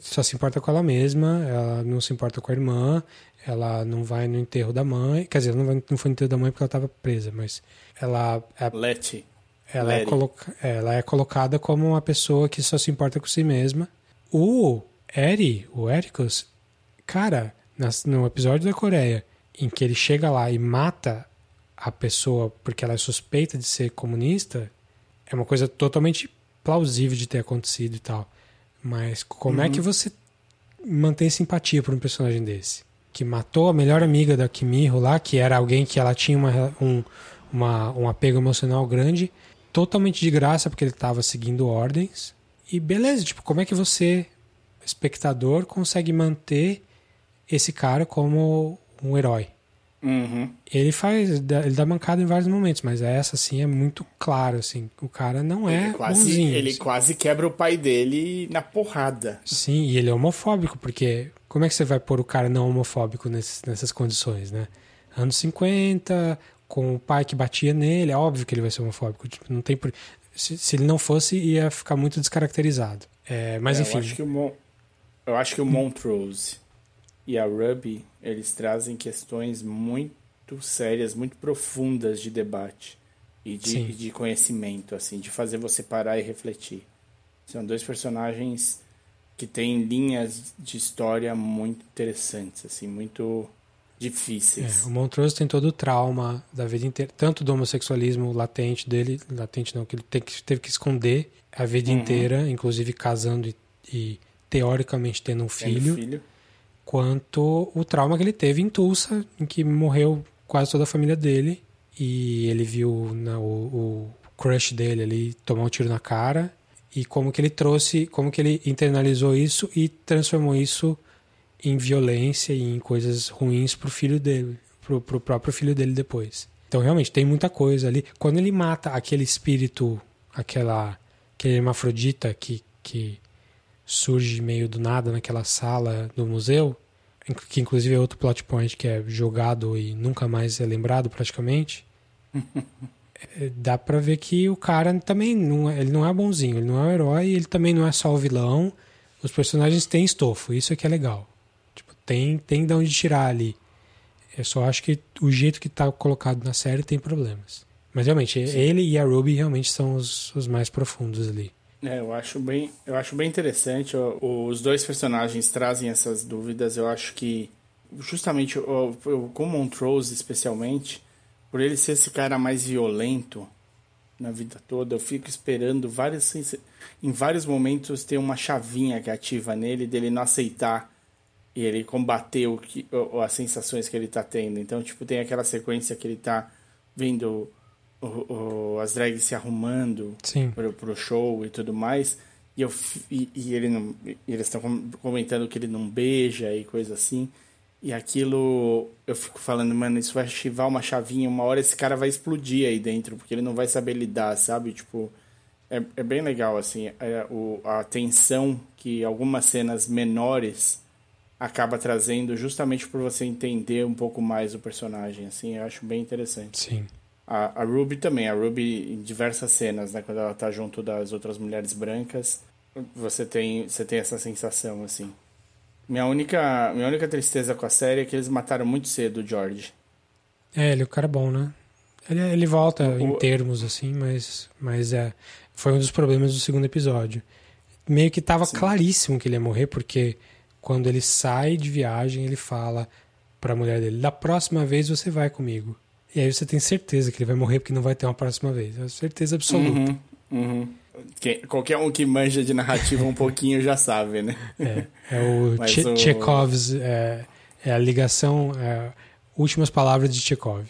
S2: Só se importa com ela mesma, ela não se importa com a irmã, ela não vai no enterro da mãe. Quer dizer, não, vai, não foi no enterro da mãe porque ela estava presa, mas ela. É,
S1: Letty.
S2: Ela é, coloca, ela é colocada como uma pessoa que só se importa com si mesma. O Eri, o Ericus, cara, no episódio da Coreia, em que ele chega lá e mata a pessoa porque ela é suspeita de ser comunista, é uma coisa totalmente plausível de ter acontecido e tal. Mas como uhum. é que uhum. você mantém simpatia por um personagem desse? Que matou a melhor amiga da Kimihiro lá, que era alguém que ela tinha uma, um, uma, um apego emocional grande, totalmente de graça porque ele estava seguindo ordens. E beleza, tipo, como é que você, espectador, consegue manter esse cara como um herói?
S1: Uhum.
S2: Ele faz, ele dá mancada em vários momentos, mas essa assim é muito claro, assim, o cara não é
S1: ele quase,
S2: bonzinho.
S1: Ele
S2: assim.
S1: quase quebra o pai dele na porrada.
S2: Sim, e ele é homofóbico, porque como é que você vai pôr o cara não homofóbico nessas, nessas condições, né? Anos 50, com o pai que batia nele, é óbvio que ele vai ser homofóbico. Tipo, não tem por... se, se, ele não fosse, ia ficar muito descaracterizado. É, mas é, enfim.
S1: Eu acho que o, Mon... eu acho que o Montrose e a Ruby, eles trazem questões muito sérias, muito profundas de debate e de, de conhecimento, assim, de fazer você parar e refletir. São dois personagens que têm linhas de história muito interessantes, assim, muito difíceis.
S2: É, o Montrose tem todo o trauma da vida inteira, tanto do homossexualismo latente dele, latente não, que ele que, teve que esconder a vida uhum. inteira, inclusive casando e, e teoricamente tendo um filho. Tendo filho quanto o trauma que ele teve em Tulsa, em que morreu quase toda a família dele e ele viu né, o, o crush dele ali tomar um tiro na cara e como que ele trouxe, como que ele internalizou isso e transformou isso em violência e em coisas ruins pro filho dele, pro, pro próprio filho dele depois. Então realmente tem muita coisa ali. Quando ele mata aquele espírito, aquela aquele hermafrodita que que surge meio do nada naquela sala do museu, que inclusive é outro plot point que é jogado e nunca mais é lembrado praticamente. É, dá pra ver que o cara também não é, ele não é bonzinho, ele não é um herói, ele também não é só o vilão. Os personagens têm estofo, isso é que é legal. Tem, tem de onde tirar ali. Eu só acho que o jeito que tá colocado na série tem problemas. Mas realmente, Sim. ele e a Ruby realmente são os, os mais profundos ali.
S1: É, eu acho bem, eu acho bem interessante. Os dois personagens trazem essas dúvidas. Eu acho que justamente o, com Montrose especialmente, por ele ser esse cara mais violento na vida toda, eu fico esperando vários em vários momentos ter uma chavinha que ativa nele dele não aceitar e ele combater o que as sensações que ele tá tendo. Então, tipo, tem aquela sequência que ele tá vendo o, o, as drags se arrumando pro, pro show e tudo mais. E, eu, e, e ele não, e eles estão comentando que ele não beija e coisa assim. E aquilo, eu fico falando, mano, isso vai ativar uma chavinha, uma hora esse cara vai explodir aí dentro, porque ele não vai saber lidar, sabe? Tipo, é, é bem legal, assim, é, o, a tensão que algumas cenas menores acaba trazendo justamente por você entender um pouco mais o personagem, assim, eu acho bem interessante.
S2: Sim.
S1: A, a Ruby também, a Ruby em diversas cenas, né? Quando ela tá junto das outras mulheres brancas, você tem, você tem essa sensação, assim. Minha única, minha única tristeza com a série é que eles mataram muito cedo o George.
S2: É, ele é um cara bom, né? Ele, ele volta o... em termos, assim, mas, mas é, foi um dos problemas do segundo episódio. Meio que tava Sim. claríssimo que ele ia morrer, porque quando ele sai de viagem, ele fala pra mulher dele: Da próxima vez você vai comigo. E aí você tem certeza que ele vai morrer porque não vai ter uma próxima vez. É certeza absoluta.
S1: Uhum, uhum. qualquer um que manja de narrativa um pouquinho já sabe, né?
S2: É, é o, Che o... Chekhov's, é, é, a ligação, é, últimas palavras de Chekhov.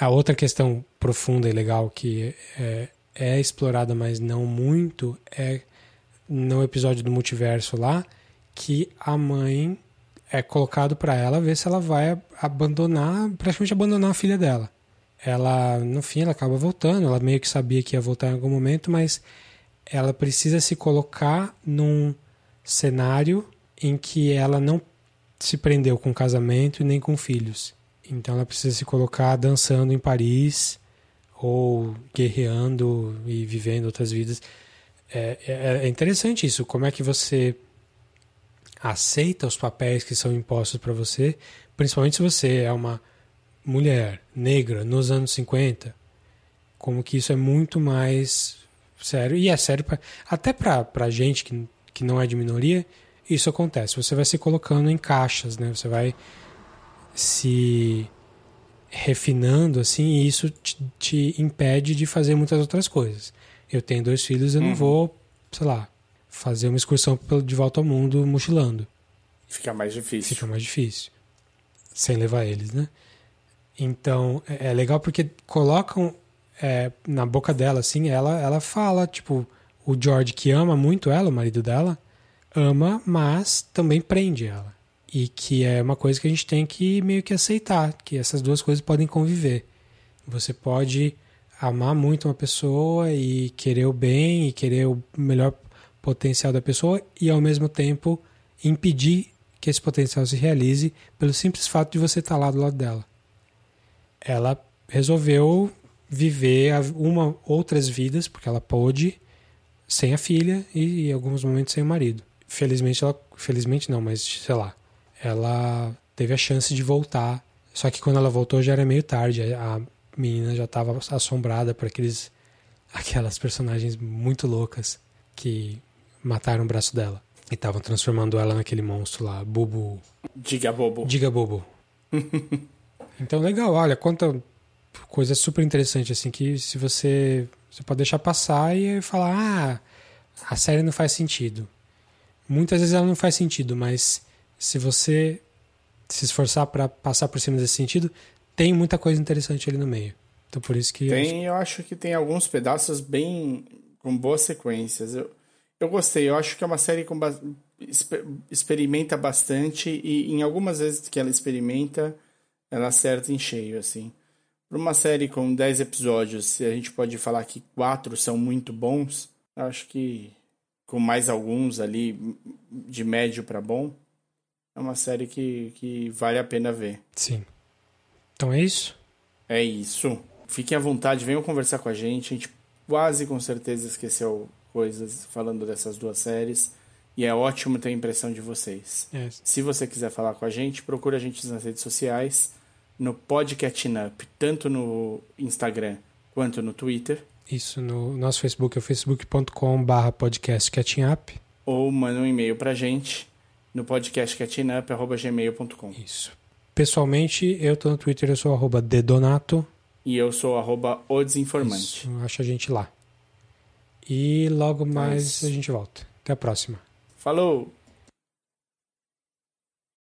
S2: A outra questão profunda e legal que é, é explorada, mas não muito, é no episódio do multiverso lá que a mãe é colocado para ela ver se ela vai abandonar, praticamente abandonar a filha dela. Ela, no fim, ela acaba voltando, ela meio que sabia que ia voltar em algum momento, mas ela precisa se colocar num cenário em que ela não se prendeu com casamento e nem com filhos. Então ela precisa se colocar dançando em Paris ou guerreando e vivendo outras vidas. É, é, é interessante isso, como é que você aceita os papéis que são impostos para você, principalmente se você é uma mulher negra nos anos 50, como que isso é muito mais sério, e é sério pra, até para gente que, que não é de minoria, isso acontece. Você vai se colocando em caixas, né? Você vai se refinando assim, e isso te, te impede de fazer muitas outras coisas. Eu tenho dois filhos, eu uhum. não vou, sei lá, fazer uma excursão de volta ao mundo mochilando.
S1: Fica mais difícil.
S2: Fica mais difícil. Sem levar eles, né? Então, é, é legal porque colocam é, na boca dela, assim, ela, ela fala, tipo, o George que ama muito ela, o marido dela, ama, mas também prende ela. E que é uma coisa que a gente tem que meio que aceitar, que essas duas coisas podem conviver. Você pode amar muito uma pessoa e querer o bem e querer o melhor potencial da pessoa e ao mesmo tempo impedir que esse potencial se realize pelo simples fato de você estar lá do lado dela. Ela resolveu viver uma outras vidas porque ela pôde sem a filha e em alguns momentos sem o marido. Felizmente ela, felizmente não, mas sei lá, ela teve a chance de voltar. Só que quando ela voltou já era meio tarde. A menina já estava assombrada por aqueles aquelas personagens muito loucas que mataram o braço dela e estavam transformando ela naquele monstro lá, Bobo.
S1: Diga Bobo.
S2: Diga Bobo. então legal, olha, quanta coisa super interessante assim que se você você pode deixar passar e falar, ah, a série não faz sentido. Muitas vezes ela não faz sentido, mas se você se esforçar para passar por cima desse sentido, tem muita coisa interessante ali no meio. Então por isso que
S1: tem, eu acho, eu acho que tem alguns pedaços bem com boas sequências. Eu, eu gostei. Eu acho que é uma série com ba... experimenta bastante e em algumas vezes que ela experimenta, ela acerta em cheio assim. Para uma série com 10 episódios, se a gente pode falar que quatro são muito bons, acho que com mais alguns ali de médio para bom, é uma série que, que vale a pena ver.
S2: Sim. Então é isso?
S1: É isso. Fiquem à vontade, venham conversar com a gente. A gente quase com certeza esqueceu coisas falando dessas duas séries. E é ótimo ter a impressão de vocês.
S2: É.
S1: Se você quiser falar com a gente, procura a gente nas redes sociais, no Podcatching Up, tanto no Instagram quanto no Twitter.
S2: Isso, no nosso Facebook é facebook.com.br podcastcatchingup.
S1: Ou manda um e-mail pra gente no podcastcatchingup.gmail.com.
S2: Isso. Pessoalmente, eu tô no Twitter, eu sou arroba dedonato.
S1: E eu sou arroba o desinformante.
S2: Isso, acha a gente lá. E logo mais Mas... a gente volta. Até a próxima.
S1: Falou!